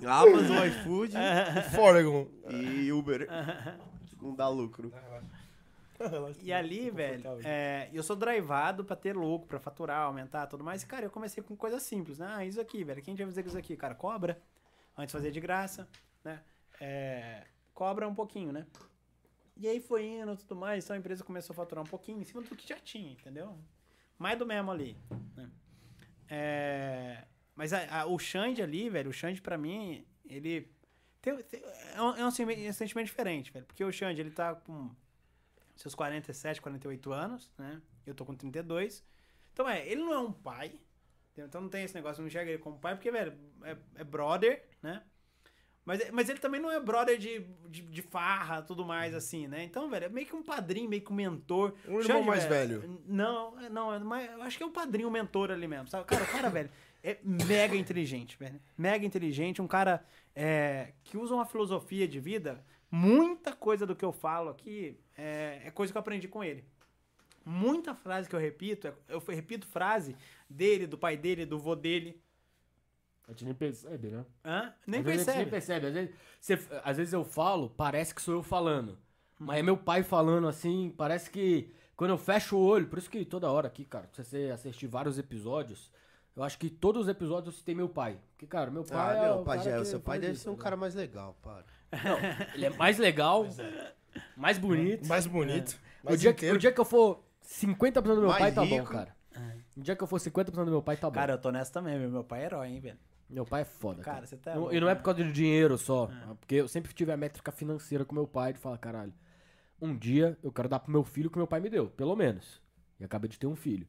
Amazon, iFood Foregon. e Uber. Não dá lucro. E ali, velho, é, eu sou drivado pra ter lucro, pra faturar, aumentar, tudo mais. E, cara, eu comecei com coisas simples, né? Ah, isso aqui, velho. Quem já fazer isso aqui? Cara, cobra. Antes fazia de graça, né? É, cobra um pouquinho, né? E aí foi indo e tudo mais. Então a empresa começou a faturar um pouquinho em cima do que já tinha, entendeu? Mais do mesmo ali, né? É, mas a- a- o Xande ali, velho, o Xande pra mim, ele... tem- tem- é, um, é um é sentimento diferente, velho. Porque o Xande, ele tá com seus 47, 48 anos, né? Eu tô com 32. Então, é, ele não é um pai. Então não tem esse negócio, não enxerga ele como pai, porque, velho, é, é brother, né? Mas, mas ele também não é brother de, de, de farra, tudo mais, assim, né? Então, velho, é meio que um padrinho, meio que um mentor. Um irmão Xande, mais velho. Não, é- não, é mais- eu acho que é um padrinho, um mentor ali mesmo, sabe? Cara, o cara, velho, é mega inteligente, velho. Mega inteligente, um cara é, que usa uma filosofia de vida. Muita coisa do que eu falo aqui é, é coisa que eu aprendi com ele. Muita frase que eu repito, é- eu repito frase dele, do pai dele, do vô dele. A gente nem percebe, né? Hã? Nem às vezes a gente percebe. nem percebe. Às vezes, você- às vezes eu falo, parece que sou eu falando. Mas é meu pai falando assim, parece que quando eu fecho o olho, por isso que toda hora aqui, cara, se você assistir vários episódios, eu acho que todos os episódios eu citei meu pai. Porque, cara, meu pai Ah, é não, o cara Pajé, o que seu pai deve isso, ser um tá cara mais legal, para. ligado? Ele é mais legal, mais bonito. Mais bonito. O Mais dia, que- o dia que eu for 50% do meu Mais pai, tá rico. bom, cara. O dia que eu for 50% do meu pai, tá bom. Cara, eu tô nessa também, meu. Meu pai é herói, hein, velho. Meu pai é foda, cara. Cara, você tá Não- louco, e não é por causa de dinheiro só. Porque eu sempre tive a métrica financeira com meu pai de falar, caralho, um dia eu quero dar pro meu filho o que meu pai me deu, pelo menos. E acabei de ter um filho.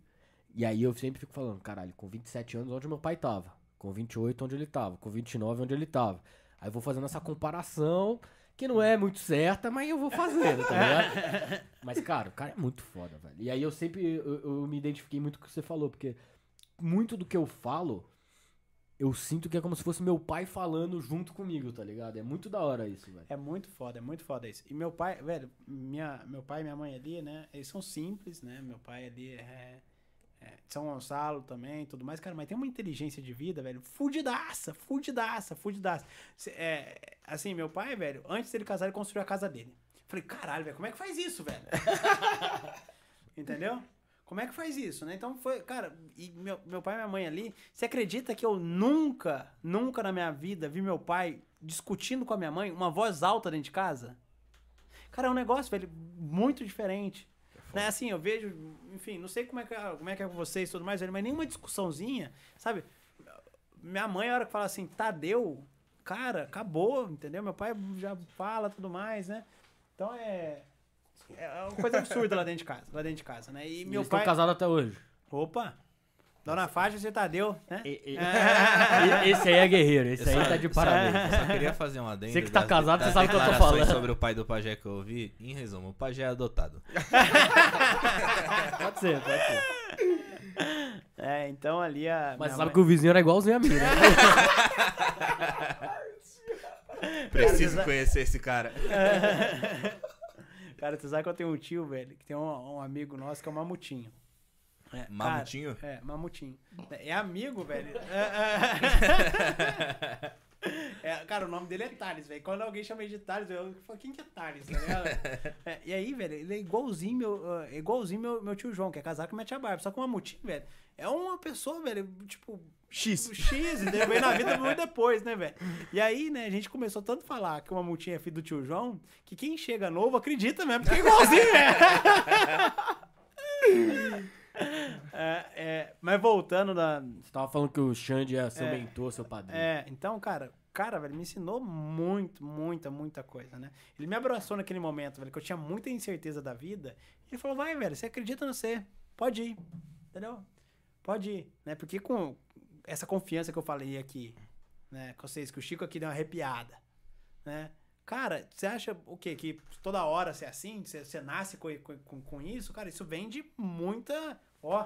E aí eu sempre fico falando, caralho, com 27 anos onde meu pai tava. Com 28 onde ele tava. Com 29 onde ele tava. Aí eu vou fazendo essa comparação, que não é muito certa, mas eu vou fazendo, tá ligado? mas, cara, o cara é muito foda, velho. E aí eu sempre, eu, eu me identifiquei muito com o que você falou, porque muito do que eu falo, eu sinto que é como se fosse meu pai falando junto comigo, tá ligado? É muito da hora isso, velho. É muito foda, é muito foda isso. E meu pai, velho, minha, meu pai e minha mãe ali, né? Eles são simples, né? Meu pai ali é, é São Gonçalo também tudo mais. Cara, mas tem uma inteligência de vida, velho, fudidaça, fudidaça, fudidaça. É, assim, meu pai, velho, antes dele casar, ele construiu a casa dele. Falei, caralho, velho, como é que faz isso, velho? Entendeu? Como é que faz isso, né? Então foi, cara, e meu, meu pai e minha mãe ali, você acredita que eu nunca, nunca na minha vida vi meu pai discutindo com a minha mãe, uma voz alta dentro de casa? Cara, é um negócio, velho, muito diferente. Né? Assim, eu vejo, enfim, não sei como é que é, como é, que é com vocês e tudo mais, mas nenhuma discussãozinha, sabe? Minha mãe, a hora que fala assim, Tadeu, cara, acabou, entendeu? Meu pai já fala tudo mais, né? Então é. É uma coisa absurda lá dentro de casa, lá dentro de casa, né? E meu Eles pai. estão casados até hoje. Opa! Dona Faixa, você Tadeu, né? E- e- esse aí é guerreiro, esse aí tá de parabéns. Eu só queria fazer um adendo. Você que tá das- casado, das você sabe o que eu tô falando. sobre o pai do pajé que eu ouvi. Em resumo, o pajé é adotado. Pode ser, pode ser. É, então ali a. Mas sabe mãe- que o vizinho era igualzinho a mim, né? Preciso conhecer esse cara. Cara, você sabe que eu tenho um tio, velho, que tem um, um amigo nosso que é o Mamutinho. É, cara, Mamutinho? é, Mamutinho. É amigo, velho. É, é. É, cara, o nome dele é Thales, velho. Quando alguém chama ele de Thales, eu falo, quem que é Thales, tá? É, e aí, velho, ele é igualzinho meu, é igualzinho meu, meu tio João, que é casado com minha tia Bárbara. Só que o Mamutim, velho, é uma pessoa, velho, tipo, X. o X, entendeu? Veio na vida muito depois, né, velho? E aí, né, a gente começou tanto a falar que uma multinha é filho do tio João, que quem chega novo acredita mesmo, porque é igualzinho, velho. É, é, mas voltando da. Você tava falando que o Xande é seu É. mentor, seu padrinho. É, então, cara, cara, velho, me ensinou muito, muita, muita coisa, né? Ele me abraçou naquele momento, velho, que eu tinha muita incerteza da vida. E ele falou, vai, velho, você acredita no você, pode ir, entendeu? Pode ir, né? Porque com essa confiança que eu falei aqui, né, com vocês, que o Chico aqui deu uma arrepiada, né? Cara, você acha o quê? Que toda hora você é assim? Você, você nasce com, com, com isso? Cara, isso vem de muita. Ó.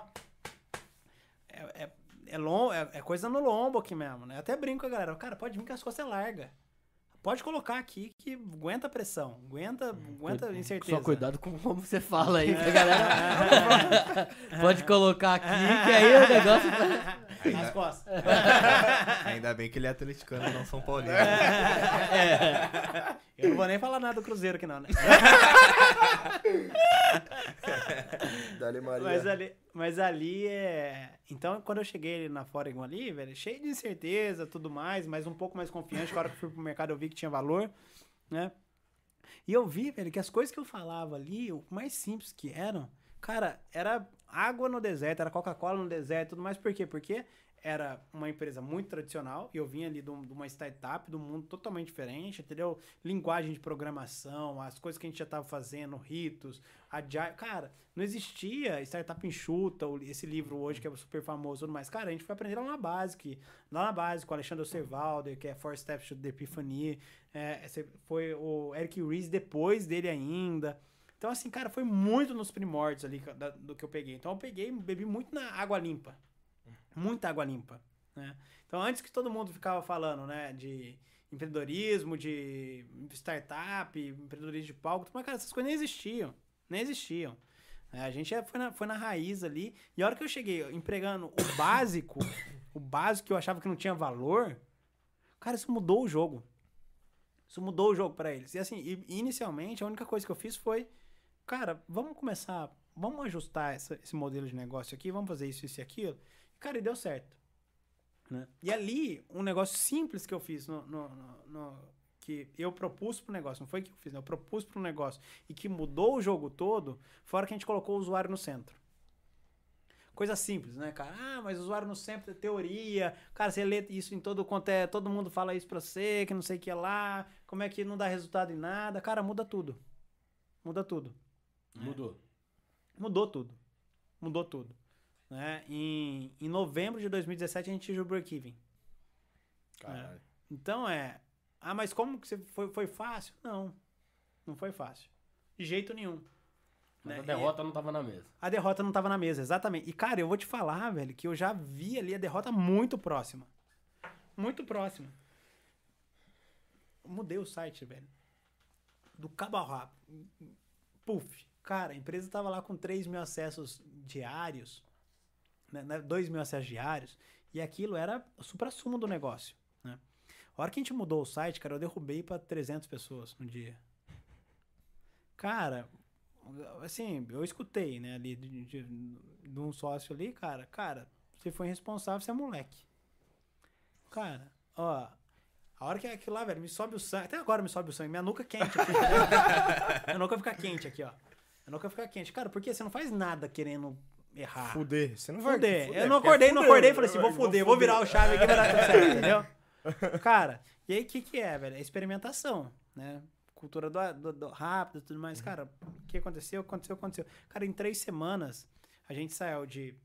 É, é, é, lom, é, é coisa no lombo aqui mesmo, né? Eu até brinco com a galera. Cara, pode vir que as costas é larga. Pode colocar aqui que aguenta a pressão. Aguenta, aguenta a incerteza. Só cuidado com como você fala aí, pra galera. Pode colocar aqui, que aí o negócio. Nas costas. Ainda bem que ele é atleticano, não São Paulino. Eu não vou nem falar nada do Cruzeiro aqui, não, né? Dali Maria. Mas ali, mas ali é. Então, quando eu cheguei na Foregon ali, velho, cheio de incerteza tudo mais, mas um pouco mais confiante. Na hora que eu fui pro mercado, eu vi que tinha valor, né? E eu vi, velho, que as coisas que eu falava ali, o mais simples que eram, cara, era água no deserto, era Coca-Cola no deserto e tudo mais. Por quê? Porque era uma empresa muito tradicional e eu vinha ali de um- uma startup, de um mundo totalmente diferente, entendeu? Linguagem de programação, as coisas que a gente já estava fazendo, ritos, agile. Cara, não existia startup enxuta, esse livro hoje que é super famoso tudo mais. Cara, a gente foi aprender lá na base, que, lá na base com o Alexandre Osterwalder, que é Four Steps to the Epiphany, é, foi o Eric Ries depois dele ainda. Então, assim, cara, foi muito nos primórdios ali da- do que eu peguei. Então, eu peguei, bebi muito na água limpa. Muita água limpa, né? Então, antes que todo mundo ficava falando, né, de empreendedorismo, de startup, empreendedorismo de palco, mas, cara, essas coisas nem existiam. Nem existiam. É, a gente é- foi na, foi na raiz ali. E a hora que eu cheguei empregando o básico, o básico que eu achava que não tinha valor, cara, isso mudou o jogo. Isso mudou o jogo pra eles. E assim, inicialmente, a única coisa que eu fiz foi, cara, vamos começar, vamos ajustar essa- esse modelo de negócio aqui, vamos fazer isso, isso e aquilo. Cara, e deu certo. né? E ali, um negócio simples que eu fiz no, no- no- no- que eu propus pro negócio, não foi que eu fiz, né? eu propus pro negócio e que mudou o jogo todo, foi a hora que a gente colocou o usuário no centro. Coisa simples, né, cara? Ah, mas o usuário no centro é teoria. Cara, você lê isso em todo quanto é. Todo mundo fala isso pra você, que não sei o que é lá. Como é que não dá resultado em nada. Cara, muda tudo. Muda tudo. Mudou. Mudou tudo. Mudou tudo. Né? Em, em novembro de 2017 a gente tinha o break-even. Caralho. Então é. Ah, mas como que você foi, foi fácil? Não. Não foi fácil. De jeito nenhum. Mas né? a derrota não tava na mesa. A derrota não tava na mesa, exatamente. E, cara, eu vou te falar, velho, que eu já vi ali a derrota muito próxima. Muito próxima. Mudei o site, velho. Do cabo ao rabo. Puf. Cara, a empresa tava lá com 3 mil acessos diários. Né, né, 2 mil acessos diários. E aquilo era o supra-sumo do negócio. Né? A hora que a gente mudou o site, cara, eu derrubei pra 300 pessoas no dia. Cara, assim, eu escutei, né, ali de, de, de um sócio ali, cara, cara, você foi irresponsável, você é moleque. Cara, ó, a hora que aquilo lá, velho, me sobe o sangue, até agora me sobe o sangue, minha nuca quente aqui. minha nuca fica quente aqui, ó. Minha nuca fica quente. Cara, porque você não faz nada querendo errar. Fuder. Você não vai Fuder. fuder, Eu não é acordei, não fuder, acordei e falei assim, vou fuder, vou virar o chave aqui pra dar tudo certo, entendeu? Cara, e aí o que que é, velho? É experimentação, né? Cultura do, do, do rápido e tudo mais. Cara, o que aconteceu? Aconteceu, aconteceu. Cara, em três semanas, a gente saiu de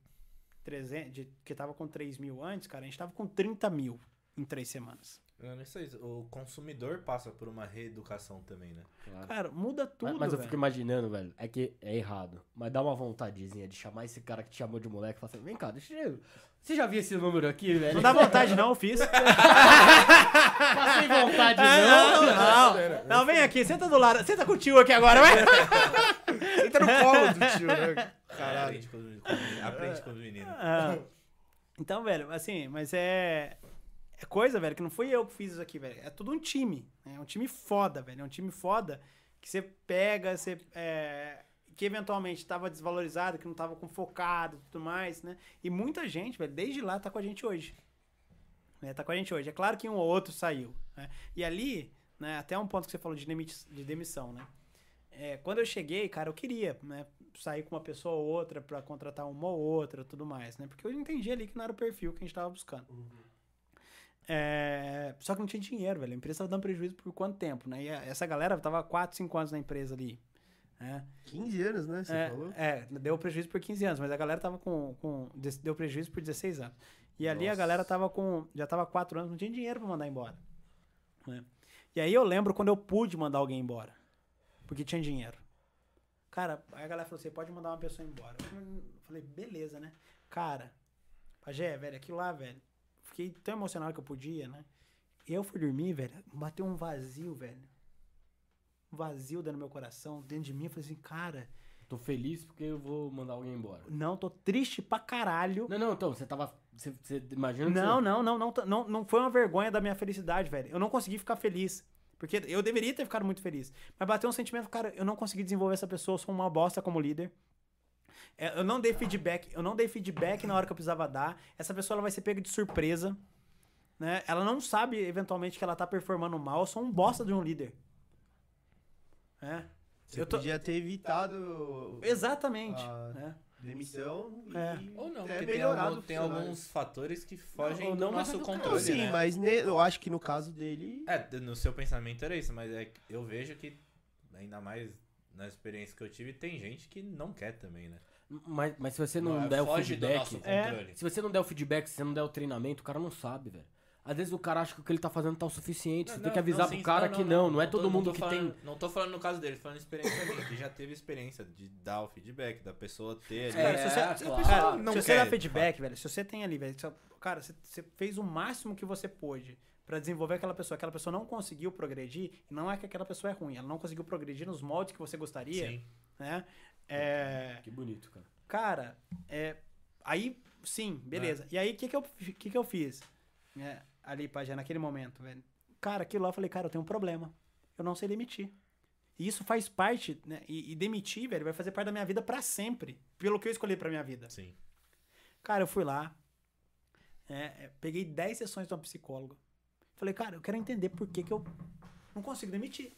300, de, que tava com 3 mil antes, cara, a gente tava com 30 mil em três semanas. Eu não sei, o consumidor passa por uma reeducação também, né? Claro. Cara, muda tudo, mas, mas eu fico imaginando, velho, é que é errado. Mas dá uma vontadezinha de chamar esse cara que te chamou de moleque e falar assim, vem cá, deixa eu... Você já viu esse número aqui, velho? Não dá vontade não, eu fiz. Tá sem vontade, não, não. não, não, vem aqui, senta do lado, senta com o tio aqui agora, vai. Entra no colo do tio, né? Caralho. Aprende com, os- com os meninos. Aprende com os meninos. Ah, então, velho, assim, mas é. É coisa, velho, que não fui eu que fiz isso aqui, velho. É tudo um time. né? É um time foda, velho. É um time foda que você pega, você. é, que eventualmente estava desvalorizado, que não estava com focado tudo mais, né? E muita gente, velho, desde lá tá com a gente hoje. Né? Tá com a gente hoje. É claro que um ou outro saiu. Né? E ali, né, até um ponto que você falou de, de demissão, né? É, quando eu cheguei, cara, eu queria, né? Sair com uma pessoa ou outra pra contratar uma ou outra tudo mais, né? Porque eu entendi ali que não era o perfil que a gente tava buscando. É, só que não tinha dinheiro, velho. A empresa tava dando prejuízo por quanto tempo, né? E a- essa galera tava 4, 5 anos na empresa ali. Né? 15 anos, né? Você É, falou? é, deu prejuízo por 15 anos, mas a galera tava com. com deu prejuízo por 16 anos. E ali a Nossa. galera tava com. Já tava 4 anos, não tinha dinheiro pra mandar embora. né? E aí eu lembro quando eu pude mandar alguém embora. Porque tinha dinheiro. Cara, aí a galera falou assim: pode mandar uma pessoa embora. Eu falei, beleza, né? Cara, Pajé, velho, aquilo lá, velho. Fiquei tão emocionado que eu podia, né? E eu fui dormir, velho. Bateu um vazio, velho. Um vazio dentro do meu coração, dentro de mim. Eu falei assim, cara. Tô feliz porque eu vou mandar alguém embora. Não, tô triste pra caralho. Não, não, então, você tava. Você, você imagina que Não, você- não, não, não, não, não foi uma vergonha da minha felicidade, velho. Eu não consegui ficar feliz. Porque eu deveria ter ficado muito feliz. Mas bateu um sentimento, cara, eu não consegui desenvolver essa pessoa, eu sou uma bosta como líder. É, Eu não dei feedback, eu não dei feedback na hora que eu precisava dar. Essa pessoa ela vai ser pega de surpresa. Né? Ela não sabe, eventualmente, que ela tá performando mal. Eu sou um bosta de um líder. É. Você eu tô- podia ter evitado Exatamente. Ah, né? demissão e É. Ou não, porque tem, algum- tem alguns fatores que fogem do não, mas nosso do controle, Não, sim, né? mas ne- eu acho que no caso dele. É, no seu pensamento era isso, mas é que eu vejo que, ainda mais na experiência que eu tive, tem gente que não quer também, né? Mas, mas se você não, é, der o feedback. nosso É. Se você não der o feedback, se você não der o treinamento, o cara não sabe, velho. Às vezes o cara acha que o que ele tá fazendo tá o suficiente. Você Não, tem que não, avisar não, pro sim, cara que não, não, é tô- todo mundo tô que falando- tem. Não tô falando no caso dele, tô falando experiência minha, que já teve experiência de dar o feedback, da pessoa ter ali. É, Cara, se você, claro. cara, Não se você quer, dá de feedback, velho, se você tem ali, velho, cara, você, você fez o máximo que você pôde pra desenvolver aquela pessoa, aquela pessoa não conseguiu progredir, e não é que aquela pessoa é ruim, ela não conseguiu progredir nos moldes que você gostaria, Sim. né? É, Que bonito, cara. cara, é, aí, sim, beleza. E aí, o que que eu, que que eu fiz? É, ali, Pajé, naquele momento, velho. Cara, aquilo lá, eu falei, cara, eu tenho um problema. Eu não sei demitir. E isso faz parte, né? E, e demitir, velho, vai fazer parte da minha vida pra sempre. Pelo que eu escolhi pra minha vida. Sim. Cara, eu fui lá. é, é, peguei 10 sessões de uma psicóloga. Falei, cara, eu quero entender por que, que eu não consigo demitir.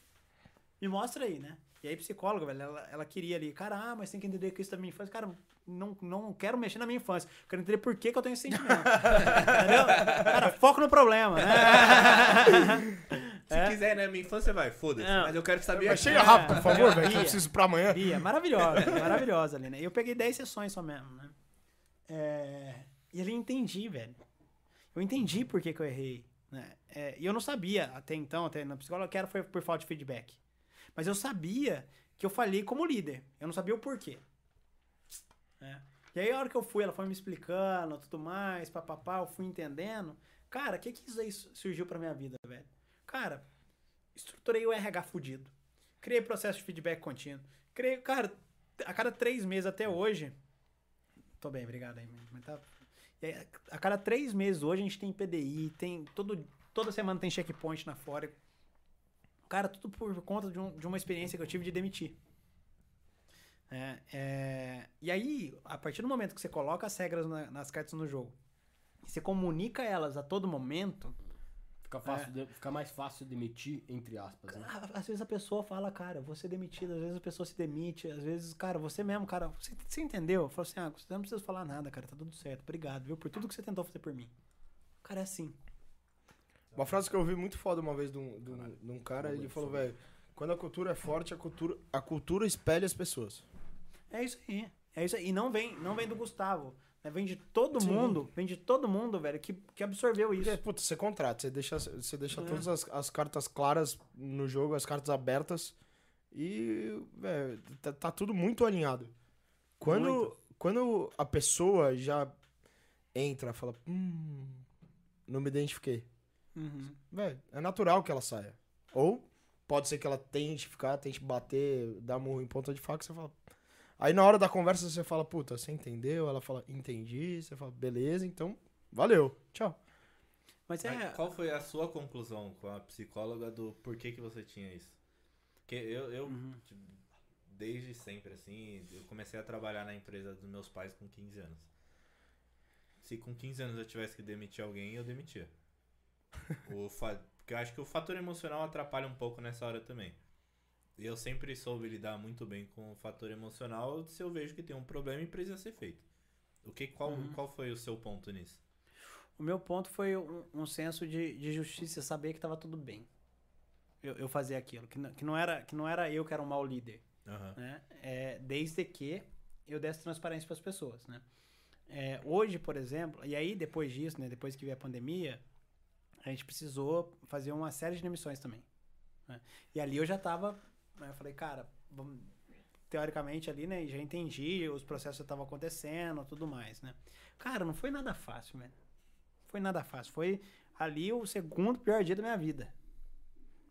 Me mostra aí, né? E aí, psicóloga, velho, ela, ela queria ali, cara, ah, mas tem que entender que isso da minha infância. Cara, não, não quero mexer na minha infância. Quero entender por que, que eu tenho esse sentimento. Entendeu? Cara, foco no problema, né? Se É. quiser, né? Minha infância vai, foda-se. Mas eu quero saber. Mas chega rápido, por favor, velho, que eu preciso pra amanhã. Bia, maravilhosa, maravilhosa ali, né? E eu peguei 10 sessões só mesmo, né? É, e ali eu entendi, velho. Eu entendi por que, que eu errei. Né? É, e eu não sabia até então, até na psicóloga, que era foi por falta de feedback. Mas eu sabia que eu falhei como líder. Eu não sabia o porquê. né? E aí a hora que eu fui, ela foi me explicando, tudo mais, papapá, eu fui entendendo. Cara, o que que isso aí su- surgiu pra minha vida, velho? Cara, estruturei o RH fudido. Criei processo de feedback contínuo. Criei, cara, a cada três meses até hoje. Tô bem, obrigado aí, mas tá. A cada três meses hoje a gente tem PDI, tem. Todo, toda semana tem checkpoint na fora. Cara, tudo por conta de, um- de uma experiência que eu tive de demitir. É, é, e aí, a partir do momento que você coloca as regras na- nas cartas no jogo, e você comunica elas a todo momento, Fica, fácil de- fica mais fácil demitir, entre aspas. Né? às vezes a pessoa fala, cara, vou ser demitido, às vezes a pessoa se demite, às vezes, cara, você mesmo, cara, você, você entendeu? Falou assim, ah, você não precisa falar nada, cara, tá tudo certo, obrigado, viu, por tudo que você tentou fazer por mim. Cara, é assim. Uma frase que eu ouvi muito foda uma vez de um, de um, de um cara, ele falou, velho, quando a cultura é forte, a cultura, a cultura espelha as pessoas. É isso aí. É isso aí. E não vem, não vem do Gustavo. né? Vem de todo Sim. mundo, vem de todo mundo, velho, que, que absorveu isso. Porque, putz, você contrata, você deixa, você deixa É. todas as, as cartas claras no jogo, as cartas abertas. E, velho, tá, tá tudo muito alinhado. Quando, Muito. quando a pessoa já entra, fala, hum, não me identifiquei. Uhum. Velho, é natural que ela saia. Ou pode ser que ela tente ficar, tente bater, dar murro em ponta de faca, você fala. Aí na hora da conversa você fala, puta, você entendeu? Ela fala, entendi. Você fala, beleza, então, valeu, tchau. Mas é. Mas qual foi a sua conclusão com a psicóloga do porquê que você tinha isso? Porque eu, eu Uhum. tipo, desde sempre, assim, eu comecei a trabalhar na empresa dos meus pais com 15 anos. Se com 15 anos eu tivesse que demitir alguém, eu demitia. O fa... Porque eu acho que o fator emocional atrapalha um pouco nessa hora também. E eu sempre soube lidar muito bem com o fator emocional se eu vejo que tem um problema e precisa ser feito. O que, qual, Uhum. qual foi o seu ponto nisso? O meu ponto foi um, um senso de, de justiça, saber que tava tudo bem. Eu, eu fazer aquilo. Que não, que, não era, que não era eu que era um mau líder. Aham. né? É, desde que eu desse transparência para as pessoas, né? É, hoje, por exemplo, e aí depois disso, né, depois que veio a pandemia, a gente precisou fazer uma série de demissões também. né? E ali eu já tava, né, eu falei, cara, vamos, teoricamente ali, né, já entendi, os processos já estavam acontecendo, tudo mais, né? Cara, não foi nada fácil, velho. Foi nada fácil. Foi ali o segundo pior dia da minha vida.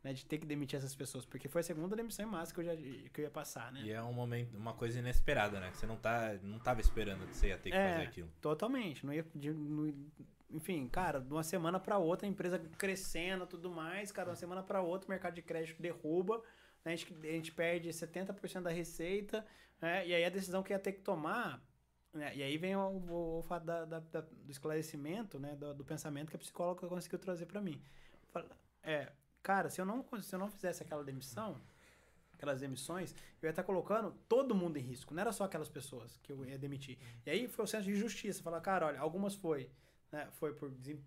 Né, de ter que demitir essas pessoas, porque foi a segunda demissão em massa que eu, já, que eu ia passar, né? E é um momento, uma coisa inesperada, né? Que você não, tá, não tava esperando que você ia ter que É. fazer aquilo. Totalmente. Não ia, não- enfim, cara, de uma semana pra outra, a empresa crescendo tudo mais, cara, de uma semana pra outra, o mercado de crédito derruba, né, a, gente, a gente perde 70% da receita, né, e aí a decisão que ia ter que tomar, né, e aí vem o, o- o fato da- da- da- do esclarecimento, né, do, do pensamento que a psicóloga conseguiu trazer pra mim. É, cara, se eu não, se eu não fizesse aquela demissão, aquelas demissões, eu ia estar colocando todo mundo em risco. Não era só aquelas pessoas que eu ia demitir. E aí foi o senso de justiça. Falar, cara, olha, algumas foi, né, foi por desem-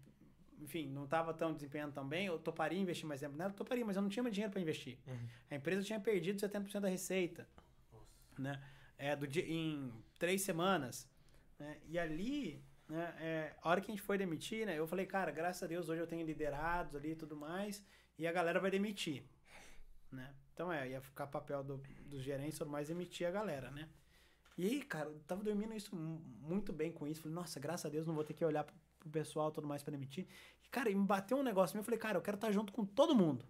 enfim, não estava tão desempenhando tão bem, eu toparia investir mais tempo nela, toparia, mas eu não tinha mais dinheiro para investir. A empresa tinha perdido 70% da receita, né, é, do dia, em três semanas, né, e ali, né, é, a hora que a gente foi demitir, né, eu falei, cara, graças a Deus hoje eu tenho liderados ali e tudo mais, e a galera vai demitir, né, então é, ia ficar papel do, dos gerentes tudo mais, demitir a galera, né. E aí, cara, eu tava dormindo isso mu- muito bem com isso. Falei, nossa, graças a Deus não vou ter que olhar pro, pessoal e tudo mais pra demitir. E, cara, e me bateu um negócio meu. Eu falei, cara, eu quero estar junto com todo mundo.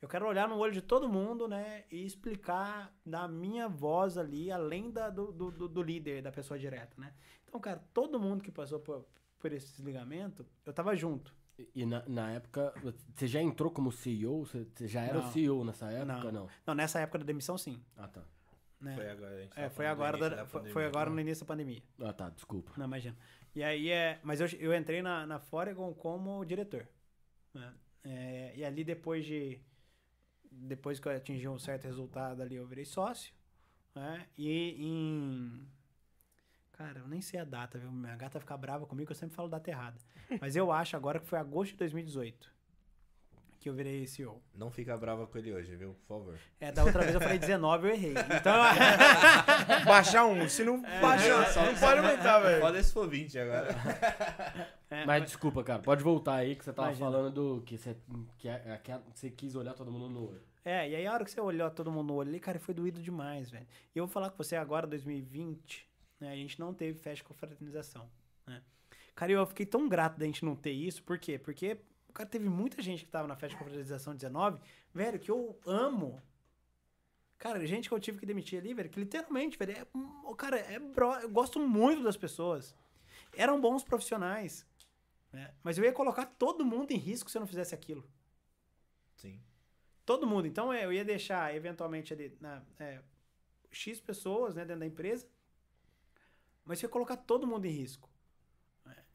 Eu quero olhar no olho de todo mundo, né? E explicar da minha voz ali, além da, do, do, do- do líder, da pessoa direta, né? Então, cara, todo mundo que passou por, por esse desligamento, eu tava junto. E- na, na época, você já entrou como CEO? Você você já era Não. o CEO nessa época? Não. Não. Não, nessa época da demissão, sim. Ah, tá. Né? Foi agora, a gente É, tava foi agora, da- da foi, foi agora no início da pandemia. Ah, tá, desculpa. Não, imagina. E aí é. Mas eu, eu entrei na, na Foregon como diretor. né? É, e ali depois de. Depois que eu atingi um certo resultado ali, eu virei sócio. Né? E em. Cara, eu nem sei a data, viu? Minha gata fica brava comigo eu sempre falo data errada. Mas eu acho agora que foi agosto de 2018 que eu virei CEO. Não fica brava com ele hoje, viu? Por favor. É, da outra vez eu falei 19 eu errei. Então. Baixar um. Se não baixar, só- não pode aumentar, velho. Pode se for 20 agora. é, Mas desculpa, cara, pode voltar aí que você tava Imagina. falando do que você, que, é- que é- você quis olhar todo mundo no olho. É, e aí a hora que você olhou todo mundo no olho ali, cara, foi doído demais, velho. E eu vou falar com você agora, 2020, né, a gente não teve festa com fraternização, né. Cara, eu fiquei tão grato da gente não ter isso, por quê? Porque, cara, teve muita gente que tava na festa com fraternização 19, velho, que eu amo. Cara, gente que eu tive que demitir ali, velho, que literalmente, velho, é, cara, é bro, eu gosto muito das pessoas. Eram bons profissionais, né, mas eu ia colocar todo mundo em risco se eu não fizesse aquilo. Sim. Todo mundo. Então, é, eu ia deixar, eventualmente, ali, na, é, X pessoas né, dentro da empresa, mas eu ia colocar todo mundo em risco.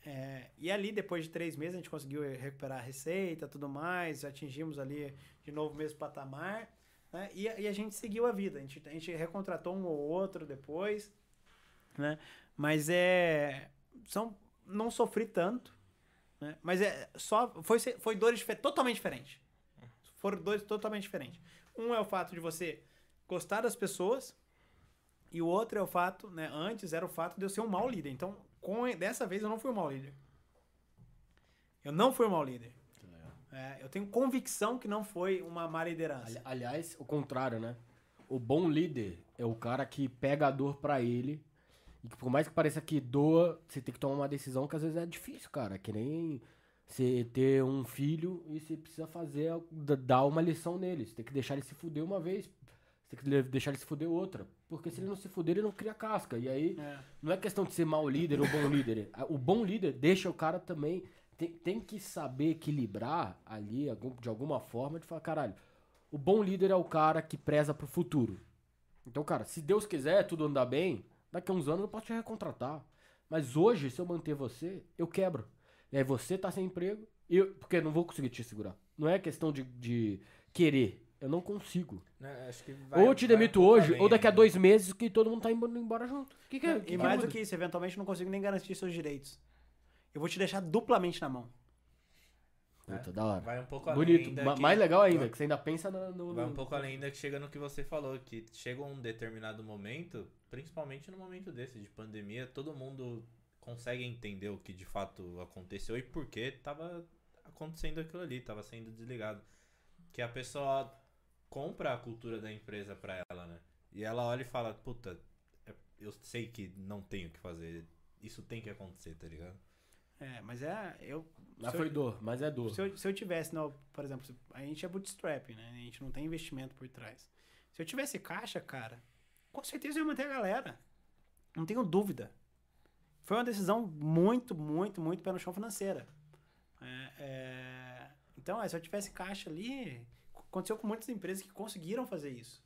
É, e ali, depois de três meses, a gente conseguiu recuperar a receita tudo mais, atingimos ali de novo o mesmo patamar, né, e, e a gente seguiu a vida. A gente, a gente recontratou um ou outro depois, né, mas é. São, não sofri tanto, né, mas é só. Foi, foi dores totalmente diferentes foram dois totalmente diferentes. Um é o fato de você gostar das pessoas e o outro é o fato, né, antes era o fato de eu ser um mau líder. Então, com, dessa vez eu não fui um mau líder. Eu não fui um mau líder. É, eu tenho convicção que não foi uma má liderança. Ali- aliás, o contrário, né? O bom líder é o cara que pega a dor pra ele. E que por mais que pareça que doa, você tem que tomar uma decisão que às vezes é difícil, cara. Que nem você ter um filho e você precisa fazer, dar uma lição nele. Você tem que deixar ele se fuder uma vez. Você tem que deixar ele se fuder outra. Porque se ele não se fuder, ele não cria casca. E aí, É. não é questão de ser mau líder ou bom líder. O bom líder deixa o cara também tem, tem que saber equilibrar ali, de alguma forma, de falar, caralho, o bom líder é o cara que preza pro futuro. Então, cara, se Deus quiser tudo andar bem, daqui a uns anos eu posso te recontratar. Mas hoje, se eu manter você, eu quebro. E aí você tá sem emprego, eu, porque eu não vou conseguir te segurar. Não é questão de, de querer. Eu não consigo. Né, acho que vai- ou eu te demito hoje, ou daqui a ainda. dois meses que todo mundo tá indo embora junto. O que, que, é? Não, que e que mais muda? do que isso, eventualmente eu não consigo nem garantir seus direitos. Eu vou te deixar duplamente na mão. Puta, da hora. Vai um pouco além Bonito. Ma- Mais legal ainda, que você ainda pensa no. no- Vai um pouco além ainda que chega no que você falou, que chega um determinado momento, principalmente no momento desse, de pandemia, todo mundo consegue entender o que de fato aconteceu e por que tava acontecendo aquilo ali, tava sendo desligado. Que a pessoa compra a cultura da empresa pra ela, né? E ela olha e fala, puta, é- eu sei que não tenho o que fazer, isso tem que acontecer, tá ligado? É, mas é. Eu, Mas foi eu- dor, mas é dor. Se eu, se eu tivesse, não, por exemplo, a gente é bootstrap, né? A gente não tem investimento por trás. Se eu tivesse caixa, cara, com certeza eu ia manter a galera. Não tenho dúvida. Foi uma decisão muito, muito, muito pé no chão financeira. É, é, então, é, se eu tivesse caixa ali, aconteceu com muitas empresas que conseguiram fazer isso.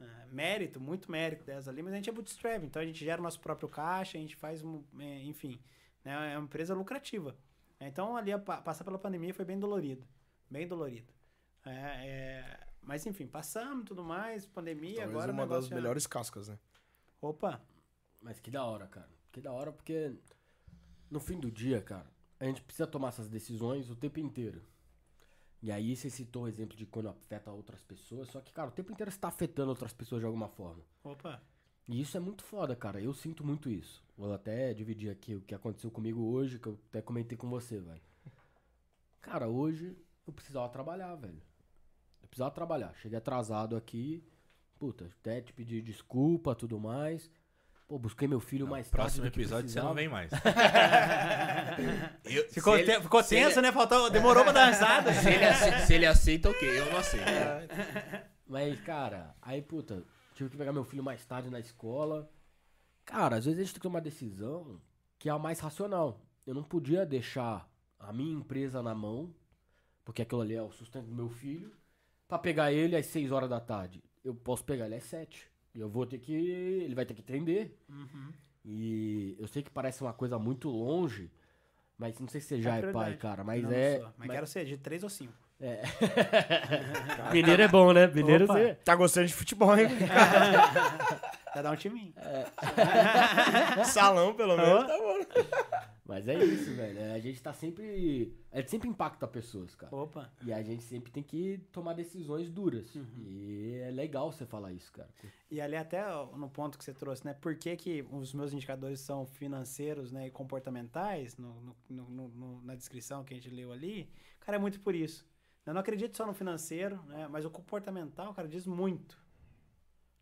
É, mérito, muito mérito delas ali, mas a gente é bootstrap, então a gente gera o nosso próprio caixa, a gente faz, um, é, enfim, né, é uma empresa lucrativa. Então, ali, a pa- passar pela pandemia foi bem dolorido. Bem dolorido. É, é, mas, enfim, passamos tudo mais, pandemia, Talvez agora uma das já- melhores cascas, né? Opa, Mas que da hora, cara. Que da hora porque no fim do dia, cara, a gente precisa tomar essas decisões o tempo inteiro. E aí você citou o exemplo de quando afeta outras pessoas, só que, cara, o tempo inteiro você tá afetando outras pessoas de alguma forma. opa. E isso é muito foda, cara. Eu sinto muito isso. Vou até dividir aqui o que aconteceu comigo hoje, que eu até comentei com você, velho. Cara, hoje eu precisava trabalhar, velho. Eu precisava trabalhar. Cheguei atrasado aqui. Puta, até te pedir desculpa, tudo mais. Pô, busquei meu filho mais tarde. Próximo do que episódio você não precisava. vem mais. Eu- Ficou, ele- te- ficou se ele- tenso, né? Faltou, demorou pra dar risada. Se ele, ace- se ele aceita, ok. Eu não aceito. Mas, cara, aí, puta, tive que pegar meu filho mais tarde na escola. Cara, às vezes a gente tem que tomar uma decisão que é a mais racional. Eu não podia deixar a minha empresa na mão, porque aquilo ali é o sustento do meu filho, pra pegar ele às 6 horas da tarde. Eu posso pegar ele às 7. E eu vou ter que. Ele vai ter que atender. Uhum. E eu sei que parece uma coisa muito longe, mas não sei se você já é, pai, prioridade. cara. Mas Não, não é. sou. Mas, mas- quero ser de 3 ou 5. Mineiro é bom, né? Mineiro Opa. você. Tá gostando de futebol, hein? Vai dar um timinho. Salão, pelo menos. Tá bom. Mas é isso, velho. É, A gente tá sempre. A gente sempre impacta pessoas, cara. Opa. E a gente sempre tem que tomar decisões duras. Uhum. E é legal você falar isso, cara. E ali até no ponto que você trouxe, né? Por que, que os meus indicadores são financeiros né, e comportamentais, no- no- no- no- na descrição que a gente leu ali, cara, é muito por isso. Eu não acredito só no financeiro, né? Mas o comportamental, cara, diz muito.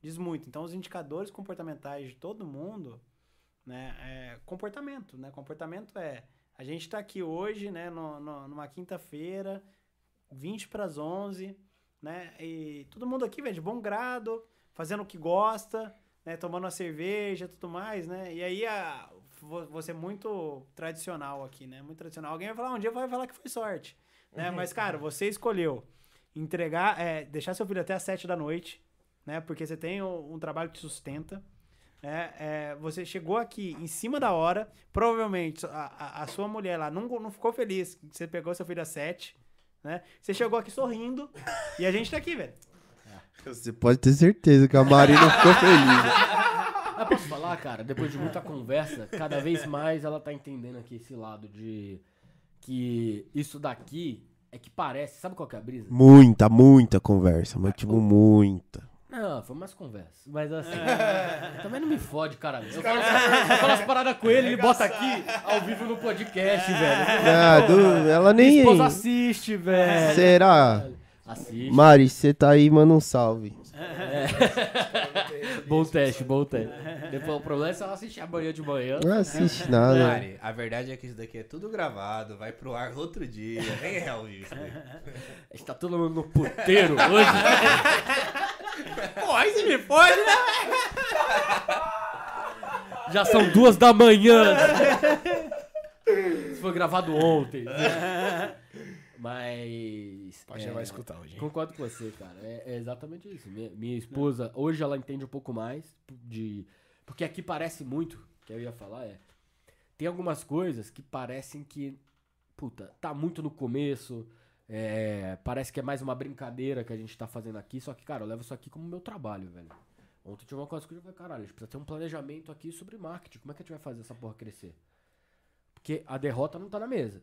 Diz muito. Então, os indicadores comportamentais de todo mundo, né? É comportamento, né? Comportamento é... A gente tá aqui hoje, né? no- no- numa quinta-feira, 20 para as 11, né? E todo mundo aqui, velho, de bom grado, fazendo o que gosta, né? Tomando uma cerveja, tudo mais, né? E aí a, vo- você é muito tradicional aqui, né? Muito tradicional. Alguém vai falar, um dia vai falar que foi sorte, né? Mas, cara, você escolheu entregar, é, deixar seu filho até às 7 da noite, né? Porque você tem um, um trabalho que te sustenta. Né? É, você chegou aqui em cima da hora, provavelmente a, a- a sua mulher lá não, não ficou feliz que você pegou seu filho às 7, né? Você chegou aqui sorrindo e a gente tá aqui, velho. Você pode ter certeza que a Mari não ficou feliz. Mas posso falar, cara, depois de muita conversa, cada vez mais ela tá entendendo aqui esse lado de que isso daqui é que parece. Sabe qual que é a brisa? Muita, muita conversa, mas tipo, muita. Não, foi mais conversa. Mas assim. também não me fode, cara. Eu falo, eu falo as paradas com ele, ele bota aqui ao vivo no podcast, velho. Ah, do- ela Minha nem. esposa assiste, velho. Será? Assiste. Mari, você tá aí, manda um salve. Bom teste, bom teste. Depois o problema é se ela assistir amanhã de manhã. Não assiste nada. Mari, a verdade é que isso daqui é tudo gravado, vai pro ar outro dia, nem é ao vivo. isso. A gente tá todo mundo no puteiro hoje. Pô, aí você me pode, né? Já são duas da manhã. foi gravado ontem. Mas. O Pajé é, vai escutar hoje. hein? Concordo com você, cara. É, é exatamente isso. Minha, minha esposa, hoje ela entende um pouco mais de. Porque aqui parece muito, que eu ia falar, é. Tem algumas coisas que parecem que. Puta, tá muito no começo. É, parece que é mais uma brincadeira que a gente tá fazendo aqui. Só que, cara, eu levo isso aqui como meu trabalho, velho. Ontem tinha uma coisa que eu falei, caralho, a gente precisa ter um planejamento aqui sobre marketing. Como é que a gente vai fazer essa porra crescer? Porque a derrota não tá na mesa.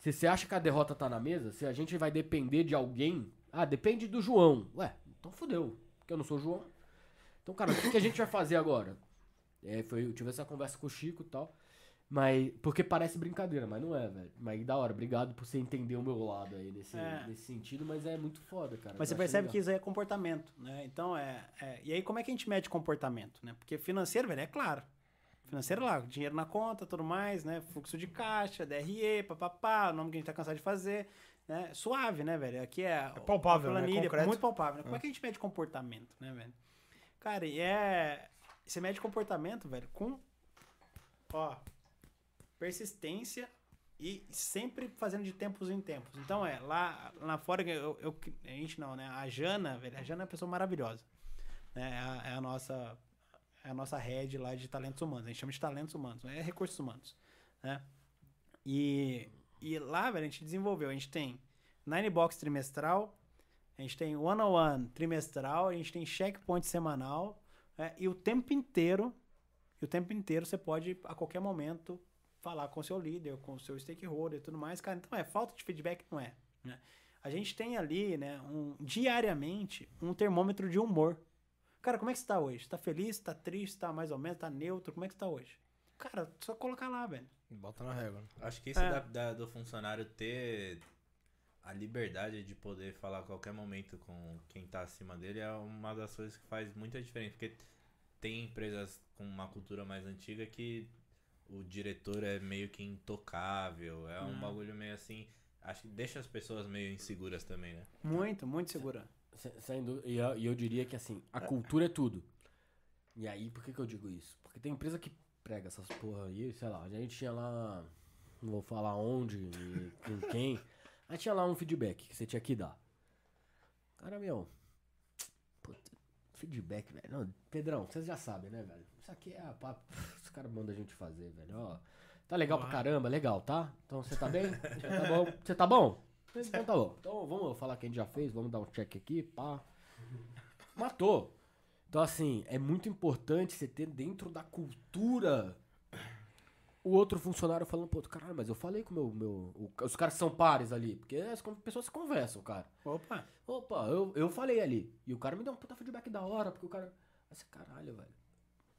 Se você acha que a derrota tá na mesa, se a gente vai depender de alguém. Ah, depende do João. Ué, então fodeu. Porque eu não sou o João. Então, cara, o que, que a gente vai fazer agora? É, foi, eu tive essa conversa com o Chico e tal. Mas. Porque parece brincadeira, mas não é, velho. Mas da hora, obrigado por você entender o meu lado aí nesse, É. nesse sentido, mas é muito foda, cara. Mas você percebe legal. que isso aí é comportamento, né? Então é, é- E aí, como é que a gente mede comportamento, né? Porque financeiro, velho, é claro. Financeiro lá, dinheiro na conta, tudo mais, né? Fluxo de caixa, DRE, papapá, o nome que a gente tá cansado de fazer. Né? Suave, né, velho? Aqui é. É palpável, né? planilha, Concreto. Muito palpável. Né? Como é que a gente mede comportamento, né, velho? Cara, e é. Você mede comportamento, velho, com. Ó. Persistência e sempre fazendo de tempos em tempos. Então é, lá, lá fora, eu, eu- a gente não, né? A Jana, velho, a Jana é uma pessoa maravilhosa. Né? É, a, é a nossa é a nossa head lá de talentos humanos. A gente chama de talentos humanos, é recursos humanos. Né? E, e lá, velho, a gente desenvolveu. A gente tem Nine Box trimestral, a gente tem One on One trimestral, a gente tem checkpoint semanal, né? e o tempo inteiro, e o tempo inteiro você pode, a qualquer momento, falar com o seu líder, com o seu stakeholder e tudo mais, cara. Então é falta de feedback, não é. né? A gente tem ali, né, um, diariamente, um termômetro de humor. Cara, como é que você tá hoje? Tá feliz? Tá triste? Tá mais ou menos? Tá neutro? Como é que você tá hoje? Cara, só colocar lá, velho. Bota na régua. Acho que isso É. da- da- do funcionário ter a liberdade de poder falar a qualquer momento com quem tá acima dele é uma das coisas que faz muita diferença. Porque tem empresas com uma cultura mais antiga que o diretor é meio que intocável. É um Hum. bagulho meio assim. Acho que deixa as pessoas meio inseguras também, né? Muito, muito segura. Se- Sem dúvida. E eu, eu diria que assim, a cultura é tudo. E aí, por que, que eu digo isso? Porque tem empresa que prega essas porra aí, sei lá, a gente tinha lá. Não vou falar onde e com quem. Aí tinha lá um feedback que você tinha que dar. Cara, meu. puta, feedback, velho. Não, Pedrão, vocês já sabem, né, velho? Isso aqui é a papo. Os caras mandam a gente fazer, velho. Ó, tá legal pra caramba, legal, tá? Então você tá bem? Tá bom? Você tá bom? Então tá bom. Então vamos falar que a gente já fez, vamos dar um check aqui, pá. Matou. Então, assim, é muito importante você ter dentro da cultura o outro funcionário falando, pô, caralho, mas eu falei com o meu. meu o- os caras são pares ali, porque as pessoas se conversam, cara. Opa, Opa, eu, eu falei ali. E o cara me deu um puta feedback da hora, porque o cara. Esse caralho, velho.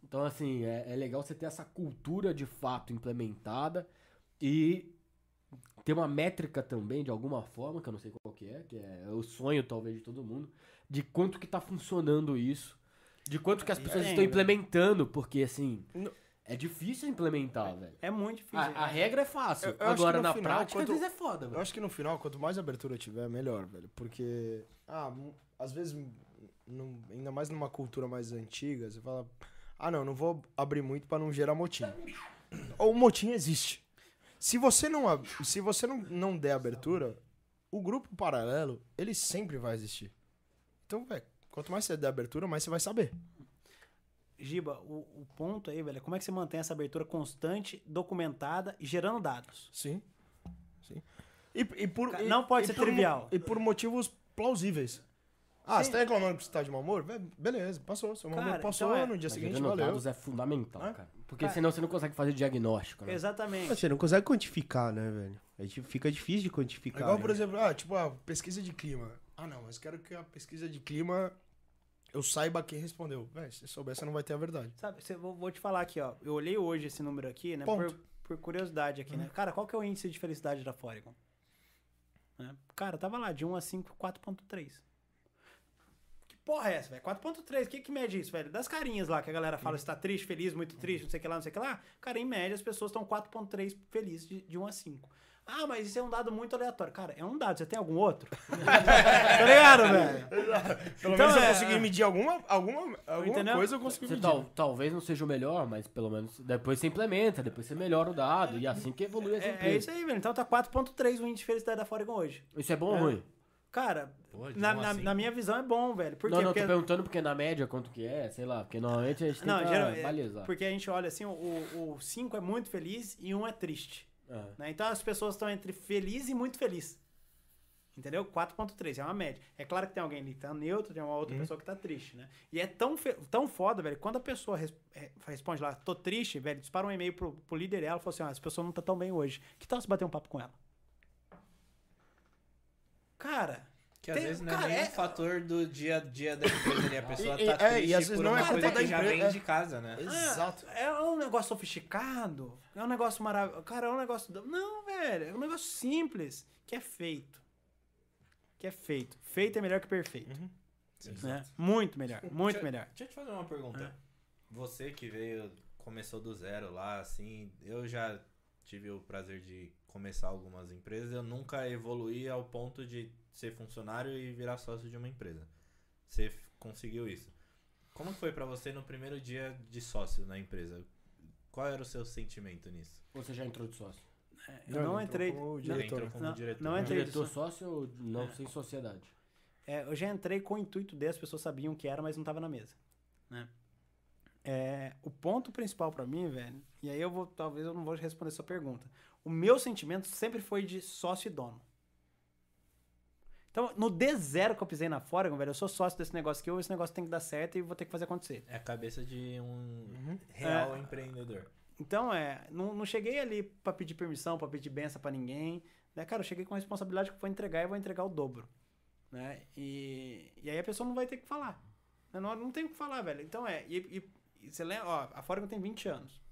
Então, assim, é, é legal você ter essa cultura de fato implementada e ter uma métrica também, de alguma forma, que eu não sei qual que é, que é o sonho, talvez, de todo mundo, de quanto que tá funcionando isso, de quanto que as pessoas tem, estão velho. implementando, porque, assim, No- é difícil implementar, velho. é muito difícil. A, a regra é fácil, Eu- eu agora na final, prática, quanto- às vezes é foda, Eu velho. acho que no final, quanto mais abertura tiver, melhor, velho. Porque, ah, às vezes, ainda mais numa cultura mais antiga, você fala, ah, não, não vou abrir muito pra não gerar motim. Ou o motim existe. Se você não, se você não, não der abertura, o grupo paralelo, ele sempre vai existir. Então, velho, quanto mais você der abertura, mais você vai saber. Giba, o, o ponto aí, velho, é como é que você mantém essa abertura constante, documentada e gerando dados? Sim. Sim. E, e por, Ca- e- não pode e ser mo- trivial. E por motivos plausíveis. Ah, Sim. você tá reclamando que você tá de mau humor? Be- Beleza, passou. Seu mau humor Cara, passou, então é- no dia Mas seguinte valeu. dados é fundamental, É? cara. Porque Cara- senão você não consegue fazer diagnóstico, né? Exatamente. Você não consegue quantificar, né, velho? Tipo, fica difícil de É quantificar. igual, né? por exemplo, ah, tipo, a pesquisa de clima. Ah, não, mas quero que a pesquisa de clima eu saiba quem respondeu. Véi, se souber, você não vai ter a verdade. Sabe, cê- vou, vou te falar aqui, ó. Eu olhei hoje esse número aqui, né? Ponto. Por, por curiosidade aqui, né? Cara, qual que é o índice de felicidade da Foregon? Né? Cara, tava lá, de 1 a 5, 4.3. Porra é essa, velho? 4.3, o que que mede isso, velho? Das carinhas lá, que a galera fala se tá triste, feliz, muito triste, não sei o que lá, não sei o que lá. Cara, em média, as pessoas estão 4.3 felizes de, de 1 a 5. Ah, mas isso é um dado muito aleatório. Cara, é um dado, você tem algum outro? tá ligado, velho? Pelo Então menos eu é- consegui medir alguma, alguma, alguma Entendeu? coisa, eu consegui Você medir. tal, talvez não seja o melhor, mas pelo menos depois você implementa, depois você melhora o dado e assim que evolui as É, é isso aí, velho. Então tá 4.3 o índice de felicidade da Foregon hoje. Isso é bom ou É. ruim? Cara, Pô, na, na, na minha visão é bom, velho. Por não, quê? não, Porque... tô perguntando porque na média quanto que é, sei lá, porque normalmente a gente Não, tenta geral, é, balizar. porque a gente olha assim, o 5 é muito feliz e 1 um é triste. É. né? Então as pessoas estão entre feliz e muito feliz. Entendeu? 4.3 é uma média. É claro que tem alguém ali que tá neutro, tem uma outra pessoa que tá triste, né? E é tão, tão foda, velho, quando a pessoa res- é, responde lá, tô triste, velho, dispara um e-mail pro, pro líder dela e fala assim, ó, essa pessoa não tá tão bem hoje. Que tal se bater um papo com ela? Cara, Que às Tem- vezes não é cara, nem é- um fator do dia a dia da empresa ali. A pessoa E- tá é, triste e às vezes por não é coisa da que já vem é. de casa, né? Exato. É um negócio sofisticado? É um negócio maravilhoso? Cara, é um negócio. Não, velho. É um negócio simples. Que é feito. Que é feito. Feito é melhor que perfeito. Né? Muito melhor. Muito Deixa- melhor. Deixa eu te fazer uma pergunta. É. Você que veio, começou do zero lá, assim, eu já tive o prazer de começar algumas empresas, eu nunca evoluí ao ponto de ser funcionário e virar sócio de uma empresa. Você conseguiu isso. Como foi pra você no primeiro dia de sócio na empresa? Qual era o seu sentimento nisso? Você já entrou de sócio? Eu não, ele entrei. como não, diretor. entrou como não, diretor. não entrei. Diretor sócio ou não sem sociedade? É, eu já entrei com o intuito de as pessoas sabiam o que era, mas não tava na mesa. Né? É, o ponto principal pra mim, velho, e aí eu vou, talvez eu não vou responder sua pergunta. O meu sentimento sempre foi de sócio e dono. Então, no D0 que eu pisei na Foregon, velho, eu sou sócio desse negócio aqui, esse negócio tem que dar certo e vou ter que fazer acontecer. É a cabeça de um Uhum. real É. empreendedor. Então, é, não, não cheguei ali pra pedir permissão, pra pedir benção pra ninguém. Né? Cara, eu cheguei com a responsabilidade que eu vou entregar e vou entregar o dobro. Né? E, e aí a pessoa não vai ter que falar. Né? Não, não tem o que falar, velho. Então é. E, e- e você lembra, ó, a Foregon tem 20 anos.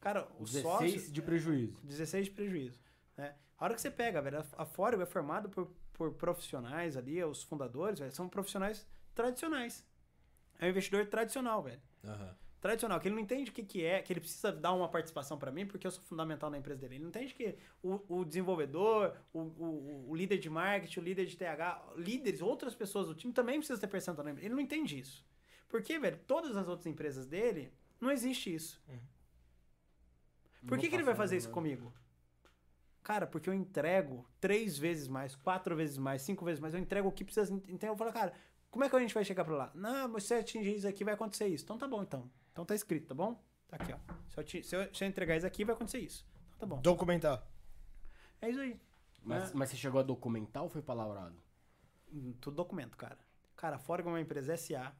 Cara, o 16 sócio. de prejuízo. 16 de prejuízo. Né? A hora que você pega, velho, a, Foregon é formada por, por profissionais ali, os fundadores, velho, são profissionais tradicionais. É um investidor tradicional, velho Aham. tradicional, que ele não entende o que, que é, que ele precisa dar uma participação pra mim, porque eu sou fundamental na empresa dele. Ele não entende que o, o desenvolvedor, o, o, o líder de marketing, o líder de TH, líderes, outras pessoas do time também precisam ter percentual na empresa. Ele não entende isso. Porque, velho, todas as outras empresas dele, não existe isso. Por que, que ele vai fazer isso né? comigo? Cara, porque eu entrego três vezes mais, quatro vezes mais, cinco vezes mais. Eu entrego o que precisa. Então eu falo, cara, como é que a gente vai chegar pra lá? Não, mas se você atingir isso aqui, vai acontecer isso. Então tá bom, então. Então tá escrito, tá bom? Tá aqui, ó. Se eu, se eu, se eu entregar isso aqui, vai acontecer isso. Então tá bom. Documentar. É isso aí. Mas, É. mas você chegou a documentar ou foi palavrado? Hum, Tudo documento, cara. Cara, a Ford é uma empresa SA.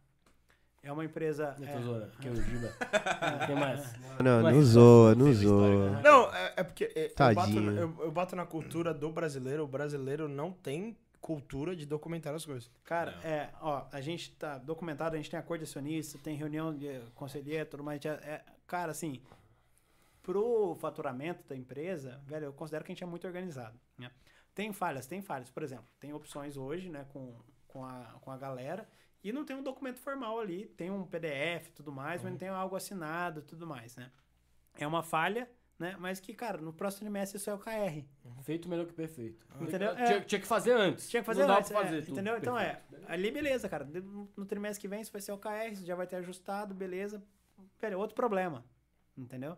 É uma empresa. Eu é, tô zoando, porque o Giba. Não tem mais. Não, não zoa, não zoa. né? Não, é, é porque é, eu, bato, eu, eu bato na cultura do brasileiro. O brasileiro não tem cultura de documentar as coisas. Cara, Não. é, ó, a gente tá documentado, a gente tem acordo de acionista, tem reunião de conselheiro, tudo mais. É, é- cara, assim, pro faturamento da empresa, velho, eu considero que a gente é muito organizado, né? Tem falhas, tem falhas. Por exemplo, tem opções hoje, né, com, com, a, com a galera, e não tem um documento formal ali, tem um PDF e tudo mais, mas não tem algo assinado e tudo mais, né? É uma falha, né? Mas que, cara, no próximo trimestre isso é o KR. Feito melhor que perfeito. Entendeu? Tinha, É. tinha que fazer antes. Tinha que fazer Não dá antes, pra é, fazer tudo entendeu? Então é, perfeito. ali beleza, cara. No, trimestre que vem isso vai ser o KR, isso já vai ter ajustado, beleza. Velho, outro problema, entendeu?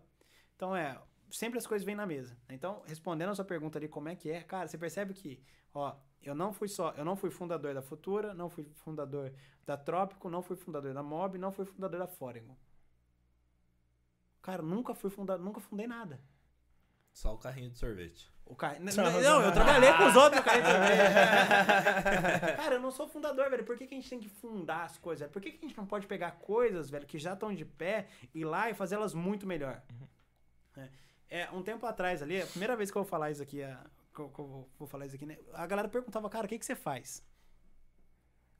Então é, sempre as coisas vêm na mesa. Então, respondendo a sua pergunta ali, como é que é, cara, você percebe que, ó, eu não fui só, eu não fui fundador da Futura, não fui fundador da Trópico, não fui fundador da Mob, não fui fundador da Foregon. Cara, nunca fui fundador, nunca fundei nada. Só o carrinho de sorvete. O n- Não, eu trabalhei com os outros, cara. cara, eu não sou fundador, velho. Por que, que a gente tem que fundar as coisas? velho? Por que, que a gente não pode pegar coisas, velho, que já estão de pé, ir lá e fazer elas muito melhor? É, é, um tempo atrás ali, a primeira vez que eu vou falar isso aqui, a, que eu, que eu vou- falar isso aqui, né? A galera perguntava, cara, o que, que você faz?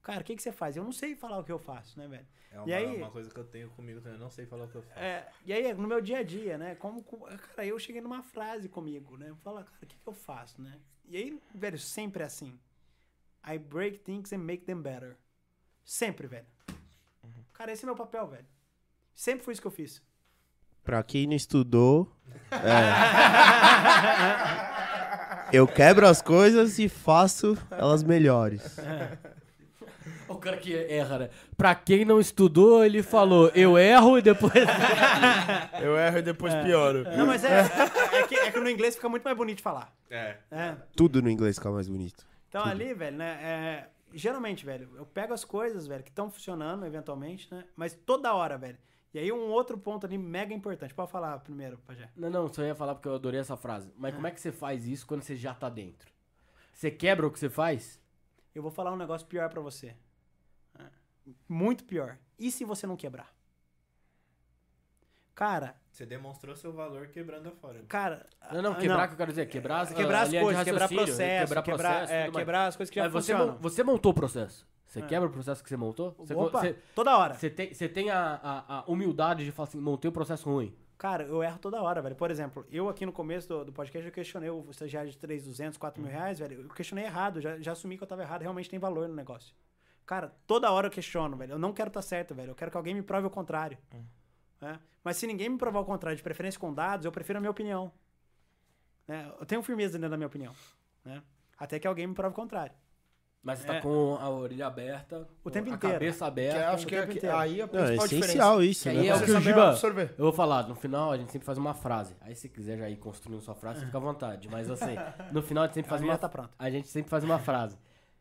Cara, o que, que você faz? Eu não sei falar o que eu faço, né, velho? É uma, E aí- uma coisa que eu tenho comigo também. Eu não sei falar o que eu faço. É, e aí, no meu dia a dia, né? Como, cara, eu cheguei numa frase comigo, né? Fala, cara, o que, que eu faço, né? E aí, velho, sempre assim. I break things and make them better. Sempre, velho. Cara, esse é meu papel, velho. Sempre foi isso que eu fiz. Pra quem não estudou, é, Eu quebro as coisas e faço elas melhores. O cara que erra, né? Pra quem não estudou, ele falou, eu erro e depois... Eu erro e depois pioro. Não, mas é, é, é que, é que no inglês fica muito mais bonito de falar. É. É. Tudo no inglês fica mais bonito. Então ali, velho, né? é, geralmente, velho, eu pego as coisas, velho, que estão funcionando eventualmente, né? Mas toda hora, velho. E aí um outro ponto ali mega importante. Pode falar primeiro, Pajé. Não, não, só ia falar porque eu adorei essa frase. Mas como é que você faz isso quando você já tá dentro? Você quebra o que você faz? Eu vou falar um negócio pior pra você. É, Muito pior. E se você não quebrar? Cara, Você demonstrou seu valor quebrando a fora. cara. Não, não, ah, quebrar que eu quero dizer, quebrar as, quebrar a as coisas, quebrar processo, quebrar, quebrar, processo, é, tudo mais. quebrar as coisas que já Mas você, funcionam. você montou o processo. Você É. quebra o processo que você montou? Você, Opa, você, toda hora. você tem, você tem a, a, a humildade de falar assim, montei o processo ruim. Cara, eu erro toda hora, velho. Por exemplo, eu aqui no começo do, do podcast, eu questionei o estagiário de 3,200, 4 Uhum. mil reais, velho. Eu questionei errado, já, já assumi que eu tava errado. Realmente tem valor no negócio. Cara, toda hora eu questiono, velho. Eu não quero estar certo, velho. Eu quero que alguém me prove o contrário. Hum. né? Mas se ninguém me provar o contrário, de preferência com dados, eu prefiro a minha opinião. né? Eu tenho firmeza dentro da minha opinião. né? Até que alguém me prove o contrário. Mas você tá É. com a orelha aberta, O tempo a inteiro. cabeça Que aberta. é- acho que, é, que inteiro. aí a Não, é principal essencial isso, Que né? aí é o que o Giba... absorver. Eu vou falar, no final a gente sempre faz uma frase. Aí se quiser já ir construindo sua frase, você fica à vontade. Mas assim, no final a gente sempre faz uma... tá pronta. A gente sempre faz uma frase.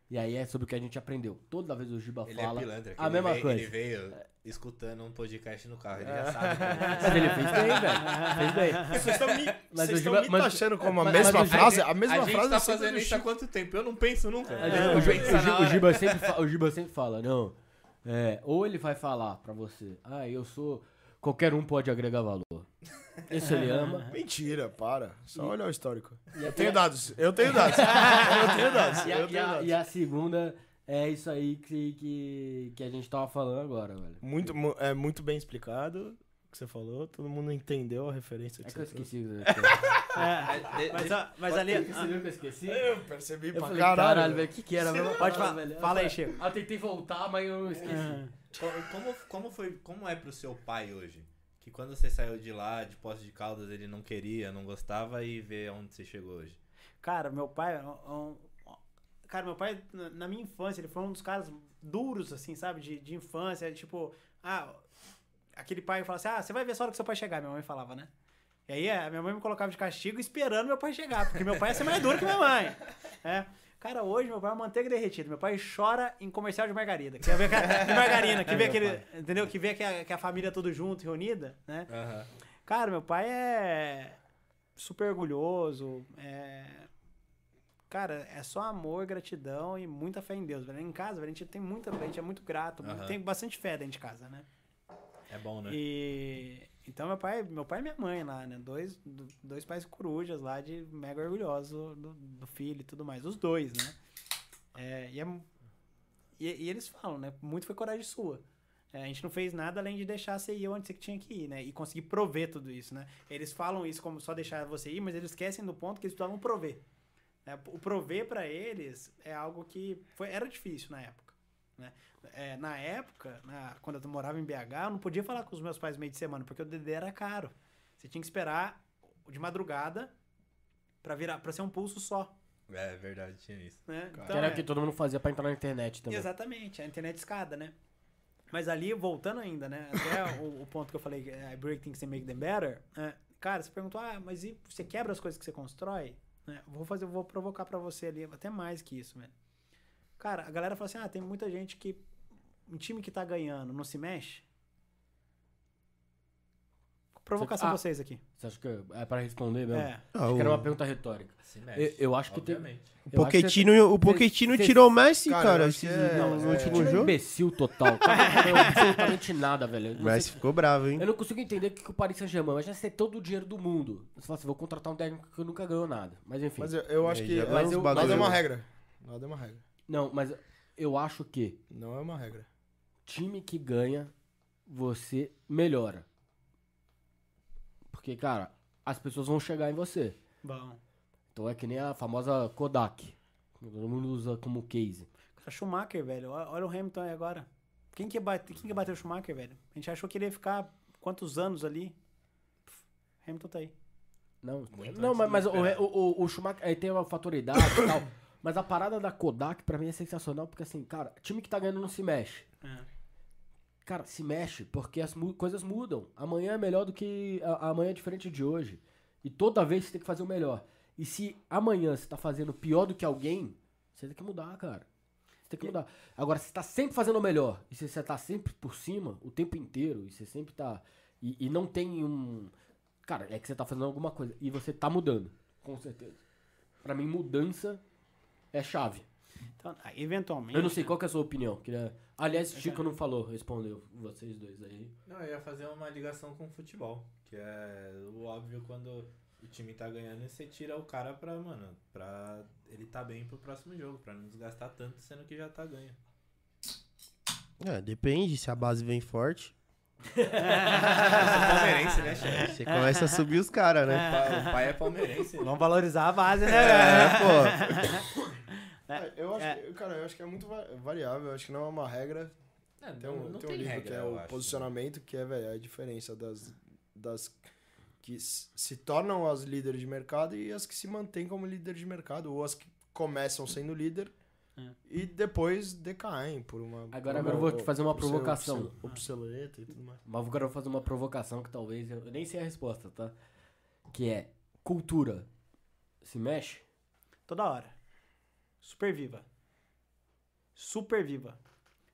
E aí é sobre o que a gente aprendeu. Toda vez o Giba Ele fala é pilantra. que a ele mesma veio, coisa. Ele veio escutando um podcast no carro. Ele já sabe. como é. Mas ele fez bem, velho. Fez bem. Vocês estão me, Mas vocês estão Giba- me mas- taxando como a mas- mesma mas Giba- frase? A mesma a gente frase tá é fazendo do isso há quanto tempo? Eu não penso nunca. Gente- não o, Gi- penso o o. Giba sempre fa- o Giba sempre fala, não. é, ou ele vai falar pra você, ah, eu sou. Qualquer um pode agregar valor. Isso ele ama. Mentira, para. Só olha o histórico. Eu tenho dados. Eu tenho dados. Eu tenho dados. A, Eu tenho a- dados. e a segunda é isso aí que, que, que a gente tava falando agora, velho. Muito, mu- é muito bem explicado o que você falou. Todo mundo entendeu a referência É que que eu você trouxe. esqueci. né? É, De- mas, mas ali. Você viu que eu esqueci? Eu percebi Eu pra falei, caralho. caralho, velho, o que que era? mesmo? Pode Fala, falar. velho. Fala aí, Eu Chico. Ah, eu tentei voltar, mas eu esqueci. É. Co- Como, como, foi, como é pro seu pai hoje? Que quando você saiu de lá, de Poços de Caldas, ele não queria, não gostava e vê onde você chegou hoje. Cara, meu pai. é um- Cara, meu pai, na- minha infância, ele foi um dos caras duros, assim, sabe? De, de infância. Tipo, ah, aquele pai que fala assim: ah, você vai ver só a hora que seu pai chegar, minha mãe falava, né? E aí a minha mãe me colocava de castigo esperando meu pai chegar, porque meu pai ia ser mais duro que minha mãe. É. Cara, hoje meu pai é uma manteiga derretida. Meu pai chora em comercial de margarida. Que vê de margarina, que vê aquele. Entendeu? Que vê que a, que a família tudo junto, reunida, né? Cara, meu pai é super orgulhoso. É... Cara, é só amor, gratidão e muita fé em Deus, velho. Em casa, velho, a gente tem muita fé, a gente é muito grato. Aham. Tem bastante fé dentro de casa, né? É bom, né? E então meu pai, meu pai e minha mãe lá, né? Dois, do- dois pais corujas lá de mega orgulhosos do, do filho e tudo mais. Os dois, né? É, e, é e, e eles falam, né? Muito foi coragem sua. É, a gente não fez nada além de deixar você ir onde você tinha que ir, né? E conseguir prover tudo isso, né? Eles falam isso como só deixar você ir, mas eles esquecem do ponto que eles precisavam prover. Né? O prover pra eles é algo que foi, era difícil na época. Né? É, na época, na- quando eu morava em BH, eu não podia falar com os meus pais meio de semana, porque o DD era caro. Você tinha que esperar de madrugada pra virar para ser um pulso só. É verdade, tinha isso. Né? Que Então, era é. o que todo mundo fazia pra entrar na internet também. Exatamente, a internet escada, né? Mas ali, voltando ainda, né? Até o, o ponto que eu falei, I break things and make them better. né? Cara, você perguntou, ah, mas e você quebra as coisas que você constrói? Né? Vou fazer, vou provocar pra você ali, até mais que isso, velho. Cara, a galera fala assim, ah, tem muita gente que, um time que tá ganhando não se mexe. Provocação Ah. vocês aqui. Você acha que é pra responder mesmo? É. Ah, Acho que era uma o, pergunta retórica. Se Eu, mexe, eu acho que tem. obviamente. eu acho que Pochettino, o Pochettino tirou o Messi, Cara, cara, eu acho que é- no, no é- último é um jogo. imbecil total. O cara não ganhou absolutamente nada, velho. Eu O não Messi sei- ficou bravo, hein? Eu não consigo entender o que que o Paris Saint-Germain vai já ser todo o dinheiro do mundo. Você fala assim, vou contratar um técnico que nunca ganhou nada. Mas enfim. Mas eu, eu acho Aí que é, vai uns nada é uma regra. Nada é uma regra. Não, mas eu acho que Não é uma regra. time que ganha, você melhora. Porque, cara, as pessoas vão chegar em você. Bom. Então é que nem a famosa Kodak. Todo mundo usa como case. Cara, Schumacher, velho. Olha o Hamilton aí agora. Quem que, bate, quem que bateu o Schumacher, velho? A gente achou que ele ia ficar quantos anos ali? Pff, Hamilton tá aí. Não, Muito não mas, mas o, o, o, o Schumacher aí tem uma fator idade e tal. Mas a parada da Kodak pra mim é sensacional, porque assim, cara, time que tá ganhando não se mexe. É. Cara, se mexe, porque as mu- coisas mudam. Amanhã é melhor do que. a- Amanhã é diferente de hoje. E toda vez você tem que fazer o melhor. E se amanhã você tá fazendo pior do que alguém, você tem que mudar, cara. Você tem que mudar. Agora, se você tá sempre fazendo o melhor, e se você tá sempre por cima, o tempo inteiro, e você sempre tá. E, e não tem um. Cara, é que você tá fazendo alguma coisa. E você tá mudando, com certeza. Pra mim, mudança é chave. Então, ah, eventualmente. Eu não sei, qual que é a sua opinião? Queria... Aliás, Chico não falou, respondeu vocês dois aí. Não, eu ia fazer uma ligação com o futebol, que é o óbvio quando o time tá ganhando e você tira o cara pra, mano, pra ele tá bem pro próximo jogo, pra não desgastar tanto, sendo que já tá ganho. É, depende, se a base vem forte, palmeirense, né, chefe? você começa a subir os caras, né? O pai- O pai é palmeirense. né? Vamos valorizar a base, né, É, pô. É, eu acho É. que, cara, eu acho que é muito va- variável, eu acho que não é uma regra. É, Tem um, tem um tem livro regra, que é eu o acho. posicionamento, que é, velho, a diferença das, das que se tornam as líderes de mercado e as que se mantêm como líderes de mercado, ou as que começam sendo líder É. e depois decaem por uma. Agora- por agora eu vou te fazer uma provocação. Obsoleta e tudo mais. Mas agora eu vou fazer uma provocação que talvez eu nem sei a resposta, tá? Que é cultura se mexe? Toda hora. Super viva. Super viva.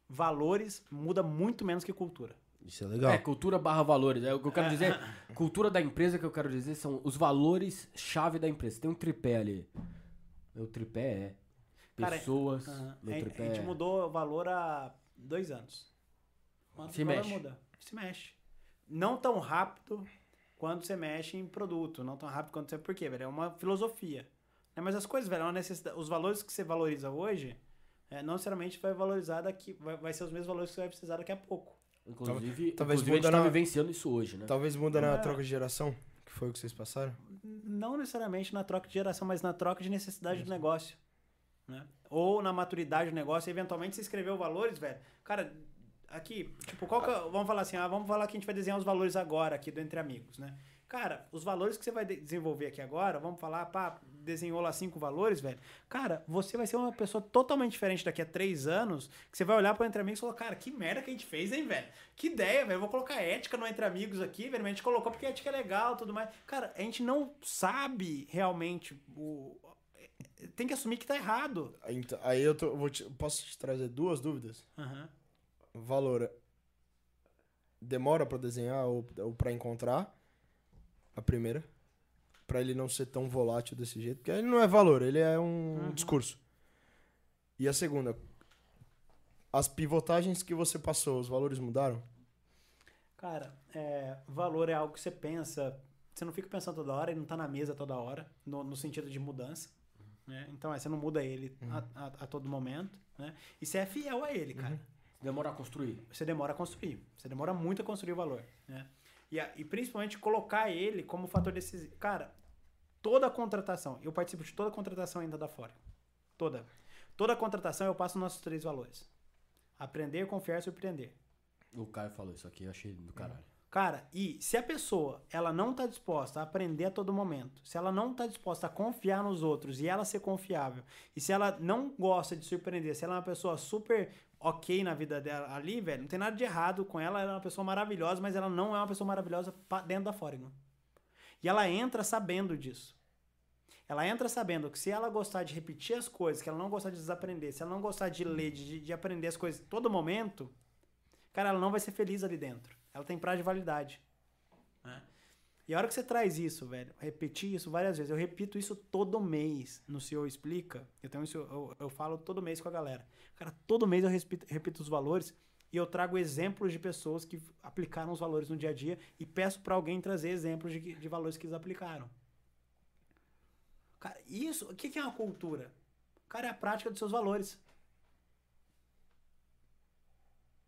Valores muda muito menos que cultura. Isso é legal. É, cultura barra valores. É o que eu quero dizer. Cultura da empresa que eu quero dizer são os valores chave da empresa. Tem um tripé ali. Meu tripé é Cara, pessoas. Aham. meu a, tripé a gente é- mudou o valor há dois anos. Quanto Se mexe. muda? Se mexe. Não tão rápido quando você mexe em produto. Não tão rápido quanto você. Por quê, velho? É uma filosofia. Né? Mas as coisas, velho, é uma necessidade. Os valores que você valoriza hoje, é, não necessariamente vai valorizar daqui. Vai, vai ser os mesmos valores que você vai precisar daqui a pouco. Inclusive, Talvez inclusive a gente muda tá na- vivenciando isso hoje, né? Talvez muda na É. troca de geração, que foi o que vocês passaram. Não necessariamente na troca de geração, mas na troca de necessidade do negócio. Né? Ou na maturidade do negócio. Eventualmente você escreveu valores, velho. Cara, aqui, tipo, qual que é- Vamos falar assim, ah, vamos falar que a gente vai desenhar os valores agora aqui do Entre Amigos, né? Cara, os valores que você vai de- desenvolver aqui agora, vamos falar, pá, desenhou lá cinco valores, velho. Cara, você vai ser uma pessoa totalmente diferente daqui a três anos, que você vai olhar para Entre Amigos e falar, cara, que merda que a gente fez, hein, velho? Que ideia, velho. Eu vou colocar ética no Entre Amigos aqui, velho. mas A gente colocou porque a ética é legal e tudo mais. Cara, a gente não sabe realmente o... Tem que assumir que tá errado. Aí, então- Aí eu tô, vou te- posso te trazer duas dúvidas? Aham. Valor demora pra desenhar ou, ou para encontrar a primeira Pra ele não ser tão volátil desse jeito porque ele não é valor ele é um Uhum. discurso e a segunda as pivotagens que você passou os valores mudaram Cara, é, valor é algo que você pensa. Você não fica pensando toda hora, ele não tá na mesa toda hora, no, no sentido de mudança. Né? Então, é, você não muda ele a, a- a todo momento. Né? E você é fiel a ele, cara. Demora a construir. Você demora a construir. Você demora muito a construir o valor. Né? E, a- e principalmente colocar ele como fator decisivo. Cara, toda contratação, eu participo de toda contratação ainda da fora. Toda. Toda contratação eu passo nossos três valores: aprender, confiar e surpreender. O Caio falou isso aqui, eu achei do caralho. Cara, e se a pessoa ela não tá disposta a aprender a todo momento, se ela não tá disposta a confiar nos outros e ela ser confiável, e se ela não gosta de surpreender, se ela é uma pessoa super ok na vida dela ali, velho, não tem nada de errado com ela, ela é uma pessoa maravilhosa, mas ela não é uma pessoa maravilhosa dentro da Foreign. E ela entra sabendo disso. Ela entra sabendo que se ela gostar de repetir as coisas, que ela não gostar de desaprender, se ela não gostar de ler, de, de aprender as coisas todo momento, cara, ela não vai ser feliz ali dentro. Ela tem prazo de validade. E a hora que você traz isso, velho, repetir isso várias vezes, eu repito isso todo mês no CEO Explica. Eu tenho isso, eu, eu falo todo mês com a galera. Cara, todo mês eu repito, repito os valores e eu trago exemplos de pessoas que aplicaram os valores no dia a dia e peço para alguém trazer exemplos de, de valores que eles aplicaram. Cara, isso, o que que é uma cultura? Cara, é a prática dos seus valores.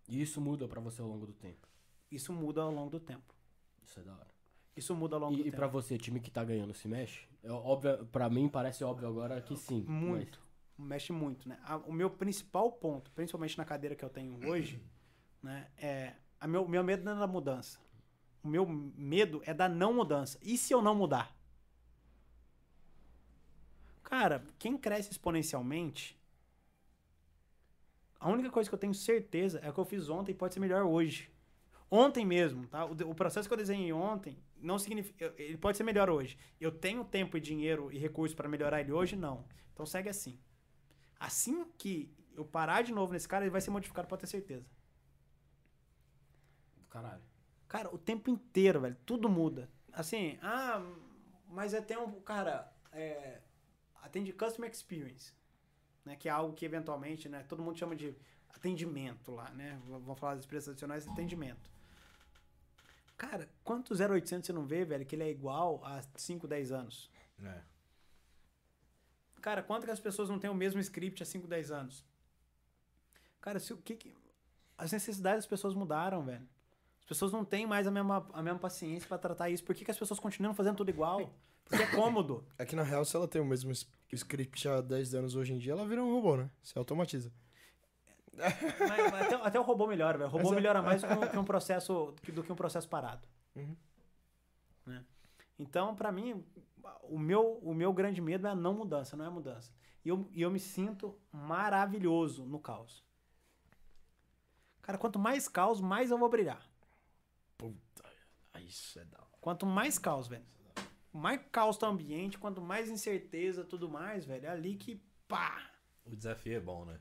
E isso muda pra você ao longo do tempo. Isso muda ao longo do tempo. Isso é da hora. Isso muda ao longo do E, e tempo. pra você, time que tá ganhando se mexe? É óbvio, pra mim parece óbvio agora que sim. Muito. Mexe muito, né? O meu principal ponto, principalmente na cadeira que eu tenho hoje, né, é a meu, meu medo não é da mudança. O meu medo é da não mudança. E se eu não mudar? Cara, quem cresce exponencialmente, a única coisa que eu tenho certeza é que eu fiz ontem pode ser melhor hoje. Ontem mesmo, tá? O, o processo que eu desenhei ontem não significa. Ele pode ser melhor hoje. Eu tenho tempo e dinheiro e recursos para melhorar ele hoje? Não. Então segue assim. Assim que eu parar de novo nesse cara, ele vai ser modificado, pode ter certeza. Caralho. Cara, o tempo inteiro, velho. Tudo muda. Assim, ah, mas é até um. Cara, é, atende Customer Experience. Né, que é algo que eventualmente, né? Todo mundo chama de atendimento lá, né? Vamos falar das expressões adicionais atendimento. Cara, quanto 0800 você não vê, velho, que ele é igual a 5, 10 anos? É. Cara, quanto que as pessoas não têm o mesmo script há 5, 10 anos? Cara, se o que, que- as necessidades das pessoas mudaram, velho. As pessoas não têm mais a mesma, a mesma paciência pra tratar isso. Por que, que as pessoas continuam fazendo tudo igual? Porque é cômodo. É que na real, se ela tem o mesmo script há 10 anos hoje em dia, ela vira um robô, né? Se automatiza. Mas- mas até, até o robô melhora, velho. O robô Exato. melhora mais do que um, processo do que um processo parado. Uhum. Né? Então, pra mim, o meu, o meu grande medo é a não mudança, não é a mudança. E eu, e eu me sinto maravilhoso no caos. Cara, quanto mais caos, mais eu vou brilhar. Puta, isso é da hora. Quanto mais caos, velho. Mais caos tá o ambiente, quanto mais incerteza, tudo mais, velho. É ali que pá. O desafio é bom, né?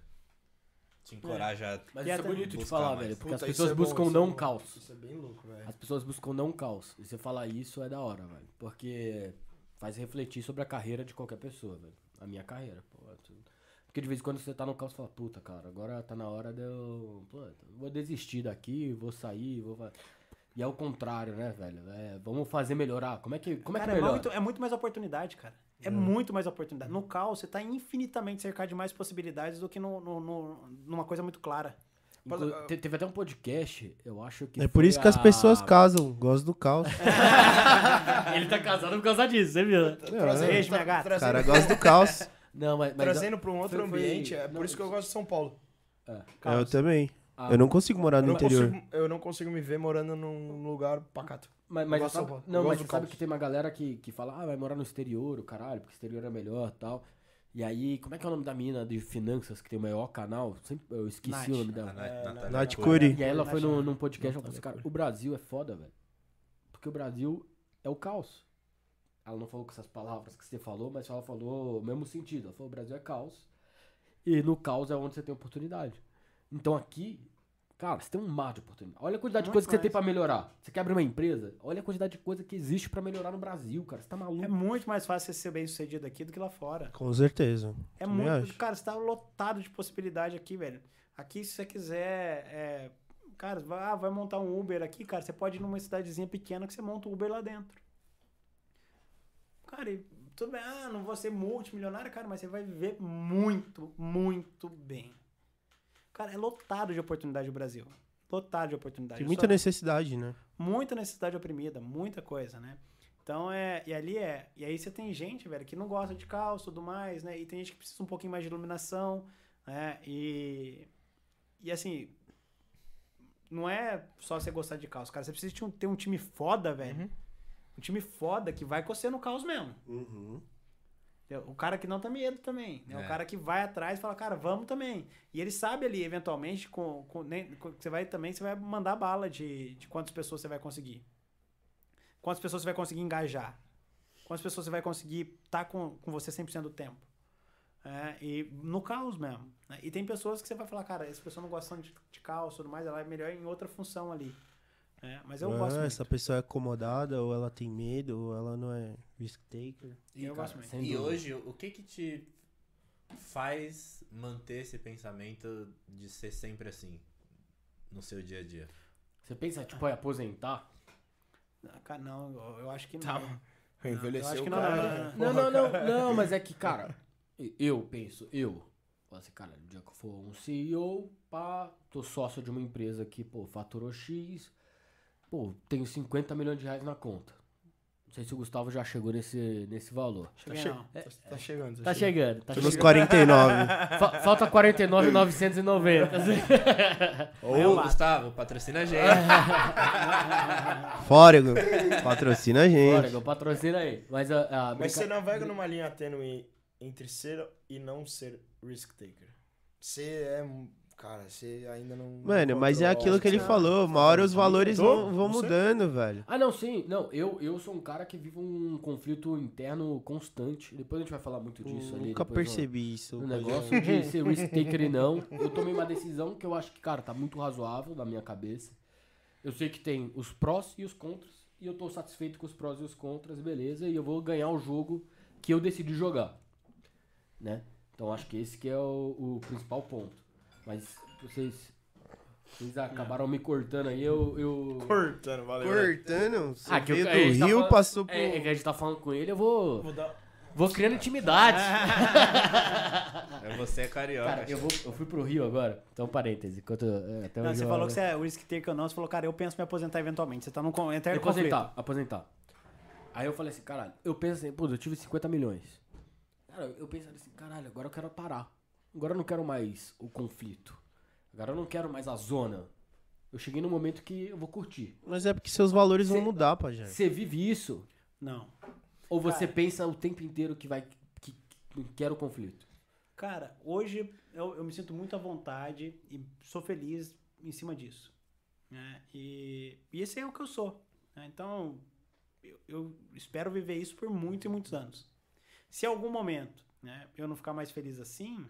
Te encoraja. Mas E isso é até bonito de falar, mais. velho. Porque Puta, as pessoas é bom, buscam é não bom. caos. Isso é bem louco, velho. As pessoas buscam não caos. E você falar isso é da hora, velho. Porque faz refletir sobre a carreira de qualquer pessoa, velho. A minha carreira, pô. é. Porque de vez em quando você tá no caos e fala, puta, cara, agora tá na hora de eu. Puta, vou desistir daqui, vou sair, vou. fa-". E é o contrário, né, velho? É, vamos fazer melhorar. Como é que, como é que Cara, é melhora? muito, é muito mais oportunidade, cara. É muito mais oportunidade. No caos, você tá infinitamente cercado de mais possibilidades do que no, no- no- numa coisa muito clara. Inclu- te- Teve até um podcast, eu acho que. É por isso que as a- pessoas casam, gostam do caos. Ele tá casado por causa disso, você viu? É, Beijo, minha gata. o cara gosta do caos. Não, mas. mas Trazendo pra um outro foi- foi- ambiente, é por não, isso que eu gosto de São Paulo. Eu também. Ah, Eu não consigo morar Eu no não, interior. consigo, eu não consigo me ver morando num lugar pacato. Mas, mas Eu gosto sabe, não, Eu mas gosto você sabe que tem uma galera que, que fala, ah, vai morar no exterior, o caralho, porque o exterior é melhor e tal. E aí, como é que é o nome da mina de finanças que tem o maior canal? Sempre, eu esqueci Nath. o nome dela. Nath- É, Nath Curi. E aí ela foi num, num podcast e falou assim, cara, o Brasil é foda, velho. Porque o Brasil é o caos. Ela não falou com essas palavras que você falou, mas ela falou o mesmo sentido. Ela falou, o Brasil é caos. E no caos é onde você tem oportunidade. Então aqui, cara, você tem um mar de oportunidade. Olha a quantidade de Muito coisa que você tem pra melhorar. Você quer abrir uma empresa? Olha a quantidade de coisa que existe pra melhorar no Brasil, cara. Você tá maluco. É muito mais fácil você ser bem sucedido aqui do que lá fora. Com certeza. É Também muito. acho. Cara, você tá lotado de possibilidade aqui, velho. Aqui, se você quiser. é, cara, vai, ah, vai montar um Uber aqui, cara. Você pode ir numa cidadezinha pequena que você monta o Uber lá dentro. Cara, e tudo bem. Ah, não vou ser multimilionário, cara, mas você vai viver muito, muito bem. Cara, é lotado de oportunidade o Brasil. Lotado de oportunidade. Tem muita só- necessidade, né? muita necessidade oprimida, muita coisa, né? Então é. E ali é. E aí você tem gente, velho, que não gosta de caos e tudo mais, né? E tem gente que precisa um pouquinho mais de iluminação, né? E. E assim. Não é só você gostar de caos, cara. Você precisa de um- ter um time foda, velho. Uhum. Um time foda que vai você no caos mesmo. Entendeu? O cara que não tem medo também. Né? É. O cara que vai atrás e fala, cara, vamos também. E ele sabe ali, eventualmente, com, com, nem- com- você vai também, você vai mandar bala de, de quantas pessoas você vai conseguir. Quantas pessoas você vai conseguir engajar. Quantas pessoas você vai conseguir estar com, com você 100% do tempo. É, e no caos mesmo. né? E tem pessoas que você vai falar, cara, essa pessoa não gosta de, de caos e tudo mais, ela é melhor em outra função ali. É, mas eu Ah, gosto muito. essa pessoa é acomodada, ou ela tem medo, ou ela não é risk taker. E, Eu cara, gosto muito. E hoje, o que que te faz manter esse pensamento de ser sempre assim no seu dia a dia? Você pensa, tipo, em aposentar? Ah, Cara, não, eu, eu acho que não. Tá. eu Envelheceu acho que o não, cara. não, não, Não, não, mas é que, cara, eu penso, eu, assim, cara, no dia que eu for um CEO, pá, tô sócio de uma empresa que, pô, faturou X, pô, tenho 50 milhões de reais na conta. Não sei se o Gustavo já chegou nesse, nesse valor. Cheguei che- não. Tá, tá chegando. Tá chegando, tá Tô nos chegando. 49. Fa- falta 49,990. Ô, Gustavo, patrocina a gente. Fórigo. Patrocina a gente. eu patrocina aí. Mas a, a Mas brinca- você navega numa linha tênue entre ser e não ser risk taker. Você é. Cara, você ainda não. Mano, mas é aquilo que ele falou. Uma hora os valores vão, vão mudando, velho. Ah, não, sim. Não, eu, eu sou um cara que vive um conflito interno constante. Depois a gente vai falar muito disso ali. Nunca percebi isso. O negócio de ser risk taker e não. Eu tomei uma decisão que eu acho que, cara, tá muito razoável na minha cabeça. Eu sei que tem os prós e os contras. E eu tô satisfeito com os prós e os contras, beleza. E eu vou ganhar o jogo que eu decidi jogar. Né? Então acho que esse que é o, o principal ponto. Mas vocês. Vocês acabaram me cortando aí, eu. eu... Cortando, valeu. né? Cortando, você Ah, que eu- gente do tá Rio, falando- passou pro... É, é que a gente tá falando com ele, eu vou. Vou dar- Vou criando intimidade. É você é carioca. Cara, eu, vou, eu fui pro Rio agora. Então, parêntese. Enquanto, é, até Não, você falou que você é o risk taker ou não, você falou, cara, eu penso em me aposentar eventualmente. Você tá num con- eterno conflito. Aposentar, aposentar. Aí eu falei assim, caralho, eu penso assim, pô, eu tive 50 milhões. Cara, eu pensei assim, caralho, agora eu quero parar. Agora eu não quero mais o conflito. Agora eu não quero mais a zona. Eu cheguei no momento que eu vou curtir. Mas é porque seus valores vão Cê- mudar, Pajé. Você vive isso? Não. Ou você Cara. pensa o tempo inteiro que vai. que, que quer o conflito? Cara, hoje eu, eu me sinto muito à vontade e sou feliz em cima disso. né? E, e esse é o que eu sou. né? Então, eu, eu espero viver isso por muitos e muitos anos. Se em algum momento né, eu não ficar mais feliz assim,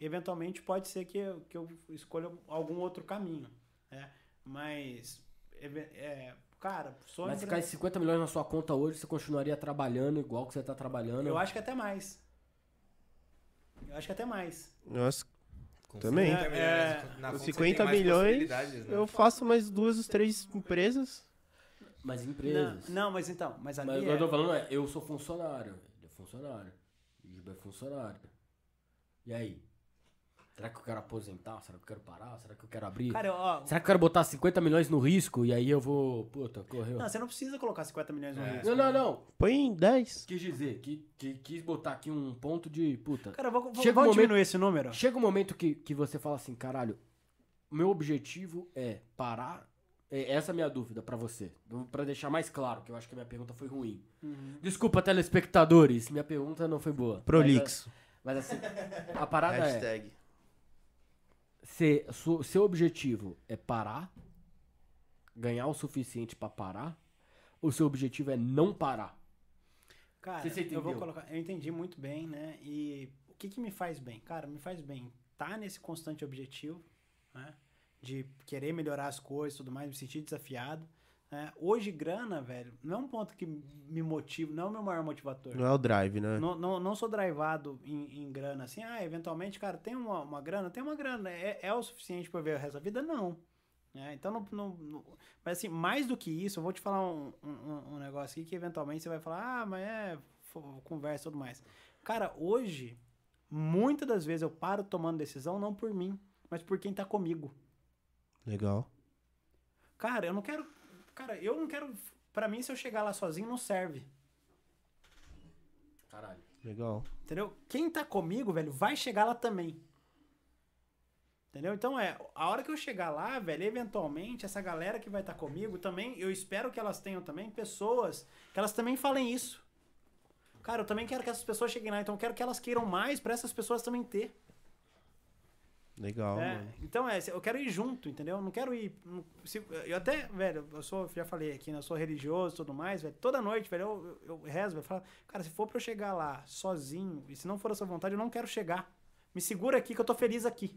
eventualmente pode ser que eu, que eu escolha algum outro caminho. né? Mas, eve- é, cara, sou Mas se cair 50 milhões na sua conta hoje, você continuaria trabalhando igual que você tá trabalhando. eu acho que até mais. Eu acho que até mais. Nossa, Com Também. 50 milhões, É, conta você 50 tem mais milhões, né? eu faço mais duas, três empresas. Mas Não, empresas. não, mas então, mas ali Mas o que é- eu tô falando é, eu sou funcionário. Ele é funcionário. O Giba é funcionário. E aí? Será que eu quero aposentar? Será que eu quero parar? Será que eu quero abrir? Cara, ó, Será que eu quero botar 50 milhões no risco e aí eu vou. Puta, correu. Não, você não precisa colocar 50 milhões no É. risco. Não, não, não. Põe em 10. Quis dizer, que, que, quis botar aqui um ponto de. Puta. Cara, vou, vou, Chega um vamos momento- diminuir esse número. Chega um momento que, que você fala assim, caralho, meu objetivo é parar. é- Essa é a minha dúvida pra você. Pra deixar mais claro, que eu acho que a minha pergunta foi ruim. Uhum. Desculpa, telespectadores, minha pergunta não foi boa. Prolixo. Mas, mas assim, a parada é. Se, su- seu objetivo é parar, ganhar o suficiente pra parar, ou seu objetivo é não parar? Cara, Você- você eu vou colocar. Eu entendi muito bem, né? E o que, que me faz bem? Cara, me faz bem tá nesse constante objetivo, né? De querer melhorar as coisas e tudo mais, me sentir desafiado. Né? Hoje, grana, velho, não é um ponto que me motiva, não é o meu maior motivador. Não é o drive, né? Não, não, não sou drivado em, em grana, assim, ah, eventualmente, cara, tem uma, uma grana, tem uma grana, é, é o suficiente pra eu ver o resto da vida? Não. É, então, não, não- não- mas assim, mais do que isso, eu vou te falar um, um, um negócio aqui que eventualmente você vai falar, ah, mas é conversa e tudo mais. Cara, hoje, muitas das vezes eu paro tomando decisão não por mim, mas por quem tá comigo. Legal. Cara, eu não quero. Cara, eu não quero. Pra mim, se eu chegar lá sozinho, não serve. Caralho. Legal. Entendeu? Quem tá comigo, velho, vai chegar lá também. Entendeu? Então é, a hora que eu chegar lá, velho, eventualmente, essa galera que vai estar comigo também, eu espero que elas tenham também pessoas que elas também falem isso. Cara, eu também quero que essas pessoas cheguem lá, então eu quero que elas queiram mais pra essas pessoas também ter. Legal, É, então é, eu quero ir junto, entendeu? Eu não quero ir. não- se- eu até, velho, eu sou, já falei aqui, né? Eu sou religioso e tudo mais, velho. Toda noite, velho, eu, eu, eu rezo, velho. Falo, cara, se for pra eu chegar lá sozinho, e se não for a sua vontade, eu não quero chegar. Me segura aqui que eu tô feliz aqui.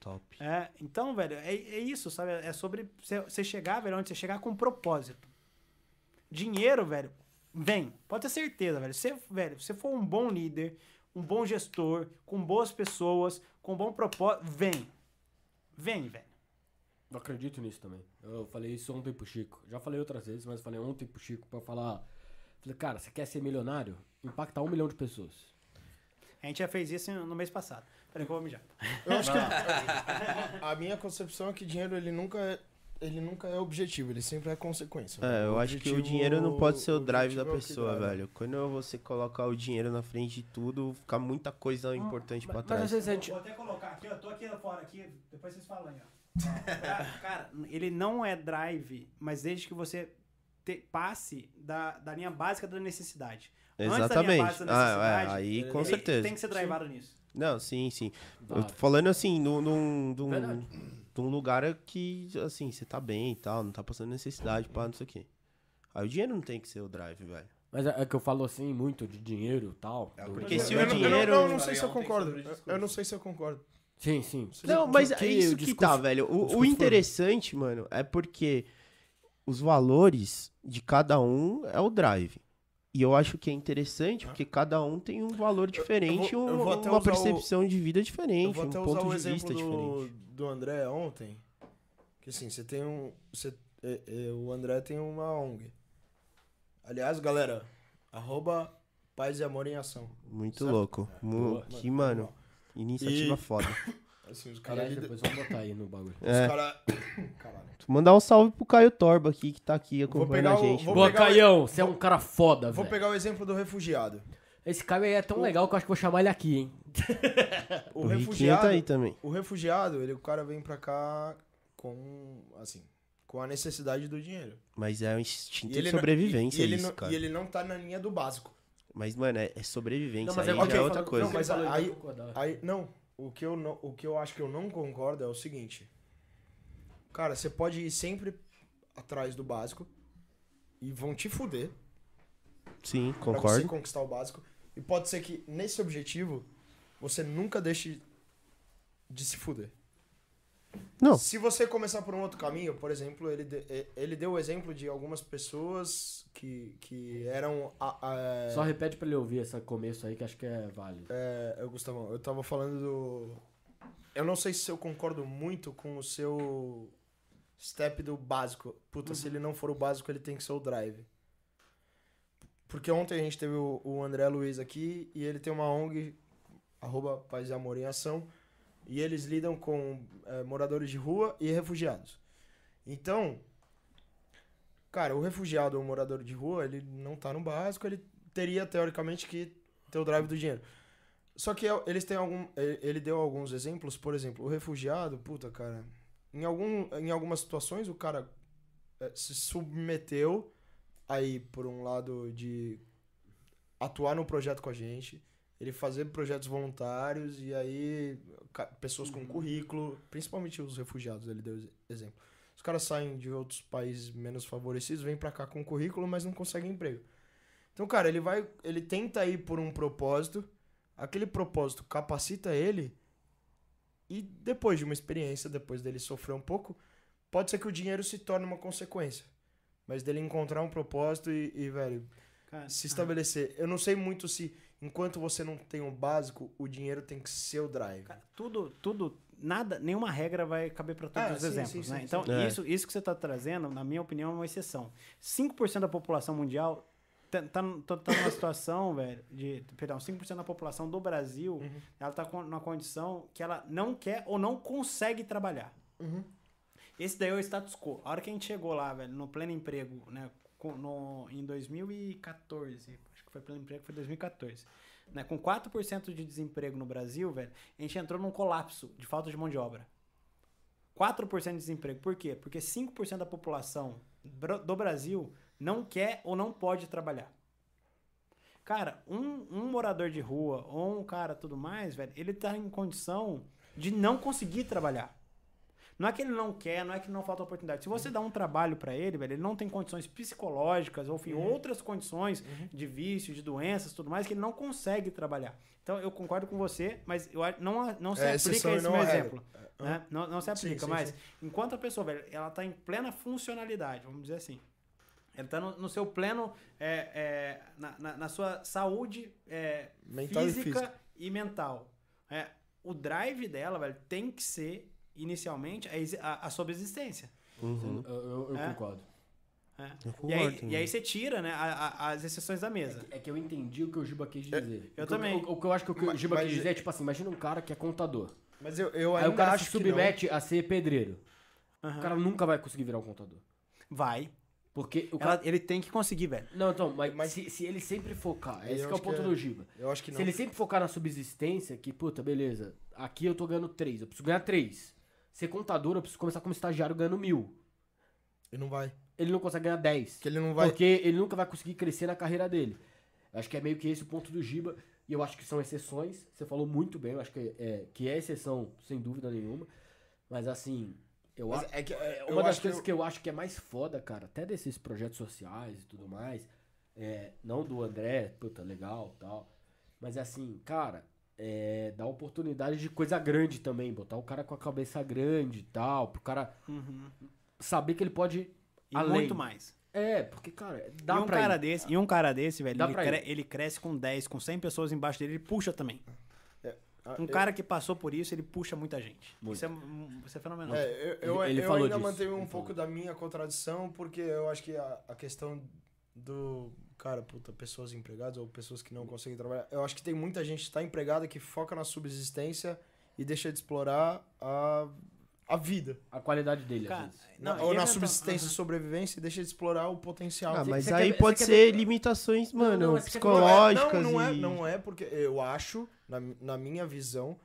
Top. É, então, velho, é, é isso, sabe? É sobre você chegar, velho, onde você chegar com propósito. Dinheiro, velho, vem. Pode ter certeza, velho. Você, velho, se você for um bom líder, um bom gestor, com boas pessoas, com bom propósito, vem. Vem, velho. Eu acredito nisso também. Eu falei isso ontem pro Chico. Já falei outras vezes, mas falei ontem pro Chico pra falar. Falei, cara, você quer ser milionário? Impactar um milhão de pessoas. A gente já fez isso no mês passado. Peraí que eu vou mijar. Eu acho que a minha concepção é que dinheiro ele nunca é, ele nunca é objetivo, ele sempre é consequência. É, eu O acho que o dinheiro não pode ser o drive da é o que pessoa, drive. velho. Quando você colocar o dinheiro na frente de tudo, fica muita coisa importante pra Mas, trás. às vezes a gente. Vou até colocar aqui, ó. Tô aqui fora aqui, depois vocês falam aí, ó. Cara, ele não é drive, mas desde que você te- passe da, da linha básica da necessidade. Antes da linha Exatamente. base da Ah, é, necessidade, aí com certeza. Tem que ser drivado nisso. Não, sim, sim. Eu tô falando assim, num, num, num, Num lugar que, assim, você tá bem e tal, não tá passando necessidade, pá, não sei o quê. Aí o dinheiro não tem que ser o drive, velho. Mas é, é que eu falo assim muito de dinheiro e tal. É, porque do- se eu o não- eu dinheiro- não, eu não sei se eu concordo. Eu- não sei se eu concordo. Sim, sim. Não, mas que é isso o que discurso- tá, velho. O- O, interessante, mano, é porque os valores de cada um é o drive. E eu acho que é interessante porque cada um tem um valor diferente, eu vou- eu vou uma usar o- percepção de vida Eu diferente, um ponto de vista do, diferente. do André ontem. Que assim, você tem um. Você, é, é, o André tem uma ONG. Aliás, galera, arroba Paz e Amor em Ação. Muito Certo? louco. Mu- Boa. que, mano, iniciativa E- foda. Assim, os caras. Aliás, lida- depois vamos botar aí no bagulho. Os É. caras. Caralho. Mandar um salve pro Caio Torba aqui, que tá aqui acompanhando a o- gente. Boa, pegar o- Caião, você é um cara foda, Vou pegar o exemplo do refugiado. Esse cara aí é tão legal que eu acho que vou chamar ele aqui, hein? O, O Riquinho refugiado. tá aí também. O refugiado, ele, o cara vem pra cá com. Assim. Com a necessidade do dinheiro. Mas é um instinto E de ele não- sobrevivência e, ele isso, não, cara. e ele não tá na linha do básico. Mas, mano, é, é sobrevivência. mas aí é- já é outra não, coisa. não, mas aí- concordar. Aí, não, o que, eu não, o que eu acho que eu não concordo é o seguinte. Cara, você pode ir sempre atrás do básico e vão te fuder Sim, pra você concordo. conquistar o básico. E pode ser que nesse objetivo você nunca deixe de se fuder. Não. Se você começar por um outro caminho, por exemplo, ele, de- ele deu o exemplo de algumas pessoas que, que eram. a- a- Só repete pra ele ouvir esse começo aí que acho que é válido. É, eu, Gustavão, eu tava falando do. Eu não sei se eu concordo muito com o seu step do básico. Puta, se ele não for o básico, ele tem que ser o drive. Porque ontem a gente teve o, o André Luiz aqui e ele tem uma ONG, arroba Paz e Amor em Ação, e eles lidam com é, moradores de rua e refugiados. Então, cara, o refugiado ou morador de rua, ele não tá no básico, ele teria teoricamente que ter o drive do dinheiro. Só que é- eles têm algum. ele- deu alguns exemplos, por exemplo, o refugiado, puta, cara. Em, algum, em algumas situações o cara eh, se submeteu aí por um lado de atuar no projeto com a gente, ele fazer projetos voluntários e aí pessoas com currículo, principalmente os refugiados, ele deu ex- exemplo. Os caras saem de outros países menos favorecidos, vêm pra cá com currículo, mas não conseguem emprego. Então, cara, ele vai, ele tenta ir por um propósito, aquele propósito capacita ele e depois de uma experiência, depois dele sofrer um pouco, pode ser que o dinheiro se torne uma consequência. Mas dele encontrar um propósito e, e, velho, Cara, se ah, estabelecer. Eu não sei muito se, enquanto você não tem o básico, o dinheiro tem que ser o drive. Cara, tudo, tudo, nada, nenhuma regra vai caber para todos Ah, os sim, exemplos, sim, né? sim, então, sim. É. isso, isso que você está trazendo, na minha opinião, é uma exceção. 5% da população mundial tá, tá, tá, tá numa situação, velho, de, perdão, 5% da população do Brasil, Uhum. ela tá com- numa condição que ela não quer ou não consegue trabalhar. Uhum. Esse daí é o status quo. A hora que a gente chegou lá, velho, no pleno emprego, né, no, em 2014, acho que foi pleno emprego, foi 2014, né, com 4% de desemprego no Brasil, velho, a gente entrou num colapso de falta de mão de obra. 4% de desemprego. Por quê? Porque 5% da população do Brasil não quer ou não pode trabalhar. Cara, um, um morador de rua ou um cara tudo mais, velho, ele tá em condição de não conseguir trabalhar. Não é que ele não quer, não é que não falta oportunidade. Se você dá um trabalho pra ele, velho, ele não tem condições psicológicas ou enfim, outras condições de vício, de doenças, tudo mais, que ele não consegue trabalhar. Então eu concordo com você, mas eu não, não se É aplica e esse não meu regra. exemplo. né? Não, não se Sim, aplica, sim, mas sim. enquanto a pessoa, velho, ela tá em plena funcionalidade, vamos dizer assim. Ela tá no, no seu pleno, é, é, na, na, na sua saúde é, Mental e física, física. e mental. É, o drive dela, velho, tem que ser, inicialmente, a, exi- a, a subsistência. Uhum. Eu, eu- eu É? concordo. É. Eu E, aí, concordo, e aí você tira, né, a- a- as exceções da mesa. É que eu entendi o que o Giba quis dizer. eu O que também. O, o que eu acho que o que Mas- Giba mas- quis dizer é tipo assim, imagina um cara que é contador. Mas eu, eu Aí o cara acho se que submete a ser pedreiro. Aham. O cara nunca vai conseguir virar um contador. Vai. Porque o Ela- cara... ele tem que conseguir, velho. Não, então, mas, Mas- se, se ele sempre focar, Eu esse que é o que ponto é- do Giba. Eu acho que não. Se ele sempre focar na subsistência, que, puta, beleza, aqui eu tô ganhando 3, eu preciso ganhar 3. Ser contador, eu preciso começar como estagiário ganhando mil. Ele não vai. Ele não consegue ganhar 10. Porque ele não vai. Porque ele nunca vai conseguir crescer na carreira dele. Eu acho que é meio que esse o ponto do Giba. E eu acho que são exceções. Você falou muito bem, eu acho que é, que é exceção, sem dúvida nenhuma. Mas assim, eu Mas acho. é que, é, Uma das acho que coisas eu- que eu acho que é mais foda, cara, até desses projetos sociais e tudo mais, é, não do André, puta, legal tal, mas é assim, cara, é, dá oportunidade de coisa grande também, botar o cara com a cabeça grande e tal, pro cara saber que ele pode Uhum. E além. muito mais. É, porque, cara, dá e um pra cara ir. desse, e um cara desse, velho, ele, cre- ir. ele cresce com 10, com 100 pessoas embaixo dele, ele puxa também. Ah, Um eu- cara que passou por isso, ele puxa muita gente. Muito. Isso é, isso é fenomenal. É, eu, eu, Ele- ele eu falou ainda disso, mantenho um ele pouco falou. da minha contradição, porque eu acho que a, a questão do. Cara, puta, pessoas empregadas ou pessoas que não conseguem trabalhar. Eu acho que tem muita gente que está empregada que foca na subsistência e deixa de explorar a, a vida. A qualidade dele, às Cara, vezes. não, ou e na subsistência e sobrevivência e deixa de explorar o potencial. Ah, mas aí quer- pode ser quer- limitações, Não, mano, não, você quer- psicológicas Não, não é, e... não é porque eu acho, na, na minha visão,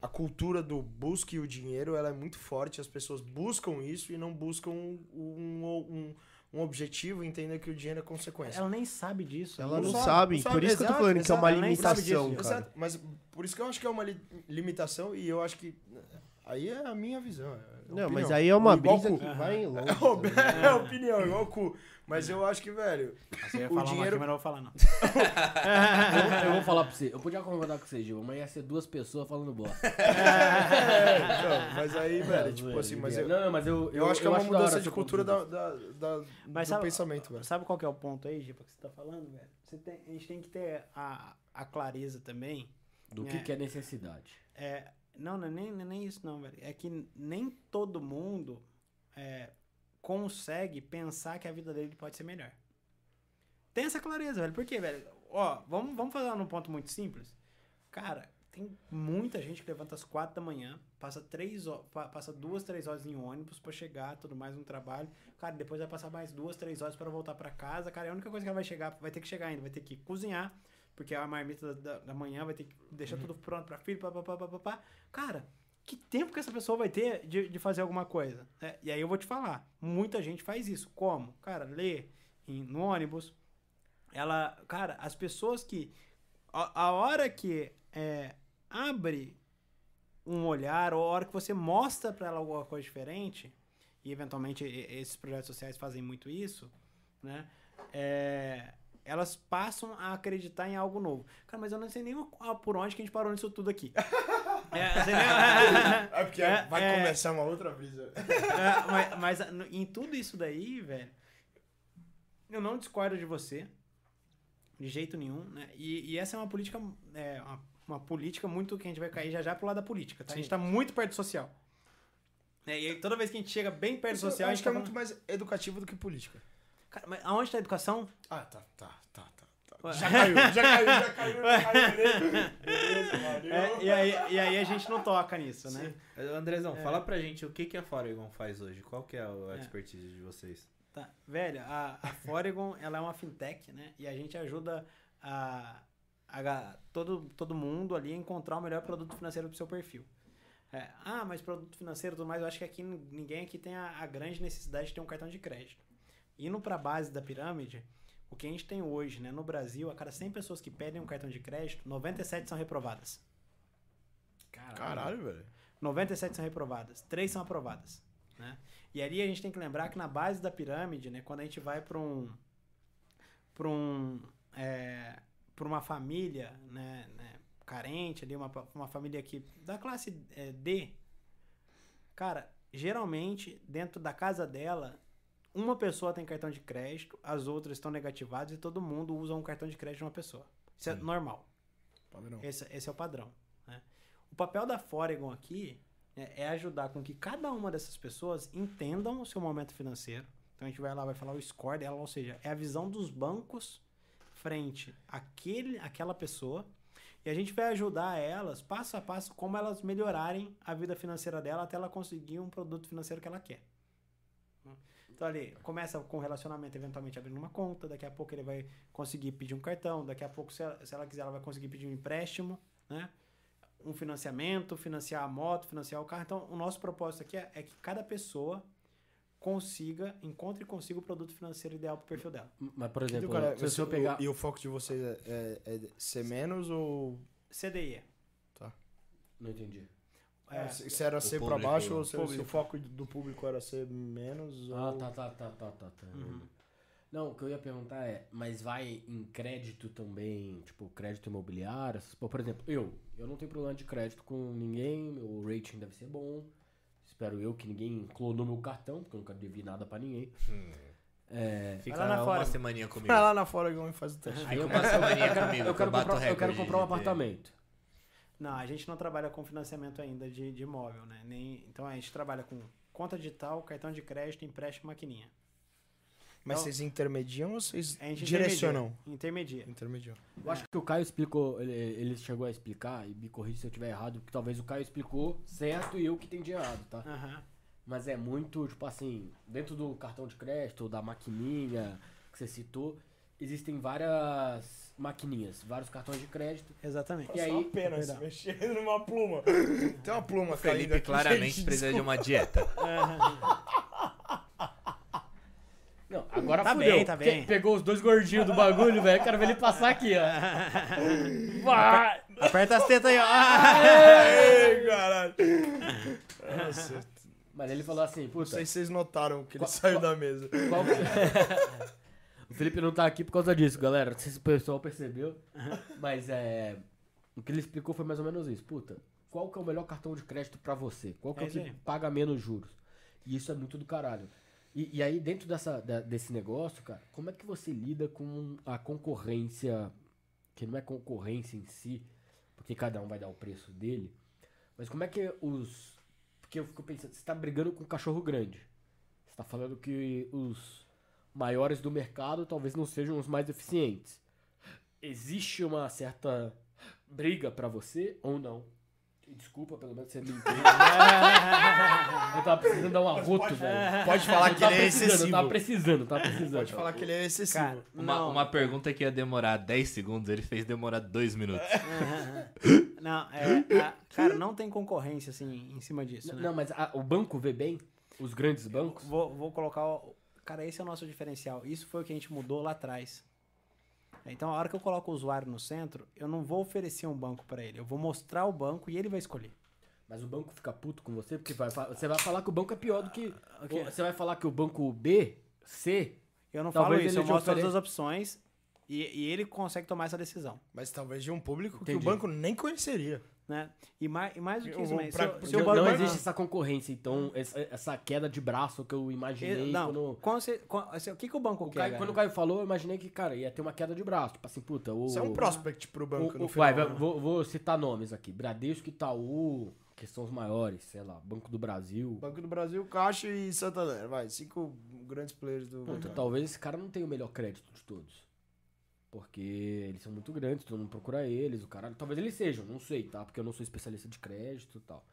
a cultura do busca e o dinheiro ela é muito forte. As pessoas buscam isso e não buscam um, um, um, um objetivo, entender que o dinheiro é consequência. Ela nem sabe disso. Ela não, Não sabe, sabe, por isso que eu tô exato, falando que é uma exato, ela limitação, disso, cara. Exato, mas por isso que eu acho que é uma li- limitação e eu acho que aí é a minha visão. é a Não, opinião. mas aí é uma brisa que vai longe. É tá ligado? é opinião, igual o cu. Mas eu acho que, velho, Você ia o falar uma dinheiro- aqui, mas não vou falar não. Eu, eu vou falar pra você, eu podia concordar com você, Gil, mas ia ser duas pessoas falando bosta. é, então, mas aí, velho, tipo assim, mas eu, Não, mas eu, eu acho que é uma mudança de cultura da, da, da- Mas do sabe- pensamento, velho. Sabe qual que é o ponto aí, Gipa, que você tá falando, velho? Você tem, a gente tem que ter a, a clareza também. Do que, É. que é necessidade. É, não, não é nem, não é nem isso não, velho. É que nem todo mundo é, consegue pensar que a vida dele pode ser melhor. Tem essa clareza, velho. Por quê, velho? Ó, vamos, vamos fazer num ponto muito simples. Cara, tem muita gente que levanta às quatro da manhã, passa três passa duas, três horas em ônibus pra chegar, tudo mais no trabalho. Cara, depois vai passar mais duas, três horas para voltar pra casa. Cara, é a única coisa que ela vai chegar, vai ter que chegar ainda, vai ter que cozinhar, porque a marmita da, da- da manhã vai ter que deixar tudo pronto pra filho, papapá, papapá. Cara, que tempo que essa pessoa vai ter de, de fazer alguma coisa? né? E aí eu vou te falar, muita gente faz isso. Como? Cara, lê em- no ônibus. Ela, cara, as pessoas que a, a hora que é, abre um olhar, ou a hora que você mostra pra ela alguma coisa diferente, e eventualmente esses projetos sociais fazem muito isso, né? É, elas passam a acreditar em algo novo. Cara, mas eu não sei nem por onde que a gente parou nisso tudo aqui. É, nem- É porque É, vai é. começar uma outra brisa. É, mas, mas ah, em tudo isso daí, velho, eu não discordo de você. De jeito nenhum, né? E, e essa é uma política. É, uma, uma política muito que a gente vai cair já já pro lado da política, tá? A gente tá muito perto do social. É, e toda vez que a gente chega bem perto do eu social, a acho gente que é tá muito mais educativo do que política. falando, Cara, mas aonde tá a educação? Ah, tá, tá. Já caiu, já caiu, já caiu, já caiu. Beleza, valeu. É, e, aí, e aí a gente não toca nisso, né? Andrezão, É. fala pra gente o que, que a Foregon faz hoje. Qual que é a É. expertise de vocês? Tá. Velho, a, a Foregon, ela é uma fintech, né? E a gente ajuda a, a todo, todo mundo ali a encontrar o melhor produto financeiro pro seu perfil. É, ah, mas produto financeiro e tudo mais, eu acho que aqui ninguém aqui tem a, a grande necessidade de ter um cartão de crédito. Indo pra base da pirâmide, o que a gente tem hoje, né? No Brasil, a cada 100 pessoas que pedem um cartão de crédito, 97 são reprovadas. Caralho, velho. 97 são reprovadas, 3 são aprovadas. Né? E ali a gente tem que lembrar que na base da pirâmide, né, quando a gente vai para um para um é, para uma família né, né, carente ali uma, uma família que da classe é, D cara geralmente dentro da casa dela uma pessoa tem cartão de crédito as outras estão negativadas e todo mundo usa um cartão de crédito de uma pessoa isso é normal Padrão. esse, esse é o padrão. né? O papel da Foregon aqui né, é ajudar com que cada uma dessas pessoas entendam o seu momento financeiro. Então a gente vai lá, vai falar o score dela, ou seja, é a visão dos bancos frente àquele, àquela pessoa. E a gente vai ajudar elas, passo a passo, como elas melhorarem a vida financeira dela até ela conseguir um produto financeiro que ela quer. Então ali, começa com o relacionamento, eventualmente abrindo uma conta, daqui a pouco ele vai conseguir pedir um cartão, daqui a pouco, se ela, se ela quiser, ela vai conseguir pedir um empréstimo, né? Um financiamento, financiar a moto, financiar o carro. Então, o nosso propósito aqui é, é que cada pessoa consiga, encontre e consiga o produto financeiro ideal pro perfil dela. Mas, por exemplo, cara, se você- eu pegar. o- E o foco de vocês é, é- é ser menos ou. CDI. Não entendi. É, se, se era ser pra baixo ou se, o foco do público era ser menos Ah, ou... tá, tá, tá, tá, tá. tá. Uhum. Não, o que eu ia perguntar é, mas vai em crédito também, tipo, crédito imobiliário? por exemplo, eu, eu não tenho problema de crédito com ninguém, meu rating deve ser bom. Espero eu que ninguém clonou meu cartão, porque eu nunca devi nada pra ninguém. É, Fica lá na uma fora. semaninha comigo. Vai lá na fora que o homem faz o teste. aí eu, uma semaninha comigo, eu que quero comprar, eu quero comprar um apartamento. Não, a gente não trabalha com financiamento ainda de, de imóvel, né? Nem, então a gente trabalha com conta digital, cartão de crédito, empréstimo, maquininha. Mas Então- vocês intermediam ou vocês A gente direcionam? Intermedia. Intermediam. Eu acho que o Caio explicou, ele, ele chegou a explicar, e me corrija se eu estiver errado, porque talvez o Caio explicou certo e eu que entendi errado, tá? Aham. Mas é muito, tipo assim, dentro do cartão de crédito, da maquininha que você citou, existem várias maquininhas, vários cartões de crédito. Exatamente. E Só aí- uma pena se mexer numa pluma. Tem uma pluma O Felipe aqui, claramente gente, precisa de uma dieta. Não, agora Tá fudeu. bem, tá bem. Pegou os dois gordinhos do bagulho, velho. Quero ver ele passar aqui, ó. Vai! Aperta as tetas aí, ó. Ai, caralho. Nossa, Mas ele falou assim, não puta, sei se vocês notaram que ele Qual- saiu qual- da mesa. qual que- O Felipe não tá aqui por causa disso, galera. Não sei se o pessoal percebeu. Mas é. O que ele explicou foi mais ou menos isso. Puta, qual que é o melhor cartão de crédito pra você? Qual que é, É o que aí. paga menos juros? E isso é muito do caralho. E, e aí, dentro dessa, da- desse negócio, cara, como é que você lida com a concorrência, que não é concorrência em si, porque cada um vai dar o preço dele, mas como é que os. Porque eu fico pensando, você tá brigando com um cachorro grande. Você tá falando que os maiores do mercado talvez não sejam os mais eficientes. Existe uma certa briga pra você ou não? Desculpa, pelo menos você me entende. eu tava precisando dar um arroto, velho. Pode falar Eu que ele é excessivo. tava precisando, tava precisando. Pode falar que ele é excessivo. Cara, Uma, uma pergunta que ia demorar 10 segundos, ele fez demorar 2 minutos. não, é, a- cara, não tem concorrência, assim, em cima disso, Não, né? não, mas a- o banco vê bem? Os grandes bancos? Vou, vou colocar. Cara, esse é o nosso diferencial. Isso foi o que a gente mudou lá atrás. Então, a hora que eu coloco o usuário no centro, eu não vou oferecer um banco pra ele. Eu vou mostrar o banco e ele vai escolher. Mas o banco fica puto com você porque vai, você vai falar que o banco é pior do que. O quê? Você vai falar que o banco B, C. Eu não falo isso, eu mostro todas as opções e, e ele consegue tomar essa decisão. Mas talvez de um público que Entendi. o banco nem conheceria. Né? E, mais, e mais do que Eu isso, vou pra- não, existe essa concorrência, então, essa, essa queda de braço que eu imaginei Não, quando. assim, o que, que o banco O quer? Caio- quando o Caio falou, eu imaginei que, cara, ia ter uma queda de braço. Tipo assim, puta, o. Isso é um prospect pro banco o- no final. vai, né? vou, vou citar nomes aqui: Bradesco, Itaú, que são os maiores, sei lá, Banco do Brasil. Banco do Brasil, Caixa e Santander. Vai, cinco grandes players do Puta, talvez esse cara não tenha o melhor crédito de todos. Porque eles são muito grandes, todo mundo procura eles, o cara. Talvez eles sejam, não sei, tá? Porque eu não sou especialista de crédito e tal.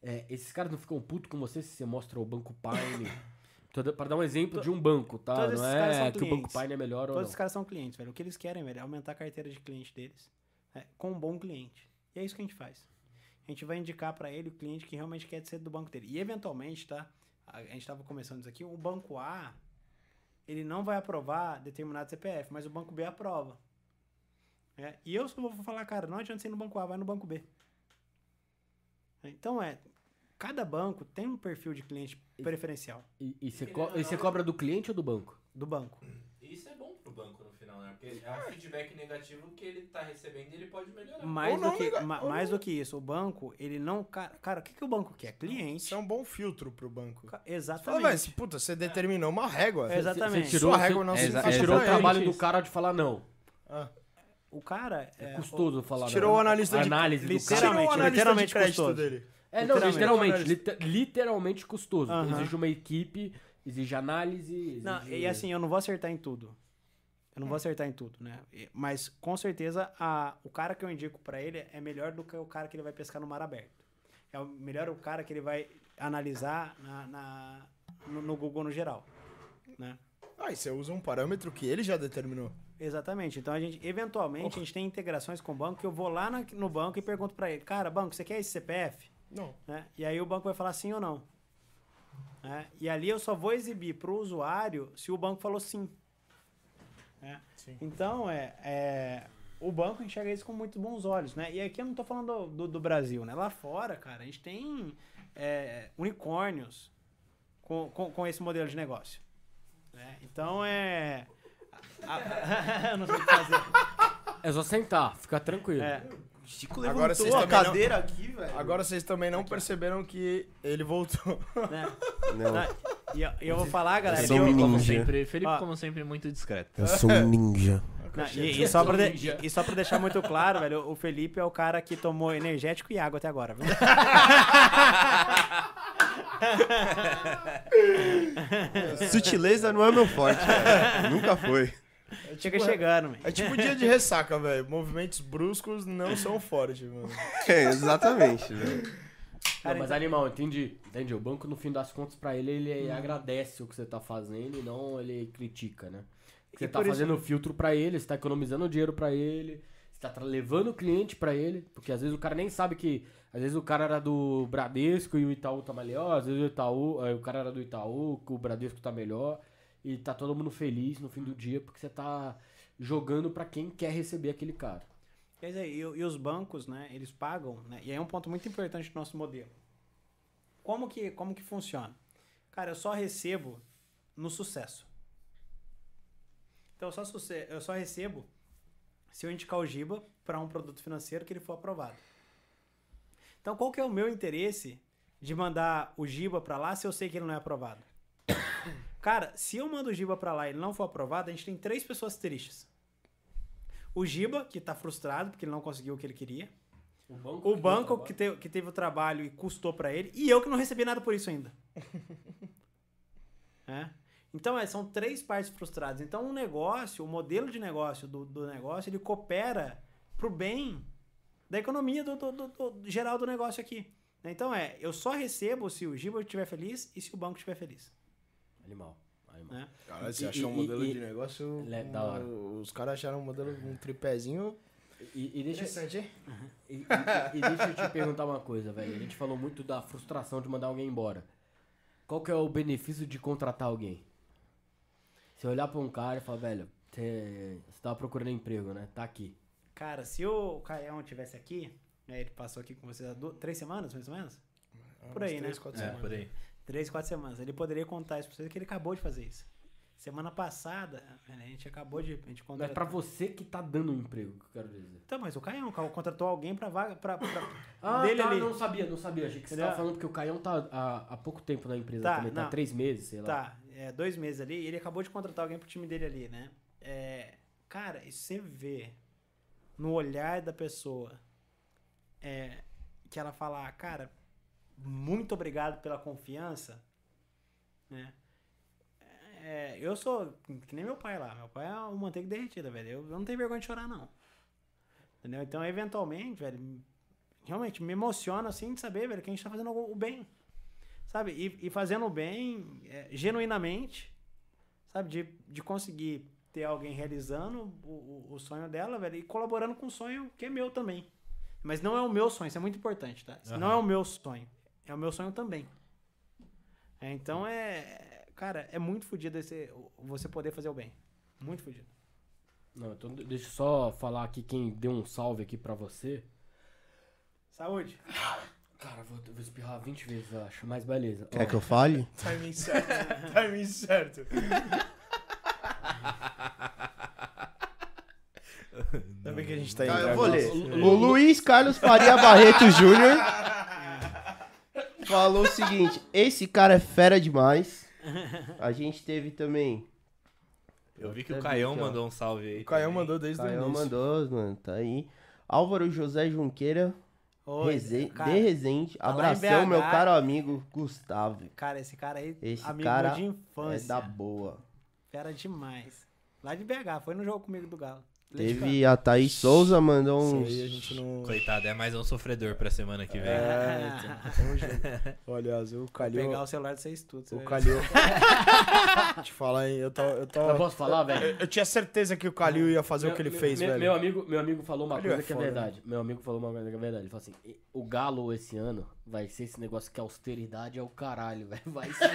É, esses caras não ficam putos com você se você mostra o Banco Pine. Pra dar um exemplo de um banco, tá? todos Não é que o Banco. Pine é melhor ou Todos não. os caras são clientes, velho. O que eles querem, velho, é aumentar a carteira de cliente deles né, com um bom cliente. E é isso que a gente faz. A gente vai indicar pra ele o cliente que realmente quer ser do banco dele. E eventualmente, tá? A a gente tava começando isso aqui, o banco A, ele não vai aprovar determinado CPF, mas o banco B aprova. É, e eu só vou falar, cara, não adianta você ir no banco A, vai no banco B. Então é, cada banco tem um perfil de cliente preferencial E, e você co- e você cobra do cliente ou do banco? do banco. Isso é bom pro banco no final, né? Porque é um feedback negativo que ele tá recebendo e ele pode melhorar. Mais, não, do que, nega- ma- mais não. do que isso, o banco, ele não. Cara, cara o que, que o banco quer? Cliente. Isso é um bom filtro pro banco. Ca- Exatamente. puta, você determinou uma régua. É, Exatamente. Você tirou, Sua régua você- não é, se você é tirou o trabalho do cara de falar não. Ah, O cara. É, É, custoso falar Tirou não. o analista de- análise do Você cara. o Literalmente, literalmente custoso. dele. É, não, Literalmente. literalmente. liter- literalmente custoso. Exige uma equipe, exige análise. Exige... Não, e assim, eu não vou acertar em tudo. Eu não vou acertar em tudo, né? Mas com certeza a, o cara que eu indico pra ele é melhor do que o cara que ele vai pescar no mar aberto. É o melhor o cara que ele vai analisar na, na- no, no Google no geral. Né? Ah, e você usa um parâmetro que ele já determinou. Exatamente. Então a gente, eventualmente, a gente tem integrações com o banco que eu vou lá na- no banco e pergunto pra ele, cara, banco, você quer esse CPF? Não. Né? E aí o banco vai falar sim ou não. né? E ali eu só vou exibir para o usuário se o banco falou sim. Né? Então, é, é, o banco enxerga isso com muito bons olhos, né? E aqui eu não tô falando do, do, do Brasil, né? Lá fora, cara, a gente tem é, unicórnios com, com, com esse modelo de negócio. né? Então, é... a- eu não sei o que fazer. É só sentar, fica tranquilo. É, Chico Agora levantou vocês a também não- cadeira aqui, velho. Agora vocês também não perceberam que ele voltou. né? Não, Tá, E eu, eu vou falar, galera, Eu sou eu- um Como ninja. sempre, Felipe, Ó. como sempre, muito discreto. eu sou um ninja. Não, e, e só pra de- e só pra deixar muito claro, velho, o Felipe é o cara que tomou energético e água até agora, viu? Sutileza não é meu forte, velho. Nunca foi. Chega chegando, velho. É tipo dia de ressaca, velho. Movimentos bruscos não são fortes, mano. É, exatamente, velho. Não, Cara, mas então- animal, entendi. Entendi. O banco, no fim das contas, pra ele, ele agradece o que você tá fazendo e não ele critica, né? Você E tá por isso- fazendo filtro pra ele, você tá economizando dinheiro pra ele, você tá levando o cliente pra ele, porque às vezes o cara nem sabe que. Às vezes o cara era do Bradesco e o Itaú tá melhor, às vezes o Itaú, eh, o cara era do Itaú, que o Bradesco tá melhor, e tá todo mundo feliz no fim do dia, porque você tá jogando pra quem quer receber aquele cara. Quer dizer, e, e os bancos, né, eles pagam, né, e aí é um ponto muito importante do nosso modelo. Como que, como que funciona? Cara, eu só recebo no sucesso. Então, eu só, eu só recebo se eu indicar o Giba para um produto financeiro que ele for aprovado. Então, qual que é o meu interesse de mandar o Giba para lá se eu sei que ele não é aprovado? Cara, se eu mando o Giba para lá e ele não for aprovado, a gente tem três pessoas tristes. O Giba, que tá frustrado porque ele não conseguiu o que ele queria. O banco, O banco que, te- que teve o trabalho e custou pra ele. E eu que não recebi nada por isso ainda. É? Então, é, são três partes frustradas. Então, o negócio, o modelo de negócio do, do negócio, ele coopera pro bem da economia do, do- do- do- geral do negócio aqui. Então, é, eu só recebo se o Giba estiver feliz e se o banco estiver feliz. Animal. Animal. Né? Caralho, você E- achou um e- modelo e- de negócio. É da hora. Os caras acharam um modelo, um tripézinho. E, e deixa, Interessante, hein? e, e- e deixa eu te perguntar uma coisa, velho. A gente falou muito da frustração de mandar alguém embora. Qual que é o benefício de contratar alguém? Você olhar pra um cara e falar, velho, você, você tava procurando emprego, né? Tá aqui. Cara, se o Caião tivesse aqui, né, ele passou aqui com vocês há du- três semanas, mais ou menos? Por aí, três, né? quatro É, semanas. por aí. Três, quatro semanas. Ele poderia contar isso pra vocês que ele acabou de fazer isso. Semana passada, a gente acabou de. A gente contratou. pra você que tá dando um emprego, que eu quero dizer. Então, mas o Caião, contratou alguém pra vaga. Pra, pra- Ah, dele tá, ali. não sabia, não sabia. Achei que você Entendeu? tava falando porque o Caião tá há, há pouco tempo na empresa Tá, também, tá não. três meses, sei lá. Tá, é, dois meses ali, e ele acabou de contratar alguém pro time dele ali, né? É, cara, e você vê no olhar da pessoa é, que ela fala, "Ah, cara, muito obrigado pela confiança, né? É, eu sou que nem meu pai lá. Meu pai é uma manteiga derretida, velho. Eu, eu não tenho vergonha de chorar, não. Entendeu? Então, eventualmente, velho, realmente me emociona assim de saber, velho, que a gente tá fazendo o bem. Sabe? E, e fazendo o bem é, genuinamente, sabe? De, de conseguir ter alguém realizando o, o, o sonho dela, velho, e colaborando com o sonho que é meu também. Mas não é o meu sonho, isso é muito importante, tá? Isso não é o meu sonho. É o meu sonho também. É, então é. Cara, é muito fodido esse, você poder fazer o bem. Muito fodido. Não, então de- deixa eu só falar aqui quem deu um salve aqui pra você. Saúde. Cara, vou, vou espirrar 20 vezes, eu acho, mas beleza. Quer Ó, que eu fale? Timing certo. Timing certo. Ainda bem que a gente tá indo. eu vou ler. O Luiz Carlos Faria Barreto Júnior falou o seguinte: esse cara é fera demais. A gente teve também. Eu vi que o Caião vi aqui, mandou um salve aí. O Caião também. mandou desde o início. mandou, mano, tá aí. Álvaro José Junqueira, Oi, Reze- cara, de Resende. tá Abração, meu caro amigo Gustavo. cara, esse cara aí, Esse amigo cara de É infância. da boa. Fera demais. Lá de BH, foi no jogo comigo do Galo. Teve a Thaís Souza, mandou Isso aí gente não. Coitado, é mais um sofredor pra semana que vem. É, então, tamo junto. Olha, Azul, o Calil. Pegar o celular de vocês tudo. O você- Calil. Te falar, hein? Eu tava. Eu, tava... Eu posso falar, velho? eu, eu tinha certeza que o Calil ia fazer o que ele Meu- fez, meu, velho. Meu amigo, meu amigo falou uma Calil coisa é que é foda, verdade. Meu amigo falou uma coisa que é verdade. Ele falou assim: "E- o Galo esse ano vai ser esse negócio que a austeridade é o caralho, velho. Vai ser.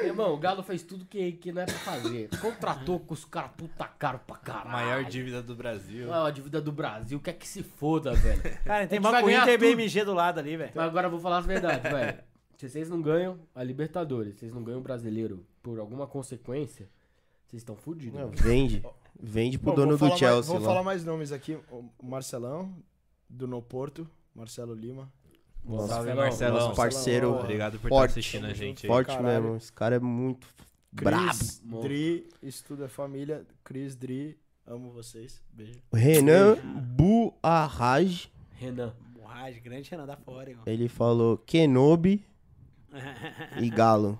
Meu irmão, o Galo fez tudo que, que não é pra fazer. Contratou com os caras puta caro pra caralho. Maior dívida do Brasil. A dívida do Brasil, quer que se foda, velho. Cara, tem A Banco Inter e. BMG do lado ali, velho. Mas agora eu vou falar as verdades, velho. Se vocês não ganham a Libertadores, vocês não ganham o brasileiro por alguma consequência, vocês estão fodidos. Vende. Vende pro Bom, dono do Chelsea. Mais, vou lá. falar mais nomes aqui. O Marcelão, do No Porto. Marcelo Lima. Nossa, Salve, Marcelão, Marcelão. Nosso parceiro Marcelão, Obrigado por Forte. estar assistindo a gente aí. Forte caralho. mesmo. Esse cara é muito brabo. Cris. Dri, Estuda Família. Cris, Dri, amo vocês. Beijo. Renan Buarraj. Renan. Borragem, grande Renan da fora, irmão. Ele falou Kenobi e Galo.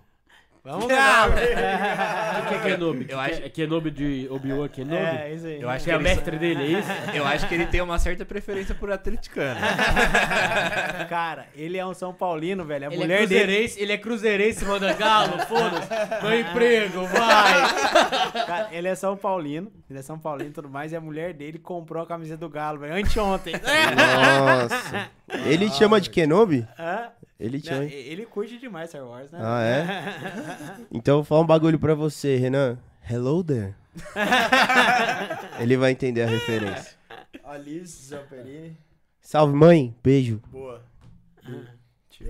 Vamos O ver. que que é Kenobi? Eu acho- É Kenobi de Obi-Wan Kenobi? É, isso aí. Eu acho que é o mestre dele, é isso? eu acho que ele tem uma certa preferência por atleticano. Cara, ele é um São Paulino, velho. A Ele é mulher dele. cruzeirense, ele é cruzeirense, manda galo, foda-se. Meu emprego, vai. Cara, ele é São Paulino. Ele é São Paulino e tudo mais. E a mulher dele comprou a camiseta do Galo, velho. Anteontem. Nossa. Ele chama de Kenobi? Hã? Ele te Não, ele curte demais Star Wars, né? Ah, é? Então eu vou falar um bagulho pra você, Renan. Hello there. Ele vai entender a referência. Alice Zamperini. Salve, mãe. Beijo. Boa.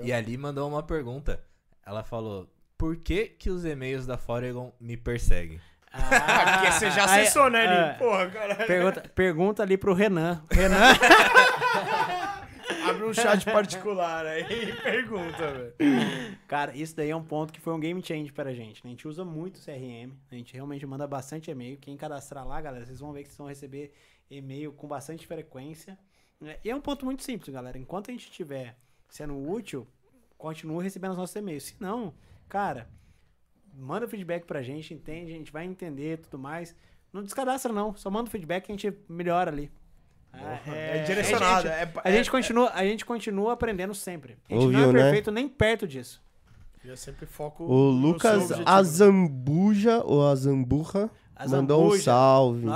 E ali mandou uma pergunta. Ela falou: Por que que os e-mails da Foregon me perseguem? Ah, Porque você já aí- acessou, né, ah, Lin? Porra, caralho. Pergunta, pergunta ali pro Renan. Renan. Abre um chat particular aí e pergunta, velho. Cara, isso daí é um ponto que foi um game change pra gente. né? A gente usa muito CRM, a gente realmente manda bastante e-mail. Quem cadastrar lá, galera, vocês vão ver que vocês vão receber e-mail com bastante frequência. né? E é um ponto muito simples, galera. Enquanto a gente estiver sendo útil, continua recebendo os nossos e-mails. Se não, cara, manda feedback pra gente, entende, a gente vai entender tudo mais. Não descadastra não, só manda feedback que a gente melhora ali. Ah, É, direcionado. A É, gente, a gente continua, a gente continua aprendendo sempre. A gente Ouviu, não é né? perfeito nem perto disso. Eu sempre foco O no Lucas. Azambuja, ou Azamburra, mandou um Azambuja. salve.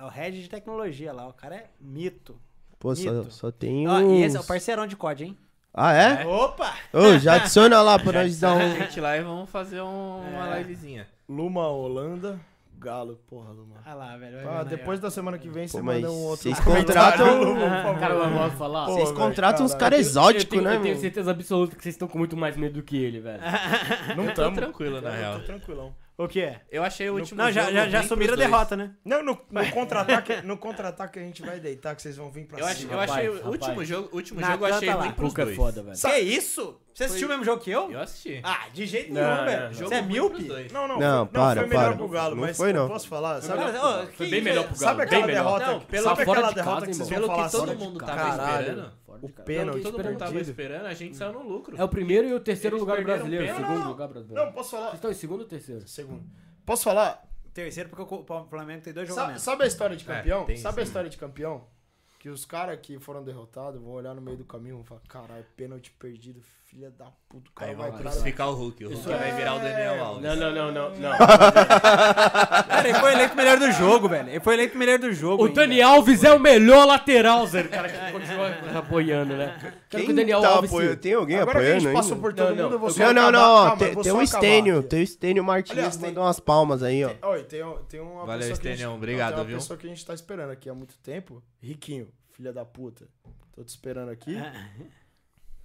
É o head de tecnologia lá, o cara é mito. Pô, só, mito. só tem Ó, e esse é o uns... parceirão de COD, hein? Ah, é? Opa! Ô, já adiciona lá pra nós dar a um... gente lá e vamos fazer um- uma livezinha. Luma Holanda. Galo, porra, Luma. Olha lá, velho. Ah, depois da semana que vem você manda um outro. vocês contratam- favor. Cara, eu posso falar? Vocês contratam uns caras exóticos, né, eu tenho certeza absoluta que vocês estão com muito mais medo do que ele, velho. Não tamo. tranquilo, na real. tô tranquilão. O que é? Eu achei o último Não, já, jogo já, já assumiram a dois. derrota, né? Não, no, no contra-ataque no contra-ataque a gente vai deitar, que vocês vão vir pra Eu, cima. eu Rapaz, achei o rapaz. último jogo, o último jogo eu achei ruim pros Cuca é dois. foda, velho. Que isso? Você assistiu o mesmo jogo que eu? Eu assisti. Ah, de jeito Não, nenhum, não, velho. não. Jogo Você é ruim míope? Não, não, Não, foi, para, foi melhor para. pro Galo, Não mas foi, não. eu posso falar? Sabe, Cara, que Foi bem isso melhor pro Galo. sabe bem aquela melhor. derrota? Não, pelo sabe que- aquela de derrota casa, que vocês irmão. vão Pelo falar que todo assim? mundo tava Caralho. esperando. Fora de O casa. Pelo pênalti que todo mundo tava perdido. esperando, a gente saiu no lucro. É o primeiro e o terceiro Eles lugar perderam brasileiro. pênalti. Segundo Não, lugar brasileiro. Não, posso falar? Vocês estão em segundo ou terceiro? Segundo. Posso falar? Terceiro, porque o Flamengo tem dois jogos a Sabe, menos. sabe a história de É, campeão? tem sabe a sim. história de campeão? Que os caras que foram derrotados vão olhar no meio do caminho e vão falar, caralho, pênalti perdido, filha da puta, o cara Aí vai crucificar o Hulk. O Hulk Isso vai é- virar o Daniel Alves. Não, não, não, não. não. Cara, ele foi eleito melhor do jogo, velho. Ele foi eleito melhor do jogo. O ainda. Dani Alves é o melhor lateral, Zé. O cara que continua apoiando, né? Quero Quem que o Daniel tá Alves apoiando? se... Tem alguém Agora que a apoiando gente ainda? passou por todo Não, não. mundo, eu vou só Não, não, acabar- não, tem, tem acabar Estênio, tem o Estênio Martins, Aliás, tem- mandou umas palmas aí, ó. Oi, tem, tem uma Valeu, Estênio, obrigado, tem uma viu? pessoa que a gente tá esperando aqui há muito tempo. Riquinho, filha da puta. Tô te esperando aqui.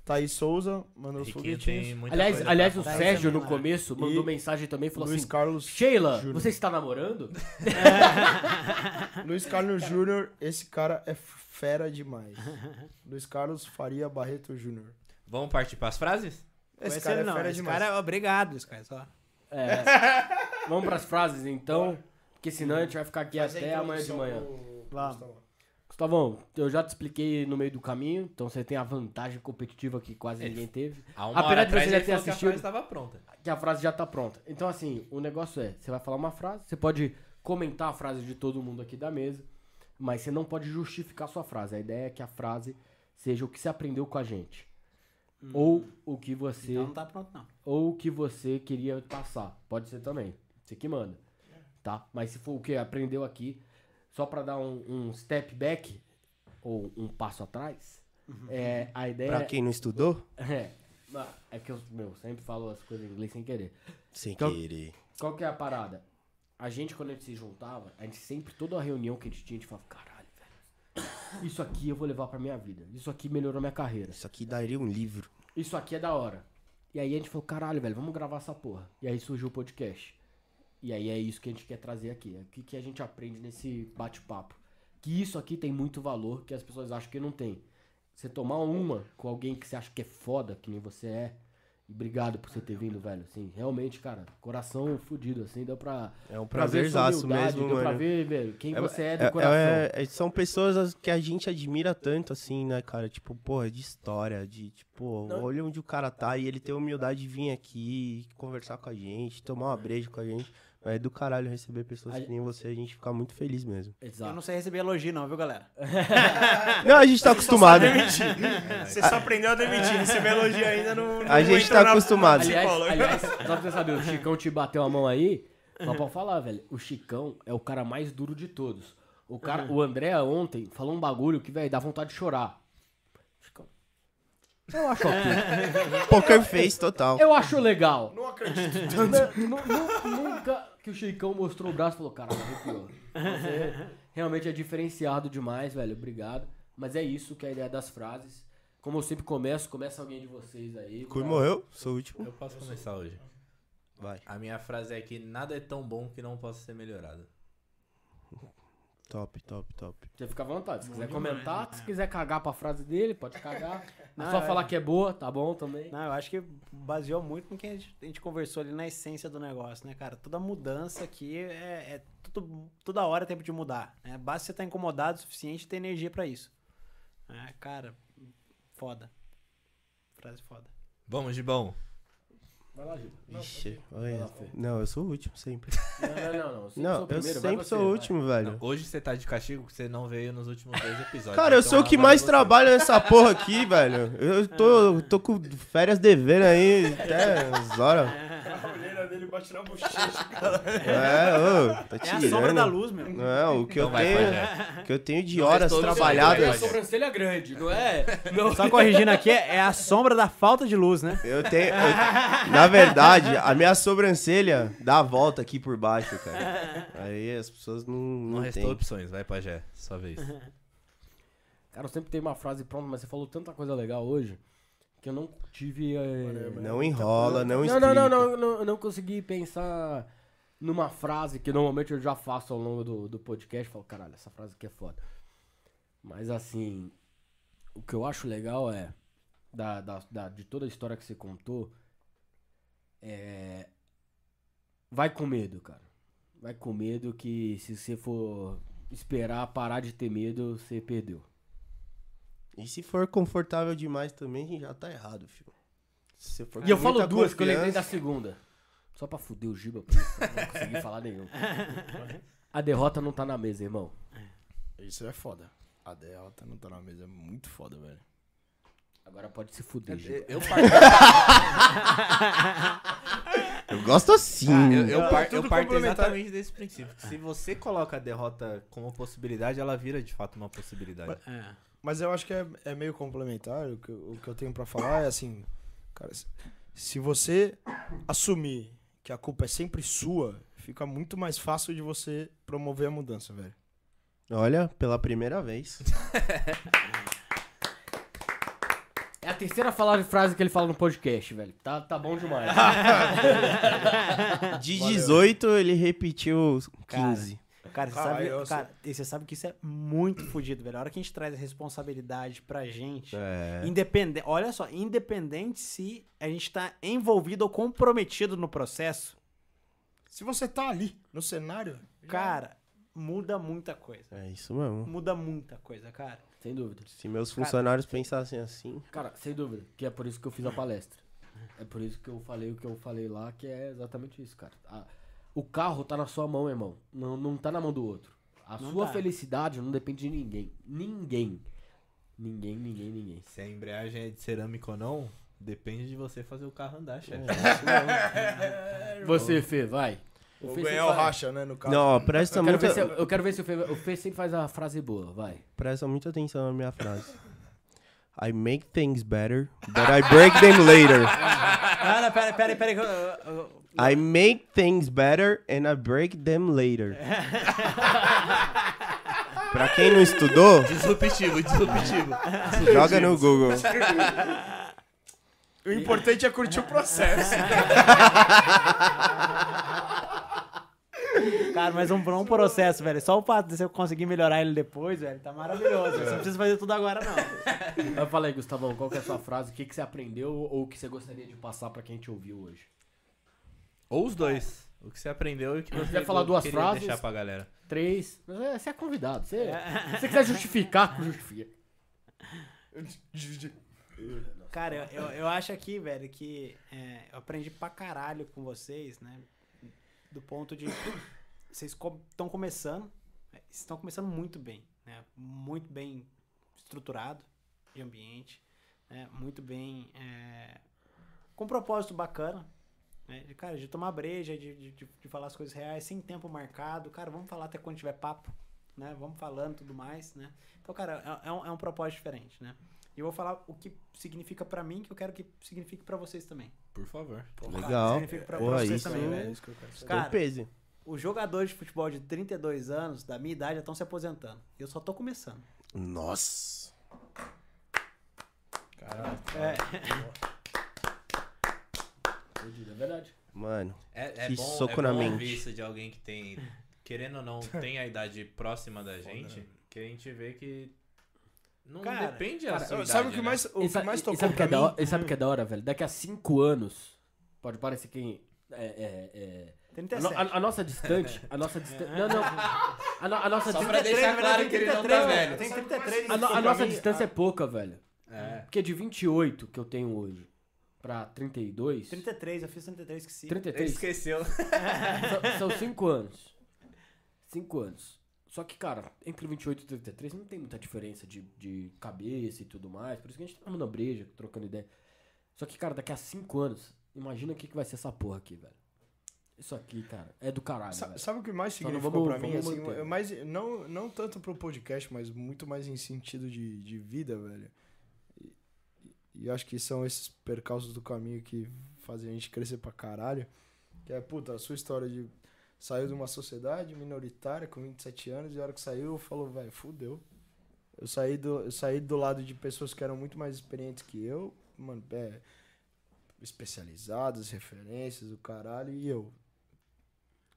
Thaís Souza, mandou os foguetinhos. muita Aliás, coisa aliás o. Sérgio no E- começo mandou mensagem também e falou Luiz assim... Carlos Sheila, Júnior. você está namorando? Luiz Carlos Júnior, esse cara é fera demais. Luiz Carlos Faria Barreto Júnior. Vamos partir pras frases? Esse Esse cara é não, fera esse demais. cara é obrigado, esse cara. Só. É. Vamos pras frases, então. Porque senão a gente vai ficar aqui a até amanhã de manhã. Vamos. Gustavão, eu já te expliquei no meio do caminho, então você tem a vantagem competitiva que quase Ele- ninguém teve. Há uma Apesar de você já ter falou que a assistido- frase estava pronta. Que a frase já tá pronta. Então, assim, o negócio é: você vai falar uma frase, você pode comentar a frase de todo mundo aqui da mesa, mas você não pode justificar a sua frase. A ideia é que a frase seja o que você aprendeu com a gente. Ou o que você. Então não tá pronto, não. Ou o que você queria passar. Pode ser também. Você que manda. Tá? Mas se for o que aprendeu aqui, só pra dar um, um step back, ou um passo atrás, é, a ideia Pra quem não estudou, é. É que eu, meu, sempre falo as coisas em inglês sem querer. sem Então- querer. Qual que é a parada? A gente, quando a gente se juntava, a gente sempre, toda a reunião que a gente tinha, a gente falava, caralho, velho. Isso aqui eu vou levar pra minha vida. Isso aqui melhorou minha carreira. Isso aqui daria um livro. Isso aqui é da hora. E aí a gente falou, caralho, velho, vamos gravar essa porra. E aí surgiu o podcast. E aí é isso que a gente quer trazer aqui. É o que, que a gente aprende nesse bate-papo. Que isso aqui tem muito valor que as pessoas acham que não tem. Você tomar uma com alguém que você acha que é foda, que nem você é. E obrigado por você ter vindo, velho. Assim, realmente, cara, coração fudido, assim, deu pra. É um pra prazerzaço humildade, mesmo, deu pra mano. ver, velho, quem É- você é do É- coração. é- é- são pessoas que a gente admira tanto, assim, né, cara? Tipo, porra, de história, de, tipo, Não. olha onde o cara tá e ele tem a humildade de vir aqui, conversar com a gente, tomar uma breja com a gente. É do caralho receber pessoas A- que nem você, a gente fica muito feliz mesmo. Eu Exato. não sei receber elogio, não, viu, galera? Não, a gente tá acostumado. Você só aprendeu a demitir. Receber elogio ainda não. A não gente entrou tá na- acostumado. Aliás, aliás, só pra você saber, o Chicão te bateu a mão aí. Mas pode falar, velho. O Chicão é o cara mais duro de todos. O, cara, o André ontem falou um bagulho que, velho, dá vontade de chorar. Eu acho ok. Poker face total. Eu acho legal. Não acredito. Nu- nu- Nunca que o Chicão mostrou o braço e falou, cara, arrepiou. Você realmente é diferenciado demais, velho. Obrigado. Mas é isso que é a ideia das frases. Como eu sempre começo, começa alguém de vocês aí. Cui pra- morreu? Sou o último. Eu posso começar hoje. Vai. A minha frase é que nada é tão bom que não possa ser melhorado. Top, top, top. Você fica à vontade. Se quiser comentar, se quiser cagar pra frase dele, pode cagar. É Não, só falar que é boa, tá bom também. Não, eu acho que baseou muito no que a gente, a gente conversou ali na essência do negócio, né, cara? Toda mudança aqui é, é tudo, toda hora é tempo de mudar. Né? Basta você estar incomodado o suficiente e ter energia pra isso. É, cara, foda. Frase foda. Vamos de bom. Vai lá, Gil. Ixi, Vai olha. lá. Não, eu sou o último sempre. Não, não, não. não. Eu sempre Não, sou o eu primeiro, vai sempre você, sou o último, velho. Não, hoje você tá de castigo porque você não veio nos últimos dois episódios. Cara, eu Então sou o que mais você. trabalha nessa porra aqui, velho. Eu tô, tô com férias devendo aí até umas horas. Dele bate na bochecha, cara. É, ô, tá É a sombra da luz, meu. Não, o que Então eu vai, tenho, Pajé. que eu tenho de Não horas do É a trabalhadas. sobrancelha grande, não é? Não. Só corrigindo aqui, é a sombra da falta de luz, né? Eu tenho, eu- na verdade, a minha sobrancelha dá a volta aqui por baixo, cara. Aí as pessoas não, Não não restou tem. opções, vai Pajé, sua vez. Cara, eu sempre tenho uma frase pronta, mas você falou tanta coisa legal hoje que eu não tive. eh, Não enrola, não Não, não, não, não, não, eu não consegui pensar numa frase que normalmente eu já faço ao longo do, do podcast. Falo, caralho, essa frase aqui é foda. Mas assim, o que eu acho legal é, da, da, da- de toda a história que você contou, é. Vai com medo, cara. Vai com medo que se você for esperar parar de ter medo, você perdeu. E se for confortável demais também, já tá errado, filho. Se for E eu falo duas que eu lembrei da segunda. Só pra fuder o Giba, pra não conseguir falar nenhum. A derrota não tá na mesa, irmão. Isso é foda. A derrota não tá na mesa. É muito foda, velho. Agora pode se fuder, Giba. Eu, Eu gosto assim. eu, eu, par- eu parto exatamente desse princípio. Se você coloca a derrota como possibilidade, ela vira de fato uma possibilidade. É. Mas eu acho que é, é meio complementar. O que, eu- o que eu tenho pra falar é assim, cara, se- se você assumir que a culpa é sempre sua, fica muito mais fácil de você promover a mudança, velho. Olha, pela primeira vez. É a terceira fala- frase que ele fala no podcast, velho. Tá, tá bom demais. De 18, ele repetiu Cara, 15. Cara, você Caralho, sabe, eu cara, você sabe que isso é muito fodido, velho. A hora que a gente traz a responsabilidade pra gente, É. independente, olha só, independente se a gente tá envolvido ou comprometido no processo, Se você tá ali, no cenário, cara, muda muita coisa. É isso mesmo. Muda muita coisa, cara. sem dúvida. Se meus funcionários pensassem assim. Cara, sem dúvida. Que é por isso que eu fiz a palestra. É por isso que eu falei o que eu falei lá, que é exatamente isso, cara. A, O carro tá na sua mão, irmão. Não, não tá na mão do outro. A Não sua tá. felicidade não depende de ninguém. Ninguém. Ninguém, ninguém, ninguém. Se a embreagem é de cerâmica ou não, depende de você fazer o carro andar, chefe. Você, Fê, vai. O Vou Fê ganhar o faz- racha, né, no caso. Não, presta, Eu muita, se, eu quero ver se o Fê, o Fê sempre faz a frase boa, vai. presta muita atenção na minha frase. I make things better, but I break them later. Ah, não, pera, pera, pera. I make things better and I break them later. pra quem não estudou, Disruptivo, disruptivo. joga no Google. O importante é curtir o processo. Cara, mas um, um processo, velho. Só o fato de você conseguir melhorar ele depois, velho, tá maravilhoso. Você não precisa fazer tudo agora, não. Eu falei, Gustavão, qual que é a sua frase? O que, que você aprendeu ou o que você gostaria de passar pra quem te ouviu hoje? Ou os dois. O que você aprendeu e o que você quiser falar duas frases? deixar pra galera. Três. É, Você é convidado. Você, se você quiser justificar, justifica. Cara, eu, eu, eu acho aqui, velho, que é, eu aprendi pra caralho com vocês, né? Do ponto de. Vocês estão começando. é, Estão começando muito bem, né? Muito bem estruturado de ambiente, né? Muito bem. é, com um propósito bacana. Né? De, cara, de tomar breja, de, de, de- de falar as coisas reais, sem tempo marcado. Cara, vamos falar até quando tiver papo, né? Vamos falando e tudo mais, né? Então, cara, é, é um, é um propósito diferente, né? E eu vou falar o que significa pra mim, que eu quero que signifique pra vocês também. Por favor. Legal. Significa pra, pra Porra, vocês isso também, velho. tem Cara, peso. Os jogadores de futebol de 32 anos, da minha idade, já estão se aposentando. Eu só tô começando. Nossa. É, É verdade. Mano, É, é Que bom, soco é na bom mente. ouvir isso de alguém que tem, querendo ou não, tem a idade próxima da gente, que a gente vê que não Cara, depende Cara, sua idade, sabe o que né? mais, o E que mais e tocou sabe que é da hora, e sabe o que é da hora, velho? Daqui a cinco anos, pode parecer que... É, é, é, a, 37. no- a- a nossa distante, a nossa distante... Não, não. A, no- a nossa Só distância... pra deixar claro que ele não tá velho. Eu tenho 33. A, no- a nossa mim, distância é pouca, velho. É. Porque de 28 que eu tenho hoje pra 32... 33, eu fiz 33, esqueci. Ele 33 esqueceu. são, são cinco anos. Cinco anos. Só que, cara, entre 28 e 33 não tem muita diferença de, de cabeça e tudo mais. Por isso que a gente tá mandando breja, trocando ideia. Só que, cara, daqui a cinco anos, imagina o que, que vai ser essa porra aqui, velho. Isso aqui, cara, é do caralho, Sa-. Sabe o que mais significou vamos- pra mim? Assim, manter. mais, não, não tanto pro podcast, mas muito mais em sentido de, de vida, velho. E, e acho que são esses percalços do caminho que fazem a gente crescer pra caralho. Que é, puta, a sua história de... Saiu de uma sociedade minoritária com 27 anos e a hora que saiu, falou, velho, fudeu. Eu saí, do, eu saí do lado de pessoas que eram muito mais experientes que eu, mano, é, especializadas, referências, o caralho, e eu.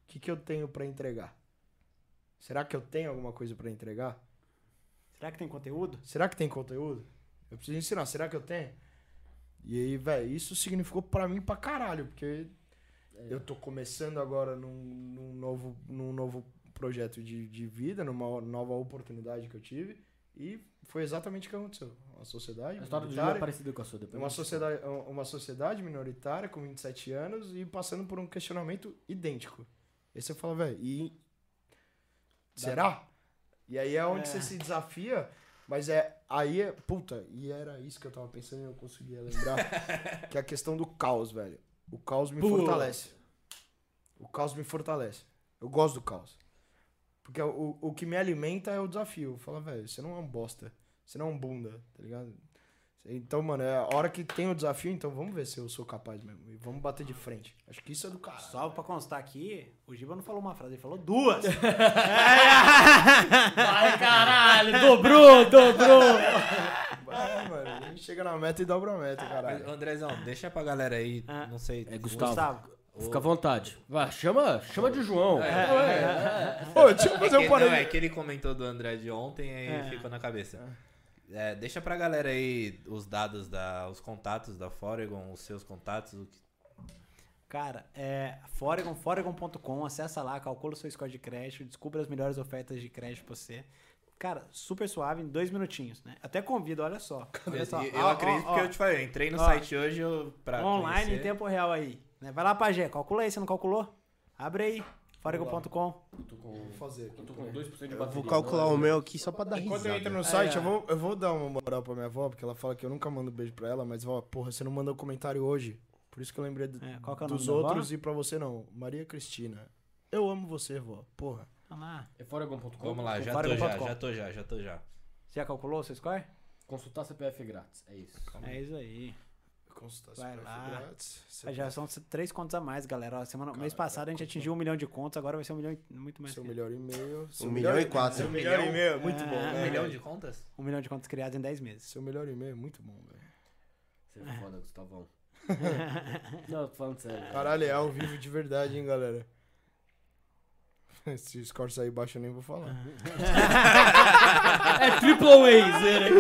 O que, que eu tenho pra entregar? Será que eu tenho alguma coisa pra entregar? Será que tem conteúdo? Será que tem conteúdo? Eu preciso ensinar, será que eu tenho? E aí, velho, isso significou pra mim pra caralho, porque eu tô começando agora num, num novo, num novo projeto de, de vida, numa nova oportunidade que eu tive, e foi exatamente o que aconteceu. Uma sociedade A história do Júlio é parecida com a sua. Depois uma sociedade, uma sociedade minoritária com 27 anos e passando por um questionamento idêntico. Aí você fala, velho, e. Será? E aí é onde É. você se desafia, mas é. Aí é. Puta, e era isso que eu tava pensando e eu conseguia lembrar. que é a questão do caos, velho. O caos me Pô. fortalece. O caos me fortalece. Eu gosto do caos. Porque o, o que me alimenta é o desafio. Fala, velho, você não é um bosta. Você não é um bunda, tá ligado? Então, mano, é a hora que tem o desafio, então vamos ver se eu sou capaz mesmo. E vamos bater de frente. Acho que isso é do cara. Só pra constar aqui, o Giba não falou uma frase, ele falou duas. Vai, caralho! Dobrou, dobrou! Vai, mano, a gente chega na meta e dobra a meta, caralho. Andrezão, deixa pra galera aí, Ah. não sei. É, Gustavo. Gustavo. Fica à vontade. Vai, chama, chama de João. É, Pô, deixa eu É fazer um que, não, parênteses. é que ele comentou do André de ontem aí É. ficou na cabeça. É, deixa pra galera aí os dados, da, os contatos da Foregon, os seus contatos. O que... Cara, é Foregon, foregon.com, acessa lá, calcula o seu score de crédito, descubra as melhores ofertas de crédito pra você. Cara, super suave, em dois minutinhos, né? Até convido, olha só. Olha só. eu Ó, acredito ó, que ó, eu te falei, eu entrei no site hoje eu, pra online em conhecer. tempo real aí. né? Vai lá G, calcula aí, você não calculou? Abre aí, foregon.com. Eu tô com, Vou fazer eu tô com 2% de Eu bateria. vou calcular o meu aqui só pra dar Enquanto eu entro no site, É. eu, vou, eu vou dar uma moral pra minha avó, porque ela fala que eu nunca mando beijo pra ela, mas, vó, porra, você não mandou comentário hoje. Por isso que eu lembrei do- É, qual que é o nome dos da outros e pra você não. Maria Cristina. Eu amo você, vó. Porra. Vamos lá. É foregon.com. Vamos lá, já tô já, já tô já, já tô já. Você já calculou o seu score? Consultar CPF grátis. É isso. É isso aí. Consultação Vai lá. grátis. Já são três contos a mais, galera. Ó, semana, mês passado a gente atingiu um milhão de contos, agora vai ser um milhão e muito mais. Seu que- melhor e-mail. seu Um milhão e quatro. Seu melhor milhão? e-mail, é muito bom. Ah. Um né, milhão velho? de contas? Um milhão de contos criados em 10 meses. Seu melhor e-mail é muito bom, velho. Você é foda, Gustavão. Não, falando sério. Caralho, é ao vivo de verdade, hein, galera. Se o score sair baixo, eu nem vou falar. É triple A, zero,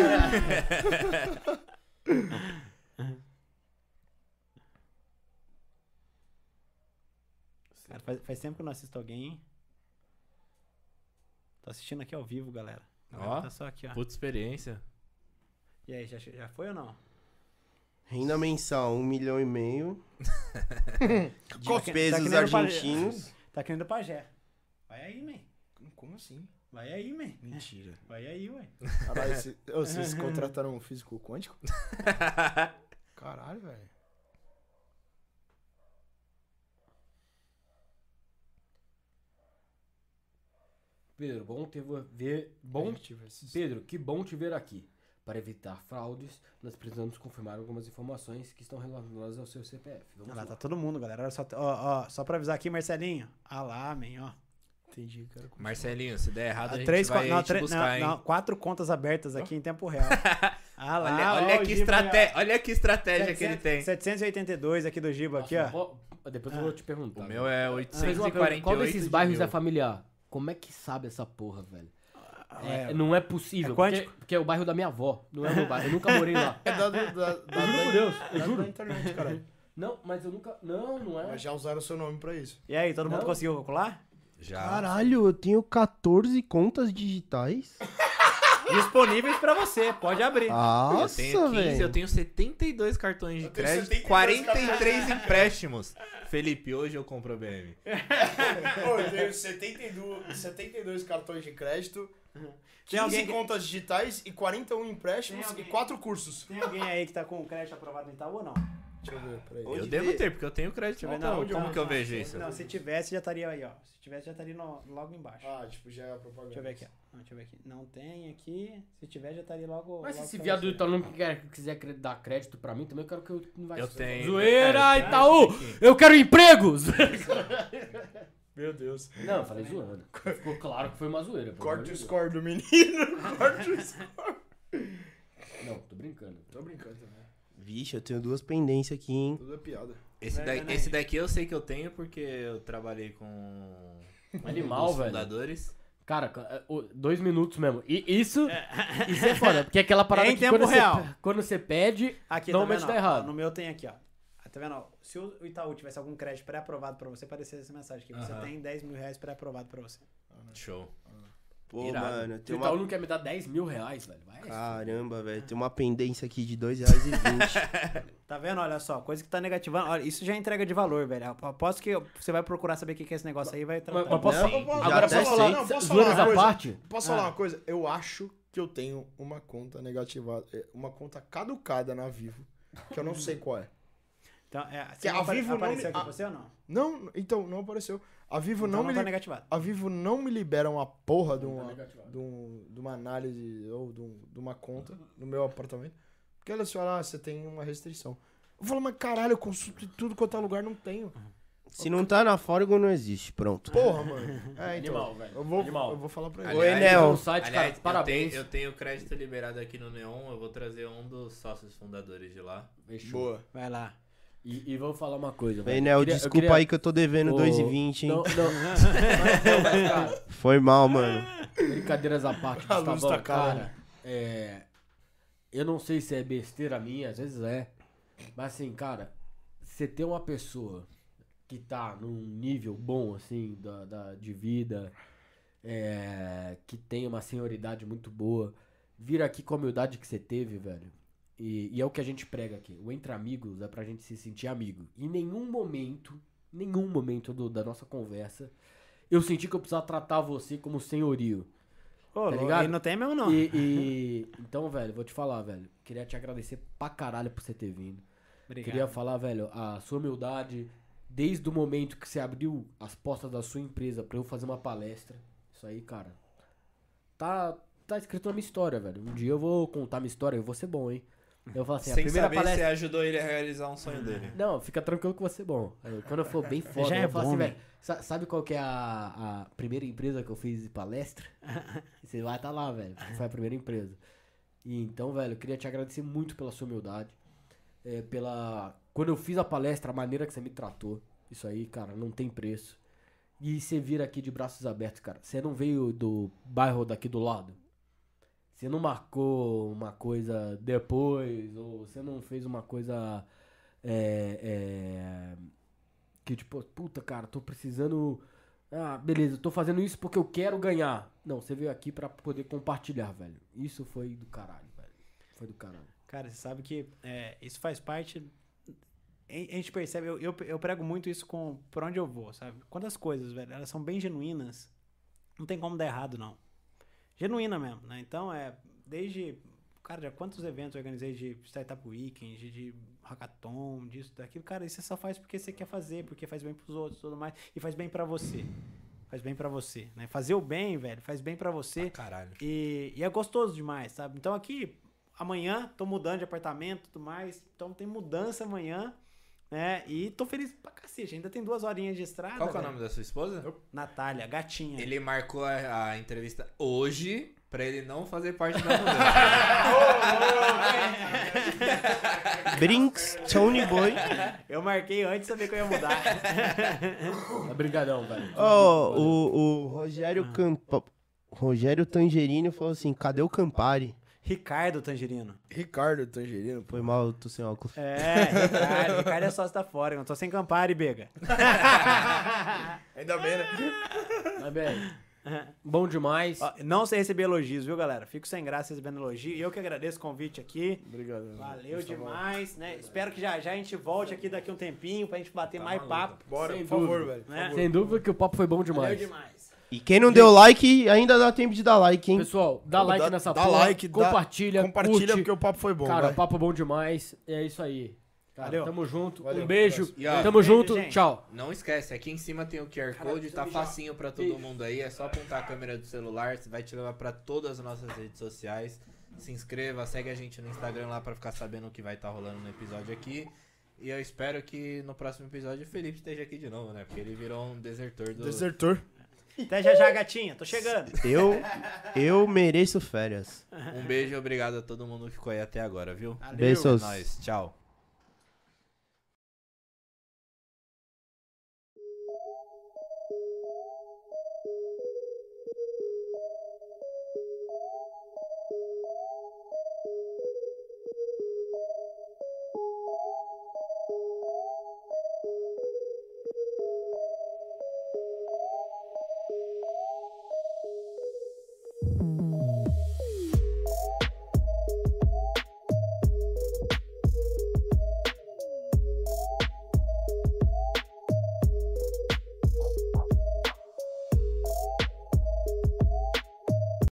cara. Cara, faz, faz tempo que eu não assisto alguém, hein? Tô assistindo aqui ao vivo, galera. Ó. Tá só aqui, ó. Puta experiência. E aí, já, já foi ou não? Renda mensal, um milhão e meio. Tá que- pesos tá nem no Pajé. argentinos. Tá querendo pajé. Vai aí, man. Como assim? Vai aí, man. Mentira. Vai aí, ué. Caralho, ô, vocês contrataram um físico quântico? Caralho, velho. Pedro, bom te ver. Bom, Pedro, que bom te ver aqui. Para evitar fraudes, nós precisamos confirmar algumas informações que estão relacionadas ao seu CPF. Vamos Olha lá, lá. tá todo mundo, galera. Olha só, ó, ó, só pra avisar aqui, Marcelinho. Ah lá, man, ó. Entendi, cara. Marcelinho, se der errado, a Ah, gente três, vai não, buscar, não, hein? não, quatro contas abertas aqui em tempo real. Ah lá, Olha, ó, olha o que ó. estratégia, olha que estratégia que ele tem. 782 aqui do Giba, aqui, ó. Depois eu vou te perguntar. O meu é Mas uma pergunta, Qual 848 desses de bairros mil. é familiar? Como é que sabe essa porra, velho? É, É, não é possível. É porque, quântico? porque é o bairro da minha avó. Não é o meu bairro. Eu nunca morei lá. É dado da, da, da, juro por Deus, eu juro. da internet, caralho. Não, mas eu nunca. Não, não é. Mas já usaram o seu nome pra isso. E aí, todo mundo Não. conseguiu calcular? Já. Caralho, eu tenho 14 contas digitais. Disponíveis pra você, pode abrir. Eu Nossa, tenho 15, eu tenho 72 cartões de Eu crédito, 72 43 empréstimos. Felipe, hoje eu compro a BM. Eu tenho 72, 72 cartões de crédito, 15 Tem alguém que- contas digitais e 41 empréstimos Tem e alguém- 4 cursos. Tem alguém aí que tá com o crédito aprovado no Itaú ou não? Deixa eu ver, peraí. Onde eu devo ter, porque eu tenho crédito Não, não, Como não, que eu não, vejo se- isso? Não, se tivesse, já estaria aí, ó. Se tivesse, já estaria no- logo embaixo. Ah, tipo, já é a propaganda. Deixa eu ver aqui, ó. Não, deixa eu ver aqui. Não tem aqui. Se tiver, já estaria logo. Mas se logo esse pra viado do Itaú não quer, quiser dar crédito pra mim, também eu quero que eu não vai Eu ser- tenho. Zoeira, É, Itaú! Eu quero empregos! Meu Deus. Não, eu falei zoando. Ficou claro que foi uma zoeira. pelo amor Corta de o Deus. score do menino. Corta o score. Não, tô brincando. Tô brincando também. Vixe, eu tenho duas pendências aqui, hein? Tudo é piada. Esse, esse daqui eu sei que eu tenho porque eu trabalhei com Animal, os velho. fundadores. Cara, é, dois minutos mesmo. E isso, isso é foda, porque é aquela parada Em que tempo quando, real. Você, quando você pede, Aqui, normalmente tá, tá vendo, errado. Ó, No meu tem aqui, ó. Ah, Tá vendo? ó? Se o Itaú tivesse algum crédito pré-aprovado pra você, aparecer essa mensagem aqui. Você Aham. tem 10 mil reais pré-aprovado pra você. Show. Pô, Irado. mano, o tem Itaú uma... não quer me dar 10 mil reais, velho. Vai. Caramba, velho, tem uma pendência aqui de R$ 2,20. Tá vendo? Olha só, coisa que tá negativando. Olha, isso já é entrega de valor, velho. Aposto que você vai procurar saber o que que é esse negócio aí e vai tratar. mas posso, Não, agora posso falar. Não, posso falar uma coisa? parte? Posso falar uma coisa? Eu acho que eu tenho uma conta negativada, é, uma conta caducada na Vivo, que eu não sei qual é. Então, é, Que a Vivo não apareceu me- aqui a- pra você ou não? Não, então, não apareceu. A Vivo Então não, não me tá negativado. A Vivo não me libera uma porra de Não tá uma, negativado. de, um- de uma análise ou de, um- de uma conta no meu apartamento. Porque eles falam, ah, você tem uma restrição. Eu falo, mas caralho, eu consulto em tudo quanto é lugar, não tenho. Se não tá na Forgo, não existe. Pronto. Porra, mano. É, então. Animal, velho. Eu vou, Animal. eu vou falar pra Aliás, ele. Oi, Enel. No site, Aliás, cara, eu parabéns. tenho, eu tenho crédito liberado aqui no Neon, eu vou trazer um dos sócios fundadores de lá. Fechou. Boa. Vai lá. E, e vou falar uma coisa, velho. Enel, Eu queria- desculpa queria- aí que eu tô devendo Ô, 2,20, hein? Não, não. Foi mal, mano. brincadeiras à parte, A luz Gustavão, tá cara. cara, é... Eu não sei se é besteira minha, às vezes é. Mas assim, cara, você ter uma pessoa que tá num nível bom, assim, da, da- de vida, é, que tem uma senioridade muito boa, vir aqui com a humildade que você teve, velho. E, e é o que a gente prega aqui. O entre amigos é pra gente se sentir amigo. Em nenhum momento, nenhum momento do- da nossa conversa, eu senti que eu precisava tratar você como senhorio. Ô, Tá ligado? Não tem mesmo, não. E, e- então, velho, vou te falar, velho. Queria te agradecer pra caralho por você ter vindo. Obrigado. Queria falar, velho, a sua humildade, desde o momento que você abriu as portas da sua empresa pra eu fazer uma palestra. Isso aí, cara. Tá, tá escrito na minha história, velho. Um dia eu vou contar minha história, eu vou ser bom, hein? Eu falo assim, a Sem primeira saber palestra. se ajudou ele a realizar um sonho dele. Não, fica tranquilo que você é bom. Aí, Quando eu for bem foda, já eu é falo bom, assim, né? velho. sa- Sabe qual que é a, a primeira empresa que eu fiz de palestra? você vai estar lá, velho. porque Foi a primeira empresa. E então, velho, eu queria te agradecer muito pela sua humildade. é, pela. Quando eu fiz a palestra, a maneira que você me tratou. Isso aí, cara, não tem preço. E você vir aqui de braços abertos, cara. Você não veio do bairro daqui do lado? Você não marcou uma coisa depois, ou você não fez uma coisa. É, é, que tipo, puta, cara, tô precisando. Ah, beleza, tô fazendo isso porque eu quero ganhar. Não, você veio aqui pra poder compartilhar, velho. Isso foi do caralho, velho. Foi do caralho. Cara, você sabe que é, isso faz parte. A gente percebe, eu, eu, eu prego muito isso com por onde eu vou, sabe? Quando as coisas, velho, elas são bem genuínas, não tem como dar errado, não. Genuína mesmo, né? Então, é, desde. Cara, já quantos eventos eu organizei de Startup Weekend, de, de hackathon, disso, daquilo. Cara, isso você só faz porque você quer fazer, porque faz bem pros outros e tudo mais. E faz bem pra você. Faz bem pra você, né? Fazer o bem, velho, faz bem pra você. Caralho. E, e é gostoso demais, sabe? Então aqui, amanhã, tô mudando de apartamento e tudo mais. Então tem mudança amanhã, né? E tô feliz pra cacete. Ainda tem duas horinhas de estrada. Qual que é o nome da sua esposa? Natália, gatinha. Ele marcou a, a entrevista hoje pra ele não fazer parte da mudança. Brinks, Tony Boy. Eu marquei antes de saber que eu ia mudar. Obrigadão, velho. Ó, o, o Rogério Campa... Rogério Tangerino falou assim, cadê o Campari? Ricardo Tangerino. Ricardo Tangerino. Foi mal, eu tô sem óculos. É, Ricardo. Ricardo é sócio da fora. Eu não tô sem Campari, Bega. Ainda bem, né? Mas, velho, bom demais. Ó, não sei receber elogios, viu, galera? Fico sem graça recebendo elogio. E eu que agradeço o convite aqui. Obrigado. Valeu demais, né? Espero que já já a gente volte aqui daqui um tempinho pra gente bater mais papo. Bora, Sem por favor, dúvida. velho. Né? favor. Sem dúvida que o papo foi bom Valeu demais. E quem não deu like, ainda dá tempo de dar like, hein? Pessoal, dá Pô, like dá- nessa dá porra, like, dá- compartilha, Compartilha curte. porque o papo foi bom, Cara, vai. papo bom demais. É isso aí. Cara, Valeu. tamo junto. Valeu, um beijo. E, ó, tamo beijo, junto. gente. Tchau. Não esquece, aqui em cima tem o QR Code, tá facinho pra todo mundo aí. É só apontar a câmera do celular, você vai te levar pra todas as nossas redes sociais. Se inscreva, segue a gente no Instagram lá pra ficar sabendo o que vai estar rolando no episódio aqui. E eu espero que no próximo episódio o Felipe esteja aqui de novo, né? Porque ele virou um desertor do. Desertor. Até já já, gatinha. Tô chegando. Eu, eu mereço férias. Um beijo e obrigado a todo mundo que ficou aí até agora, viu? Valeu. Beijos. É nóis, tchau.